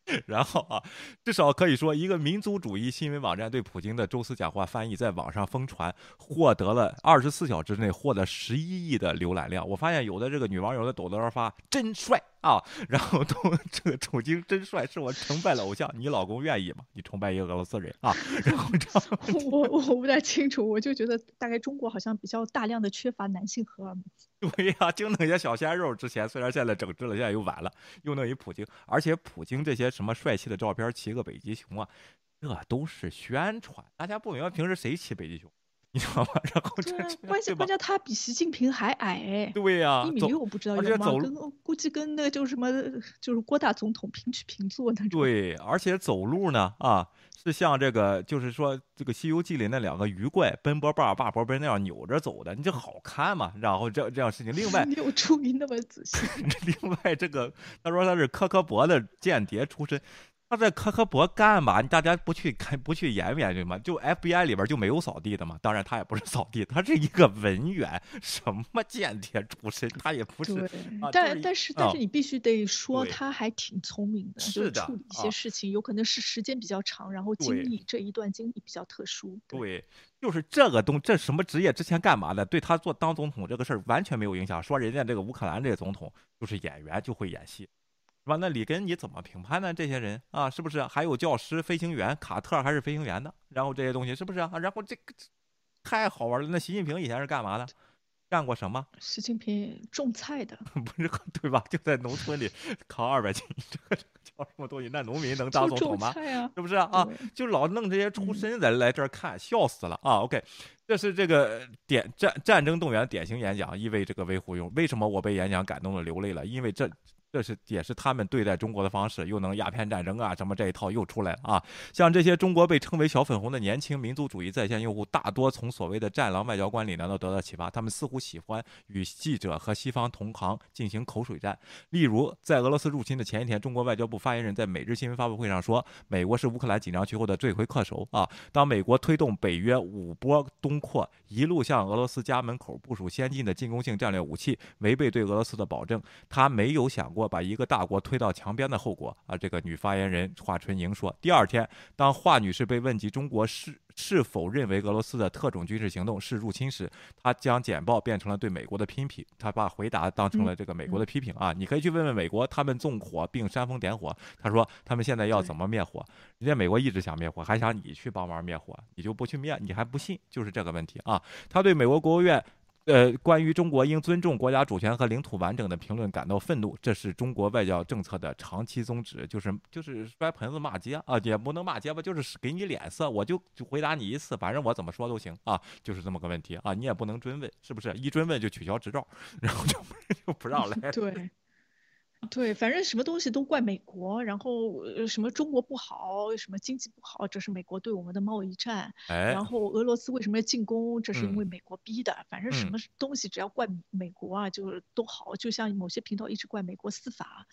然后啊，至少可以说，一个民族主义新闻网站对普京的宙斯讲话翻译在网上疯传，获得了二十四小时之内获得十一亿的浏览量。我发现有的这个女网友在抖音上发真帅啊，然后都 这个普京真帅，是我崇拜的偶像。你老公愿意吗？你崇拜一个俄罗斯人啊？然后这样，我我不太清楚，我就觉得大概中国好像比较大量的缺乏男性荷尔蒙。对呀，就那些小鲜肉。之前虽然现在整治了，现在又晚了，又弄一普京。而且普京这些什么帅气的照片，骑个北极熊啊，这都是宣传。大家不明白平时谁骑北极熊，你知道吗？然后这关键关键他比习近平还矮。对呀，一米六我不知道有吗？跟估计跟那个就是什么，就是郭大总统平起平坐那种。对，而且走路呢啊。是像这个，就是说这个《西游记》里那两个鱼怪奔波霸霸波奔那样扭着走的，你这好看嘛？然后这这样事情，另外 没有注意那么仔细。另外，这个他说他是科科博的间谍出身。他在科科博干嘛？大家不去看不去研究研究吗？就 FBI 里边就没有扫地的嘛？当然他也不是扫地，他是一个文员，什么间谍出身，他也不是。但但是但是你必须得说他还挺聪明的，就处理一些事情，有可能是时间比较长，然后经历这一段经历比较特殊。对，就是这个东这什么职业之前干嘛的，对他做当总统这个事儿完全没有影响。说人家这个乌克兰这个总统就是演员，就会演戏。是吧？那里根你怎么评判呢？这些人啊，是不是还有教师、飞行员？卡特还是飞行员呢？然后这些东西是不是啊？然后这个太好玩了。那习近平以前是干嘛的？干过什么？习近平种菜的，不是 对吧？就在农村里扛二百斤，这个这个叫什么东西？那农民能当总统吗？是不是啊？就老弄这些出身的来这儿看，笑死了啊！OK，这是这个典战战争动员典型演讲，意味这个维护用。为什么我被演讲感动的流泪了？因为这。这是也是他们对待中国的方式，又能鸦片战争啊什么这一套又出来了啊！像这些中国被称为“小粉红”的年轻民族主义在线用户，大多从所谓的“战狼外交”官里难道得到启发？他们似乎喜欢与记者和西方同行进行口水战。例如，在俄罗斯入侵的前一天，中国外交部发言人在每日新闻发布会上说：“美国是乌克兰紧张区后的罪魁祸首啊！当美国推动北约五波东扩，一路向俄罗斯家门口部署先进的进攻性战略武器，违背对俄罗斯的保证，他没有想过。”把一个大国推到墙边的后果啊！这个女发言人华春莹说。第二天，当华女士被问及中国是是否认为俄罗斯的特种军事行动是入侵时，她将简报变成了对美国的批评。她把回答当成了这个美国的批评啊！你可以去问问美国，他们纵火并煽风点火。她说他们现在要怎么灭火？人家美国一直想灭火，还想你去帮忙灭火，你就不去灭，你还不信？就是这个问题啊！他对美国国务院。呃，关于中国应尊重国家主权和领土完整的评论感到愤怒，这是中国外交政策的长期宗旨，就是就是摔盆子骂街啊，也不能骂街吧，就是给你脸色，我就就回答你一次，反正我怎么说都行啊，就是这么个问题啊，你也不能追问，是不是？一追问就取消执照，然后就就不让来。对。对，反正什么东西都怪美国，然后什么中国不好，什么经济不好，这是美国对我们的贸易战。哎，然后俄罗斯为什么要进攻？这是因为美国逼的。反正什么东西只要怪美国啊，就是都好。就像某些频道一直怪美国司法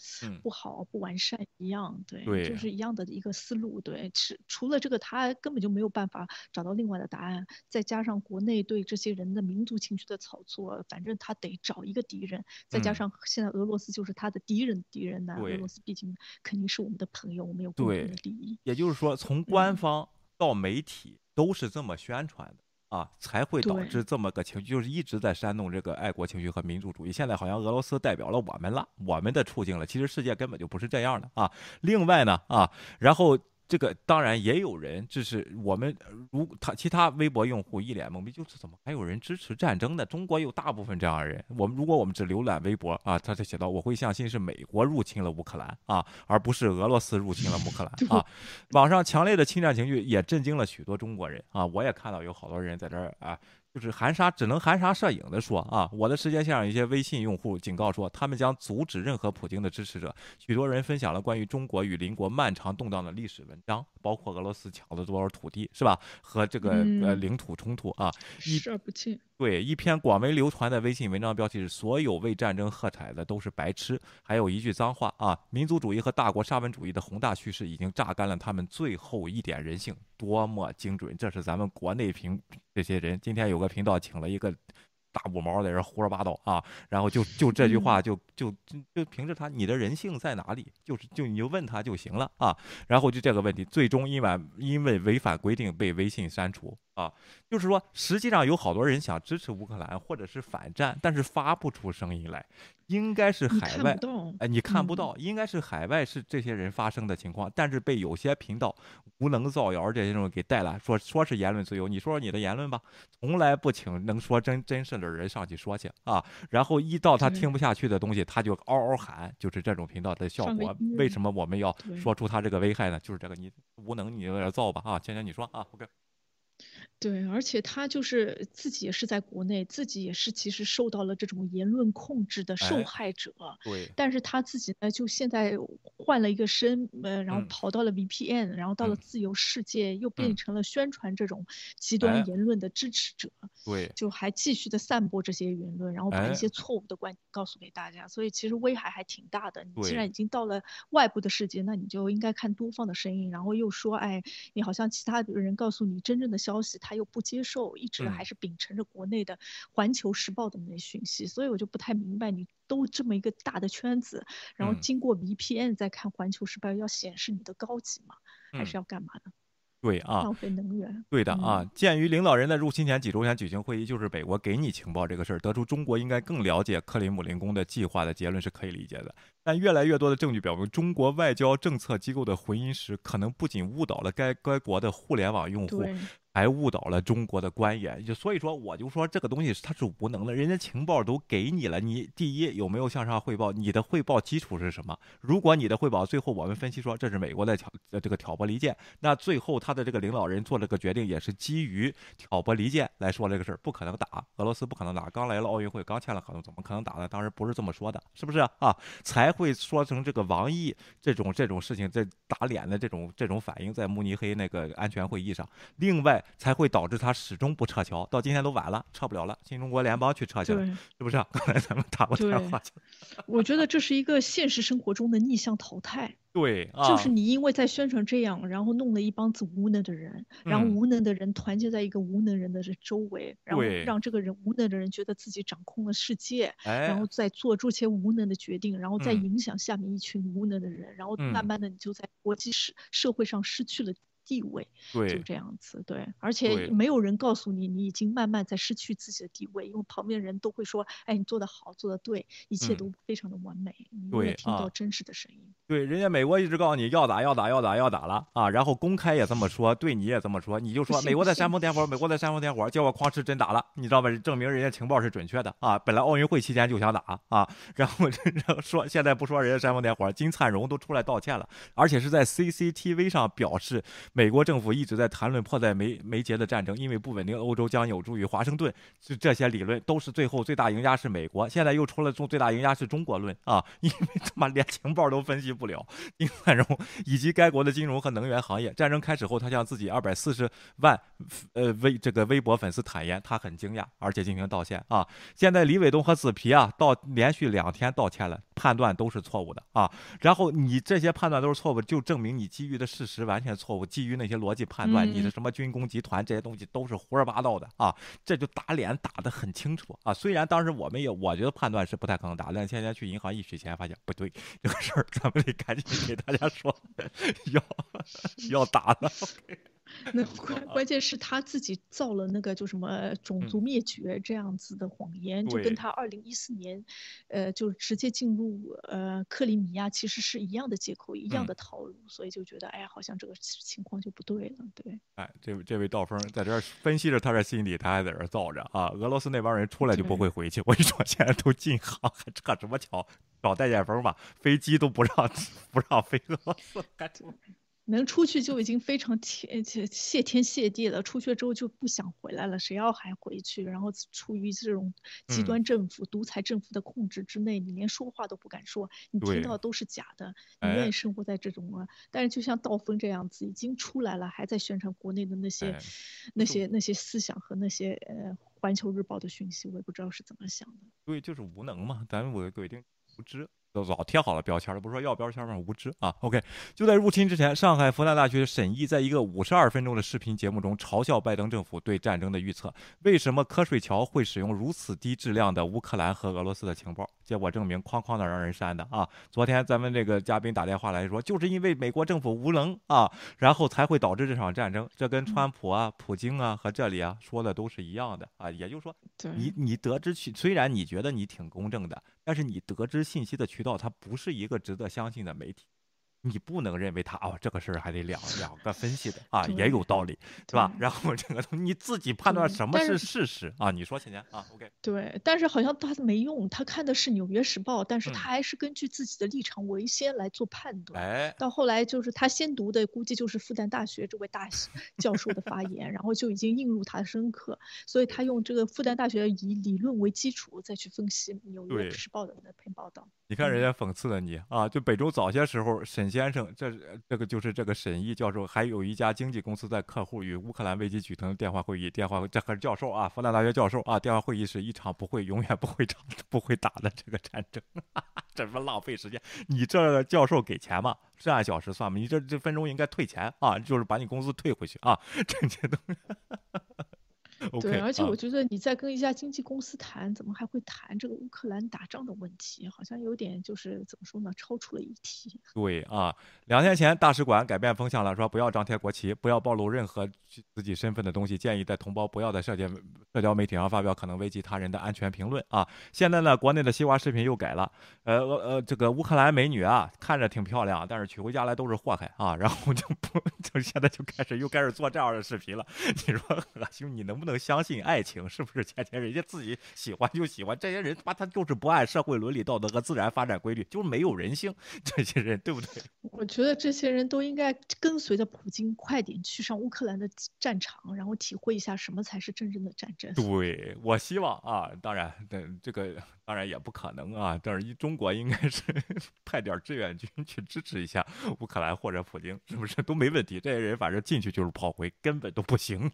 不好、不完善一样，对，就是一样的一个思路。对，是除了这个，他根本就没有办法找到另外的答案。再加上国内对这些人的民族情绪的炒作，反正他得找一个敌人。再加上现在俄罗斯就是他的敌。敌人敌人呢，俄罗斯毕竟肯定是我们的朋友，我们有共同的利益。也就是说，从官方到媒体都是这么宣传的啊，才会导致这么个情绪，就是一直在煽动这个爱国情绪和民族主义。现在好像俄罗斯代表了我们了，我们的处境了。其实世界根本就不是这样的啊。另外呢啊，然后。这个当然也有人，就是我们如他其他微博用户一脸懵逼，就是怎么还有人支持战争呢？中国有大部分这样的人。我们如果我们只浏览微博啊，他就写到我会相信是美国入侵了乌克兰啊，而不是俄罗斯入侵了乌克兰 啊。网上强烈的侵占情绪也震惊了许多中国人啊，我也看到有好多人在这儿啊。就是含沙只能含沙射影的说啊，我的时间线上一些微信用户警告说，他们将阻止任何普京的支持者。许多人分享了关于中国与邻国漫长动荡的历史文章，包括俄罗斯抢了多少土地，是吧？和这个呃领土冲突啊，视而不见。对，一篇广为流传的微信文章标题是“所有为战争喝彩的都是白痴”，还有一句脏话啊！民族主义和大国沙文主义的宏大叙事已经榨干了他们最后一点人性，多么精准！这是咱们国内评这些人。今天有个频道请了一个大五毛在这胡说八道啊，然后就就这句话就就就就凭着他，你的人性在哪里？就是就你就问他就行了啊！然后就这个问题，最终因为因为违反规定被微信删除。啊，就是说，实际上有好多人想支持乌克兰或者是反战，但是发不出声音来，应该是海外，哎，你看不到，应该是海外是这些人发生的情况，但是被有些频道无能造谣这些人给带来，说说是言论自由，你说说你的言论吧，从来不请能说真真事的人上去说去啊，然后一到他听不下去的东西，他就嗷嗷喊，就是这种频道的效果。为什么我们要说出他这个危害呢？就是这个，你无能，你有点造吧啊，芊芊你说啊，OK。对，而且他就是自己也是在国内，自己也是其实受到了这种言论控制的受害者。对，但是他自己呢，就现在换了一个身，呃，然后跑到了 VPN，然后到了自由世界，又变成了宣传这种极端言论的支持者。对，就还继续的散播这些言论，然后把一些错误的观点告诉给大家。所以其实危害还挺大的。你既然已经到了外部的世界，那你就应该看多方的声音。然后又说，哎，你好像其他的人告诉你真正的消息，他。他又不接受，一直还是秉承着国内的《环球时报》的那些讯息，所以我就不太明白，你都这么一个大的圈子，然后经过 VPN 再看《环球时报》，要显示你的高级吗？还是要干嘛呢？对啊，浪费能源。对的啊，鉴于领导人在入侵前几周前举行会议，就是美国给你情报这个事儿，得出中国应该更了解克里姆林宫的计划的结论是可以理解的。但越来越多的证据表明，中国外交政策机构的回音时，可能不仅误导了该该国的互联网用户，还误导了中国的官员，就所以说，我就说这个东西他是无能的，人家情报都给你了，你第一有没有向上汇报？你的汇报基础是什么？如果你的汇报最后我们分析说这是美国在挑这个挑拨离间，那最后他的这个领导人做了个决定，也是基于挑拨离间来说这个事儿，不可能打俄罗斯，不可能打，刚来了奥运会，刚签了合同，怎么可能打呢？当时不是这么说的，是不是啊？才会说成这个王毅这种这种事情，这打脸的这种这种反应，在慕尼黑那个安全会议上，另外。才会导致他始终不撤侨，到今天都晚了，撤不了了。新中国联邦去撤去了，是不是？刚才咱们打过电话去。我觉得这是一个现实生活中的逆向淘汰。对，就是你因为在宣传这样，然后弄了一帮子无能的人，然后无能的人团结在一个无能人的周围，然后让这个人无能的人觉得自己掌控了世界，然后再做出些无能的决定，然后再影响下面一群无能的人，然后慢慢的你就在国际社社会上失去了。地位，对，就这样子，对，而且没有人告诉你，你已经慢慢在失去自己的地位，因为旁边人都会说，哎，你做的好，做的对，一切都非常的完美，你也听到真实的声音。对，人家美国一直告诉你要打，要打，要打，要打了啊，然后公开也这么说，对你也这么说，你就说美国在煽风点火，美国在煽风点火，结果哐哧真打了，你知道吧？证明人家情报是准确的啊，本来奥运会期间就想打啊，然后 然后说现在不说人家煽风点火，金灿荣都出来道歉了，而且是在 CCTV 上表示。美国政府一直在谈论迫在眉眉睫的战争，因为不稳定欧洲将有助于华盛顿。这这些理论都是最后最大赢家是美国。现在又出了中最大赢家是中国论啊！因为他妈连情报都分析不了。丁汉荣以及该国的金融和能源行业，战争开始后，他向自己二百四十万呃微这个微博粉丝坦言，他很惊讶，而且进行道歉啊！现在李伟东和子皮啊，道连续两天道歉了，判断都是错误的啊！然后你这些判断都是错误，就证明你基于的事实完全错误，基于。那些逻辑判断，你的什么军工集团这些东西都是胡说八道的啊！这就打脸打得很清楚啊！虽然当时我们也我觉得判断是不太可能打，但现在去银行一取钱，发现不对，这个事儿咱们得赶紧给大家说，要要打了。那 关关键是他自己造了那个就什么种族灭绝这样子的谎言，就跟他二零一四年，呃，就直接进入呃克里米亚其实是一样的借口，一样的套路，所以就觉得哎呀，好像这个情况就不对了，对。哎，这这位道峰在这儿分析着他的心理，他还在这造着啊！俄罗斯那帮人出来就不会回去，我跟你说，现在都禁航，还扯什么桥？找代建峰吧，飞机都不让不让飞俄罗斯。能出去就已经非常天谢天谢地了，出去之后就不想回来了，谁要还回去？然后处于这种极端政府、独裁政府的控制之内，你连说话都不敢说，你听到都是假的，你愿意生活在这种啊？但是就像道风这样子，已经出来了，还在宣传国内的那些、那些、那些思想和那些呃《环球日报》的讯息，我也不知道是怎么想的。对，就是无能嘛，咱我规定无知。都早贴好了标签了，不是说要标签吗？无知啊！OK，就在入侵之前，上海复旦大学沈毅在一个五十二分钟的视频节目中嘲笑拜登政府对战争的预测。为什么瞌睡桥会使用如此低质量的乌克兰和俄罗斯的情报？结果证明，哐哐的让人删的啊！昨天咱们这个嘉宾打电话来说，就是因为美国政府无能啊，然后才会导致这场战争。这跟川普啊、普京啊和这里啊说的都是一样的啊。也就是说，你你得知去，虽然你觉得你挺公正的。但是你得知信息的渠道，它不是一个值得相信的媒体。你不能认为他哦，这个事儿还得两两个分析的啊，也有道理，对吧？然后这个你自己判断什么是事实啊？你说，倩倩啊，OK。对，但是好像他没用，他看的是《纽约时报》，但是他还是根据自己的立场为先来做判断。哎，到后来就是他先读的，估计就是复旦大学这位大教授的发言，然后就已经映入他的深刻，所以他用这个复旦大学以理论为基础再去分析《纽约时报》的那篇报道。你看人家讽刺了你啊！就北周早些时候，沈先生，这这个就是这个沈毅教授，还有一家经纪公司在客户与乌克兰危机举行电话会议，电话这可是教授啊，复旦大学教授啊，电话会议是一场不会永远不会打不会打的这个战争，这什么浪费时间？你这教授给钱吗？是按小时算吗？你这这分钟应该退钱啊，就是把你工资退回去啊，这些东西。对，而且我觉得你在跟一家经纪公司谈，怎么还会谈这个乌克兰打仗的问题？好像有点就是怎么说呢，超出了议题。对啊，两天前大使馆改变风向了，说不要张贴国旗，不要暴露任何自己身份的东西，建议在同胞不要在社交社交媒体上发表可能危及他人的安全评论啊。现在呢，国内的西瓜视频又改了，呃呃，这个乌克兰美女啊，看着挺漂亮，但是娶回家来都是祸害啊，然后就不 就现在就开始又开始做这样的视频了。你说何兄，你能不能相信爱情？是不是前天人家自己喜欢就喜欢？这些人他妈他就是不按社会伦理道德和自然发展规律，就是没有人性。这些人对不对？我觉得这些人都应该跟随着普京快点去上乌克兰的战场，然后体会一下什么才是真正的战争。对我希望啊，当然，这个当然也不可能啊。但是中国应该是 派点志愿军去支持一下乌克兰或者普京，是不是都没问题？这些人反正进去就是炮灰，根本都不行。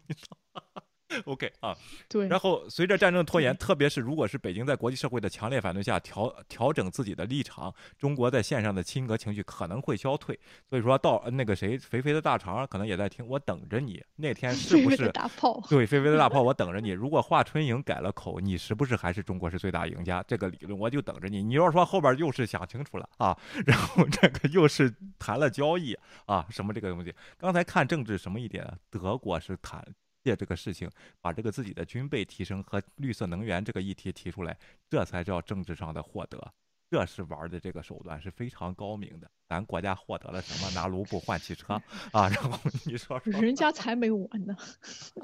OK 啊，对。然后随着战争拖延，特别是如果是北京在国际社会的强烈反对下调调整自己的立场，中国在线上的亲俄情绪可能会消退。所以说到那个谁，肥肥的大肠可能也在听，我等着你那天是不是大炮？对，肥肥的大 炮，我等着你。如果华春莹改了口，你是不是还是中国是最大赢家？这个理论我就等着你。你要是说后边又是想清楚了啊，然后这个又是谈了交易啊，什么这个东西？刚才看政治什么一点？德国是谈。借这个事情，把这个自己的军备提升和绿色能源这个议题提出来，这才叫政治上的获得。这是玩的这个手段是非常高明的。咱国家获得了什么？拿卢布换汽车 啊？然后你说说，人家才没完呢，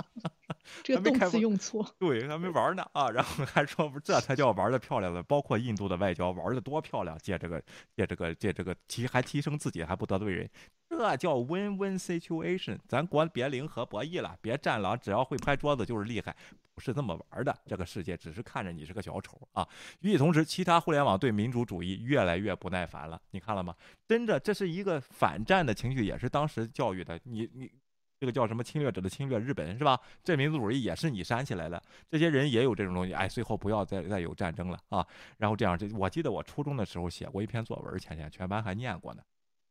这个动词用错，对，还没玩呢啊！然后还说，这才叫玩的漂亮的。包括印度的外交玩的多漂亮，借这个借这个借这个提还提升自己，还不得罪人。这叫 win-win situation，咱国别零和博弈了，别战狼，只要会拍桌子就是厉害，不是这么玩的。这个世界只是看着你是个小丑啊！与此同时，其他互联网对民主主义越来越不耐烦了，你看了吗？真的，这是一个反战的情绪，也是当时教育的。你你这个叫什么侵略者的侵略，日本是吧？这民族主义也是你煽起来的，这些人也有这种东西。哎，最后不要再再有战争了啊！然后这样，这我记得我初中的时候写过一篇作文，前天全班还念过呢。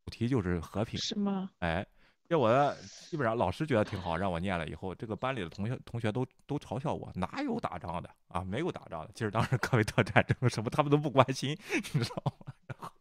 主题就是和平，是吗？哎，这我基本上老师觉得挺好，让我念了以后，这个班里的同学同学都都嘲笑我，哪有打仗的啊？没有打仗的，其实当时 科威特战争什么他们都不关心，你知道吗？然后。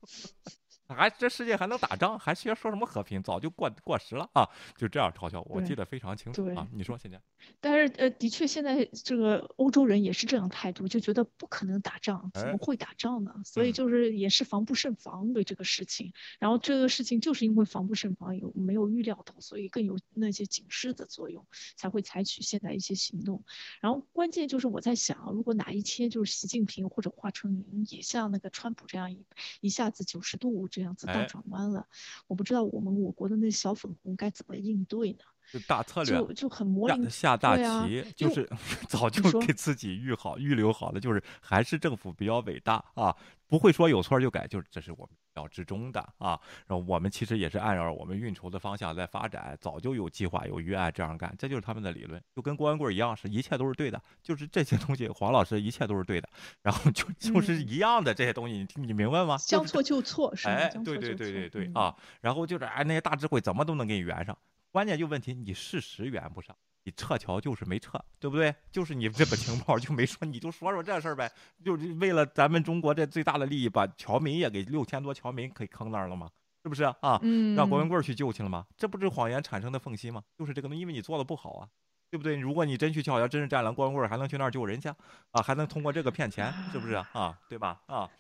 还这世界还能打仗？还需要说什么和平？早就过过时了啊！就这样嘲笑我，我记得非常清楚啊。你说现在？但是呃，的确现在这个欧洲人也是这样态度，就觉得不可能打仗，怎么会打仗呢？所以就是也是防不胜防对这个事情。然后这个事情就是因为防不胜防，有没有预料到，所以更有那些警示的作用，才会采取现在一些行动。然后关键就是我在想，如果哪一天就是习近平或者华春莹也像那个川普这样一一下子九十度这。这样子大转弯了，我不知道我们我国的那小粉红该怎么应对呢？就大策略，就就很模棱下大棋，就是早就给自己预好预留好了，就是还是政府比较伟大啊，不会说有错就改，就是这是我们。料之中的啊，然后我们其实也是按照我们运筹的方向在发展，早就有计划有预案这样干，这就是他们的理论，就跟郭文贵一样，是一切都是对的，就是这些东西，黄老师一切都是对的，然后就就是一样的这些东西，你你明白吗？将错就错，是哎，对对对对对啊，然后就是哎那些大智慧怎么都能给你圆上，关键就问题你事实圆不上。你撤侨就是没撤，对不对？就是你这个情报就没说，你就说说这事儿呗。就是为了咱们中国这最大的利益，把侨民也给六千多侨民给坑那儿了吗？是不是啊？让郭文贵去救去了吗？这不是谎言产生的缝隙吗？就是这个东西，因为你做的不好啊，对不对？如果你真去撬要真是战狼，郭文贵还能去那儿救人去啊？还能通过这个骗钱，是不是啊？对吧？啊？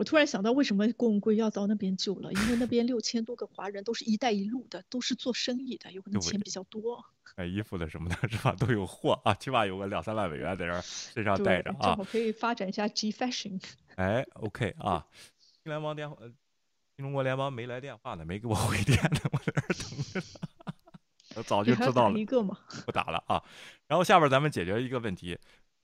我突然想到，为什么郭文贵要到那边救了？因为那边六千多个华人都是一带一路的，都是做生意的，有可能钱比较多。买衣服的什么的，是吧？都有货啊，起码有个两三万美元在这儿 身上带着啊。正好可以发展一下 G Fashion。哎，OK 啊。新联邦电话，新中国联邦没来电话呢，没给我回电呢，我在这儿等着。我早就知道了。一个嘛？不打了啊。然后下边咱们解决一个问题，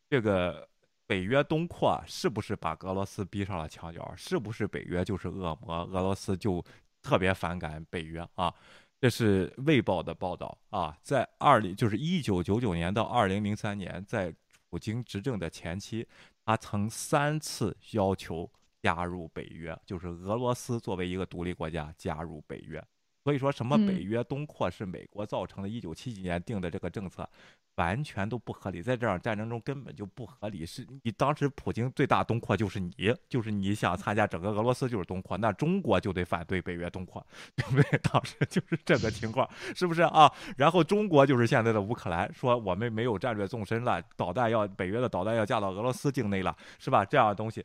这个。北约东扩是不是把俄罗斯逼上了墙角？是不是北约就是恶魔？俄罗斯就特别反感北约啊？这是《卫报》的报道啊，在二零就是一九九九年到二零零三年，在普京执政的前期，他曾三次要求加入北约，就是俄罗斯作为一个独立国家加入北约。所以说什么北约东扩是美国造成的，一九七几年定的这个政策。完全都不合理，在这场战争中根本就不合理。是你当时普京最大东扩就是你，就是你想参加整个俄罗斯就是东扩，那中国就得反对北约东扩，对不对？当时就是这个情况，是不是啊？然后中国就是现在的乌克兰，说我们没有战略纵深了，导弹要北约的导弹要架到俄罗斯境内了，是吧？这样的东西。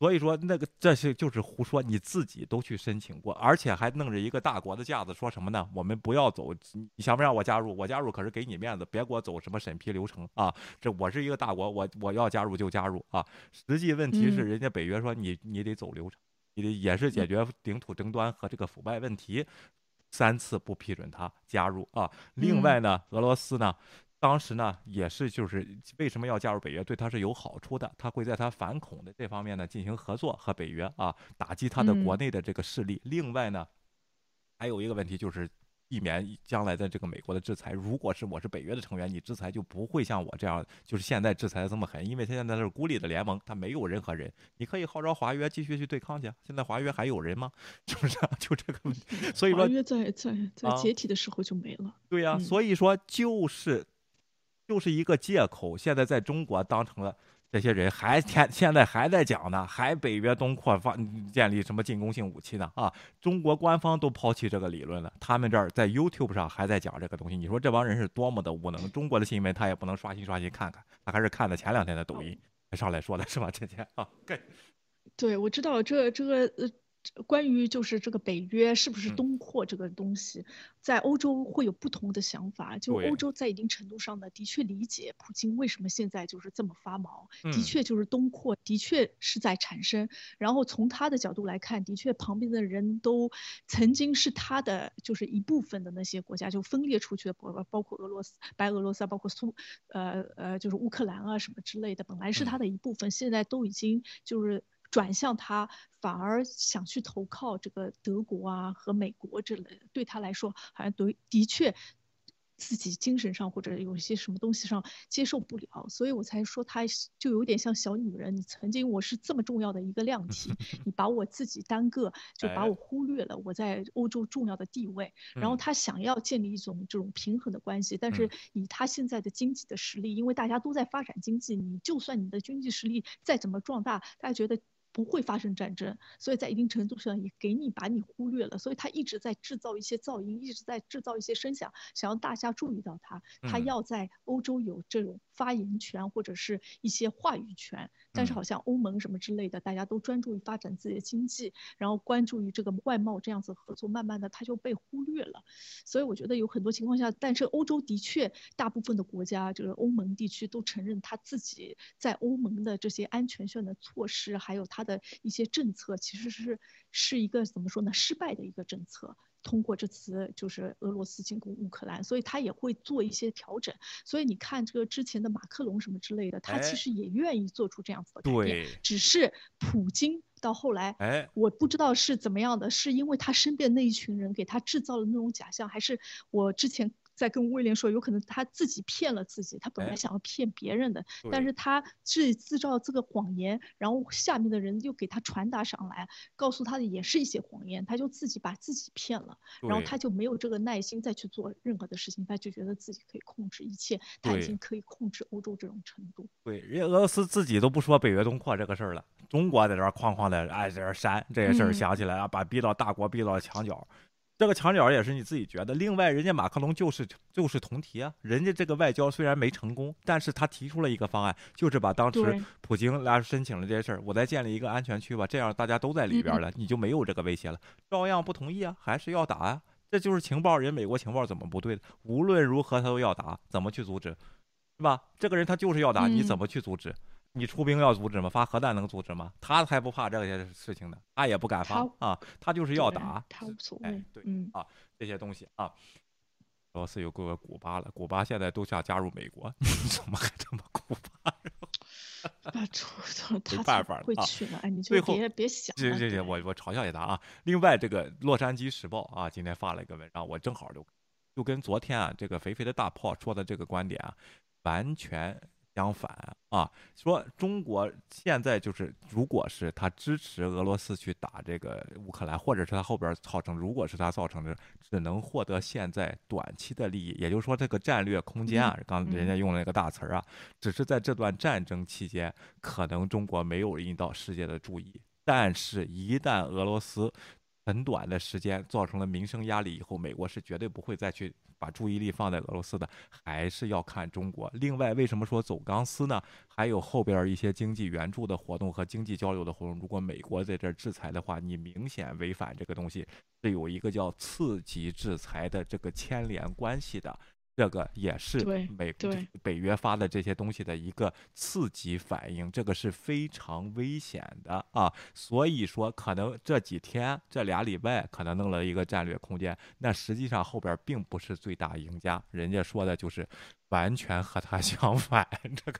所以说，那个这些就是胡说，你自己都去申请过，而且还弄着一个大国的架子，说什么呢？我们不要走，你想不让我加入？我加入可是给你面子，别给我走什么审批流程啊！这我是一个大国，我我要加入就加入啊！实际问题是，人家北约说你你得走流程，你得也是解决领土争端和这个腐败问题，三次不批准他加入啊！另外呢，俄罗斯呢？当时呢，也是就是为什么要加入北约，对他是有好处的，他会在他反恐的这方面呢进行合作和北约啊，打击他的国内的这个势力。另外呢，还有一个问题就是避免将来的这个美国的制裁。如果是我是北约的成员，你制裁就不会像我这样，就是现在制裁的这么狠，因为他现在是孤立的联盟，他没有任何人，你可以号召华约继续去对抗去。现在华约还有人吗？是不是？就这个问题。所以说，华约在在在解体的时候就没了。对呀，所以说就是。就是一个借口，现在在中国当成了这些人还天现在还在讲呢，还北约东扩发建立什么进攻性武器呢？啊，中国官方都抛弃这个理论了，他们这儿在 YouTube 上还在讲这个东西。你说这帮人是多么的无能？中国的新闻他也不能刷新刷新看看，他还是看的前两天的抖音上来说的是吧？这天啊，对，对我知道这这个呃。关于就是这个北约是不是东扩这个东西，在欧洲会有不同的想法。就欧洲在一定程度上呢，的确理解普京为什么现在就是这么发毛。的确就是东扩的确是在产生。然后从他的角度来看，的确旁边的人都曾经是他的就是一部分的那些国家就分裂出去的，包包括俄罗斯、白俄罗斯啊，包括苏呃呃就是乌克兰啊什么之类的，本来是他的一部分，现在都已经就是。转向他，反而想去投靠这个德国啊和美国之类的，对他来说好像对的确自己精神上或者有一些什么东西上接受不了，所以我才说他就有点像小女人。你曾经我是这么重要的一个量 体，你把我自己单个就把我忽略了我在欧洲重要的地位，然后他想要建立一种这种平衡的关系，但是以他现在的经济的实力，因为大家都在发展经济，你就算你的经济实力再怎么壮大，大家觉得。不会发生战争，所以在一定程度上也给你把你忽略了，所以他一直在制造一些噪音，一直在制造一些声响，想要大家注意到他，他要在欧洲有这种发言权或者是一些话语权。但是好像欧盟什么之类的，大家都专注于发展自己的经济，然后关注于这个外贸这样子合作，慢慢的他就被忽略了。所以我觉得有很多情况下，但是欧洲的确大部分的国家，就是欧盟地区都承认他自己在欧盟的这些安全性的措施，还有他的一些政策，其实是是一个怎么说呢，失败的一个政策。通过这次就是俄罗斯进攻乌克兰，所以他也会做一些调整。所以你看这个之前的马克龙什么之类的，他其实也愿意做出这样子的改变。只是普京到后来，哎，我不知道是怎么样的，是因为他身边那一群人给他制造了那种假象，还是我之前。在跟威廉说，有可能他自己骗了自己，他本来想要骗别人的，但是他自己制造这个谎言，然后下面的人又给他传达上来，告诉他的也是一些谎言，他就自己把自己骗了，然后他就没有这个耐心再去做任何的事情，他就觉得自己可以控制一切，他已经可以控制欧洲这种程度。对，人家俄罗斯自己都不说北约东扩这个事儿了，中国在这儿哐哐的哎在这儿煽这些事儿，想起来啊，把逼到大国逼到墙角。这个墙角也是你自己觉得。另外，人家马克龙就是就是同题啊。人家这个外交虽然没成功，但是他提出了一个方案，就是把当时普京来申请了这些事儿，我再建立一个安全区吧，这样大家都在里边了，你就没有这个威胁了。照样不同意啊，还是要打啊。这就是情报人，美国情报怎么不对的？无论如何他都要打，怎么去阻止，是吧？这个人他就是要打，你怎么去阻止？你出兵要阻止吗？发核弹能阻止吗？他才不怕这些事情呢，他也不敢发啊，他就是要打，他无所谓。对，啊，这些东西啊，俄罗斯有个古巴了，古巴现在都想加入美国，你怎么还这么古巴？没办法会去了，哎，你就别别想。行行行，我我嘲笑一下他啊。另外，这个《洛杉矶时报》啊，今天发了一个文章，我正好就就跟昨天啊这个肥肥的大炮说的这个观点啊，完全。相反啊，说中国现在就是，如果是他支持俄罗斯去打这个乌克兰，或者是他后边造成，如果是他造成的，只能获得现在短期的利益，也就是说这个战略空间啊，刚人家用了那个大词儿啊，只是在这段战争期间，可能中国没有引到世界的注意，但是，一旦俄罗斯很短的时间造成了民生压力以后，美国是绝对不会再去。把注意力放在俄罗斯的，还是要看中国。另外，为什么说走钢丝呢？还有后边一些经济援助的活动和经济交流的活动，如果美国在这制裁的话，你明显违反这个东西，是有一个叫次级制裁的这个牵连关系的。这个也是美北约发的这些东西的一个刺激反应，这个是非常危险的啊！所以说，可能这几天这俩礼拜可能弄了一个战略空间，那实际上后边并不是最大赢家，人家说的就是完全和他相反，这个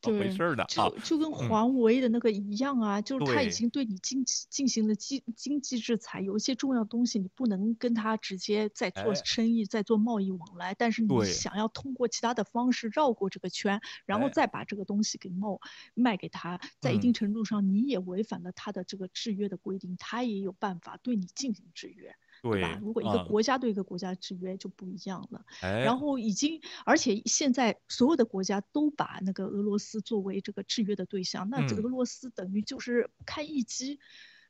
是。对，就就跟华为的那个一样啊，就是他已经对你经进行了经经济制裁，有一些重要东西你不能跟他直接在做生意、在做贸易往来，但是你想要通过其他的方式绕过这个圈，然后再把这个东西给卖卖给他，在一定程度上你也违反了他的这个制约的规定，他也有办法对你进行制约。对吧？如果一个国家对一个国家制约就不一样了。然后已经，而且现在所有的国家都把那个俄罗斯作为这个制约的对象，那这个俄罗斯等于就是开一击。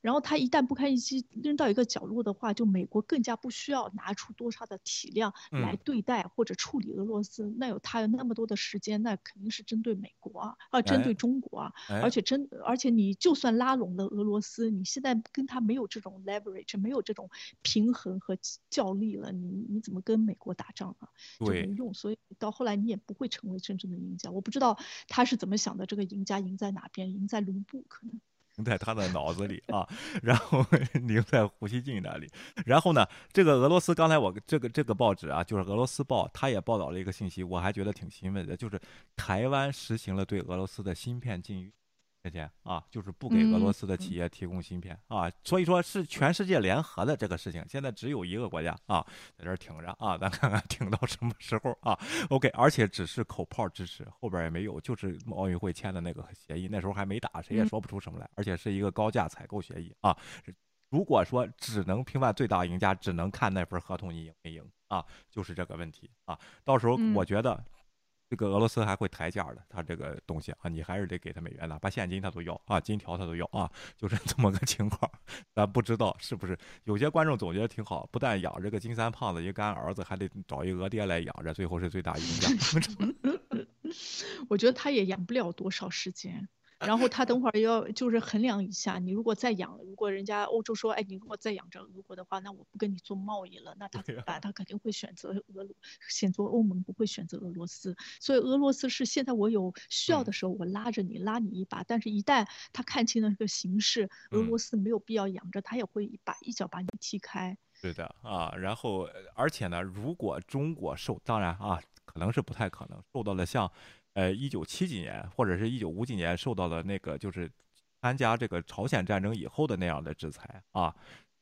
然后他一旦不堪一击扔到一个角落的话，就美国更加不需要拿出多少的体量来对待或者处理俄罗斯。那有他有那么多的时间，那肯定是针对美国啊，啊，针对中国啊。而且真，而且你就算拉拢了俄罗斯，你现在跟他没有这种 leverage，没有这种平衡和较力了，你你怎么跟美国打仗啊？就没用。所以到后来你也不会成为真正的赢家。我不知道他是怎么想的，这个赢家赢在哪边？赢在卢布可能。在他的脑子里啊，然后 凝在胡锡进那里，然后呢，这个俄罗斯刚才我这个这个报纸啊，就是俄罗斯报，他也报道了一个信息，我还觉得挺欣慰的，就是台湾实行了对俄罗斯的芯片禁运。这些啊，就是不给俄罗斯的企业提供芯片啊，所以说是全世界联合的这个事情。现在只有一个国家啊，在这挺着啊，咱看看挺到什么时候啊？OK，而且只是口炮支持，后边也没有，就是奥运会签的那个协议，那时候还没打，谁也说不出什么来。而且是一个高价采购协议啊。如果说只能评判最大赢家，只能看那份合同你赢没赢啊，就是这个问题啊。到时候我觉得。这个俄罗斯还会抬价的，他这个东西啊，你还是得给他美元的，把现金他都要啊，金条他都要啊，就是这么个情况。咱不知道是不是有些观众总觉得挺好，不但养这个金三胖子一干儿子，还得找一俄爹来养着，最后是最大赢家。我觉得他也养不了多少时间。然后他等会儿要就是衡量一下，你如果再养，如果人家欧洲说，哎，你如果再养着俄国的话，那我不跟你做贸易了，那他怎么办？他肯定会选择俄，选择欧盟，不会选择俄罗斯。所以俄罗斯是现在我有需要的时候，我拉着你，拉你一把。但是，一旦他看清了这个形势，俄罗斯没有必要养着，他也会把一脚把你踢开。对的啊，然后而且呢，如果中国受，当然啊，可能是不太可能受到了像。呃，一九七几年或者是一九五几年受到的那个，就是参加这个朝鲜战争以后的那样的制裁啊。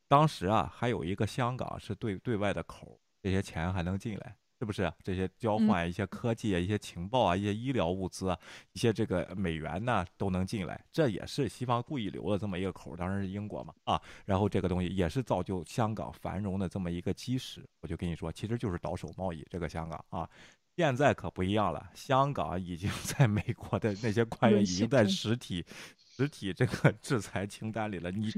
当时啊，还有一个香港是对对外的口，这些钱还能进来，是不是？这些交换一些科技啊、一些情报啊、一些医疗物资啊、一些这个美元呢都能进来，这也是西方故意留的这么一个口，当然是英国嘛啊。然后这个东西也是造就香港繁荣的这么一个基石。我就跟你说，其实就是倒手贸易，这个香港啊。现在可不一样了，香港已经在 美国的那些官员已经在实体、实体这个制裁清单里了。你，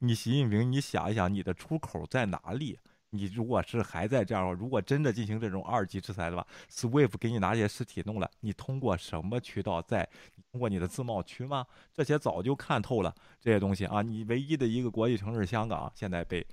你习近平，你想一想，你的出口在哪里？你如果是还在这样，如果真的进行这种二级制裁的话，SWIFT 给你拿些实体弄了，你通过什么渠道在？通过你的自贸区吗？这些早就看透了这些东西啊！你唯一的一个国际城市香港，现在被。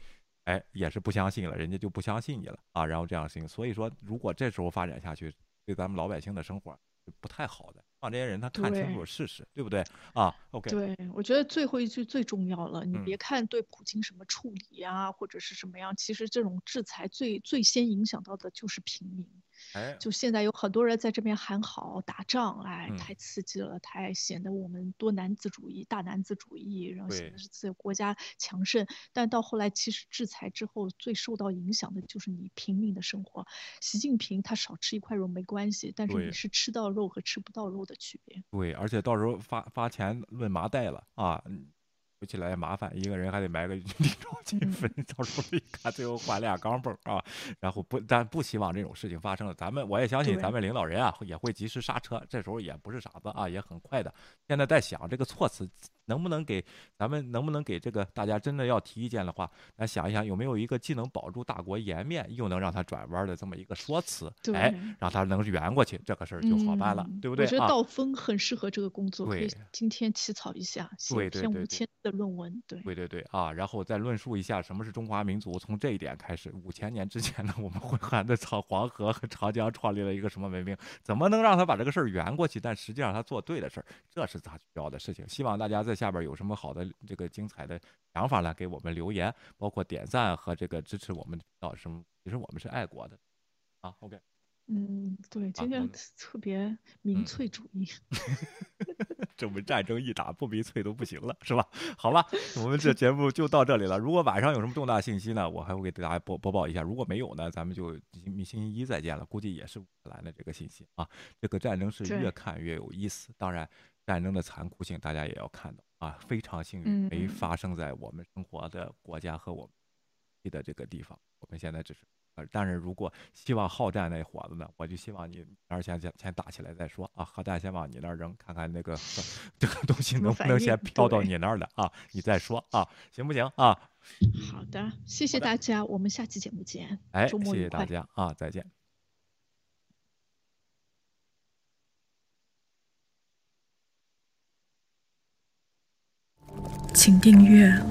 哎，也是不相信了，人家就不相信你了啊，然后这样事情，所以说，如果这时候发展下去，对咱们老百姓的生活不太好的，让这些人他看清楚事实，对不对啊？OK，对我觉得最后一句最重要了，你别看对普京什么处理呀，或者是什么样，其实这种制裁最最先影响到的就是平民。就现在有很多人在这边喊好打仗，哎，太刺激了，太显得我们多男子主义、大男子主义，然后显得是自己国家强盛。但到后来，其实制裁之后最受到影响的就是你平民的生活。习近平他少吃一块肉没关系，但是你是吃到肉和吃不到肉的区别。对，而且到时候发发钱论麻袋了啊。起来麻烦，一个人还得埋个 金粉，到时候一看最后换俩钢镚啊，然后不，但不希望这种事情发生了。咱们我也相信咱们领导人啊也会及时刹车，这时候也不是傻子啊，也很快的。现在在想这个措辞。能不能给咱们能不能给这个大家真的要提意见的话，来想一想有没有一个既能保住大国颜面，又能让他转弯的这么一个说辞？哎，让他能圆过去，这个事儿就好办了，对不对？我觉得道风很适合这个工作，可以今天起草一下，写篇五千的论文。对对对对啊，然后再论述一下什么是中华民族，从这一点开始，五千年之前呢，我们会汉的长黄河和长江创立了一个什么文明？怎么能让他把这个事儿圆过去？但实际上他做对的事儿，这是他需要的事情。希望大家在。下边有什么好的这个精彩的想法呢？给我们留言，包括点赞和这个支持我们到什么？其实我们是爱国的啊。OK，嗯，对，今天特别民粹主义。这我们战争一打不民粹都不行了，是吧？好吧，我们这节目就到这里了。如果晚上有什么重大信息呢，我还会给大家播播报一下。如果没有呢，咱们就星期一再见了。估计也是乌克兰的这个信息啊。这个战争是越看越有意思。当然。战争的残酷性，大家也要看到啊！非常幸运，没发生在我们生活的国家和我们的这个地方。我们现在只是，呃，但是如果希望好战那伙子呢，我就希望你那儿先先先打起来再说啊！核弹先往你那儿扔，看看那个这个东西能不能先飘到你那儿的啊？你再说啊，行不行啊？好的，谢谢大家，我们下期节目见。哎，谢谢大家啊，再见。请订阅。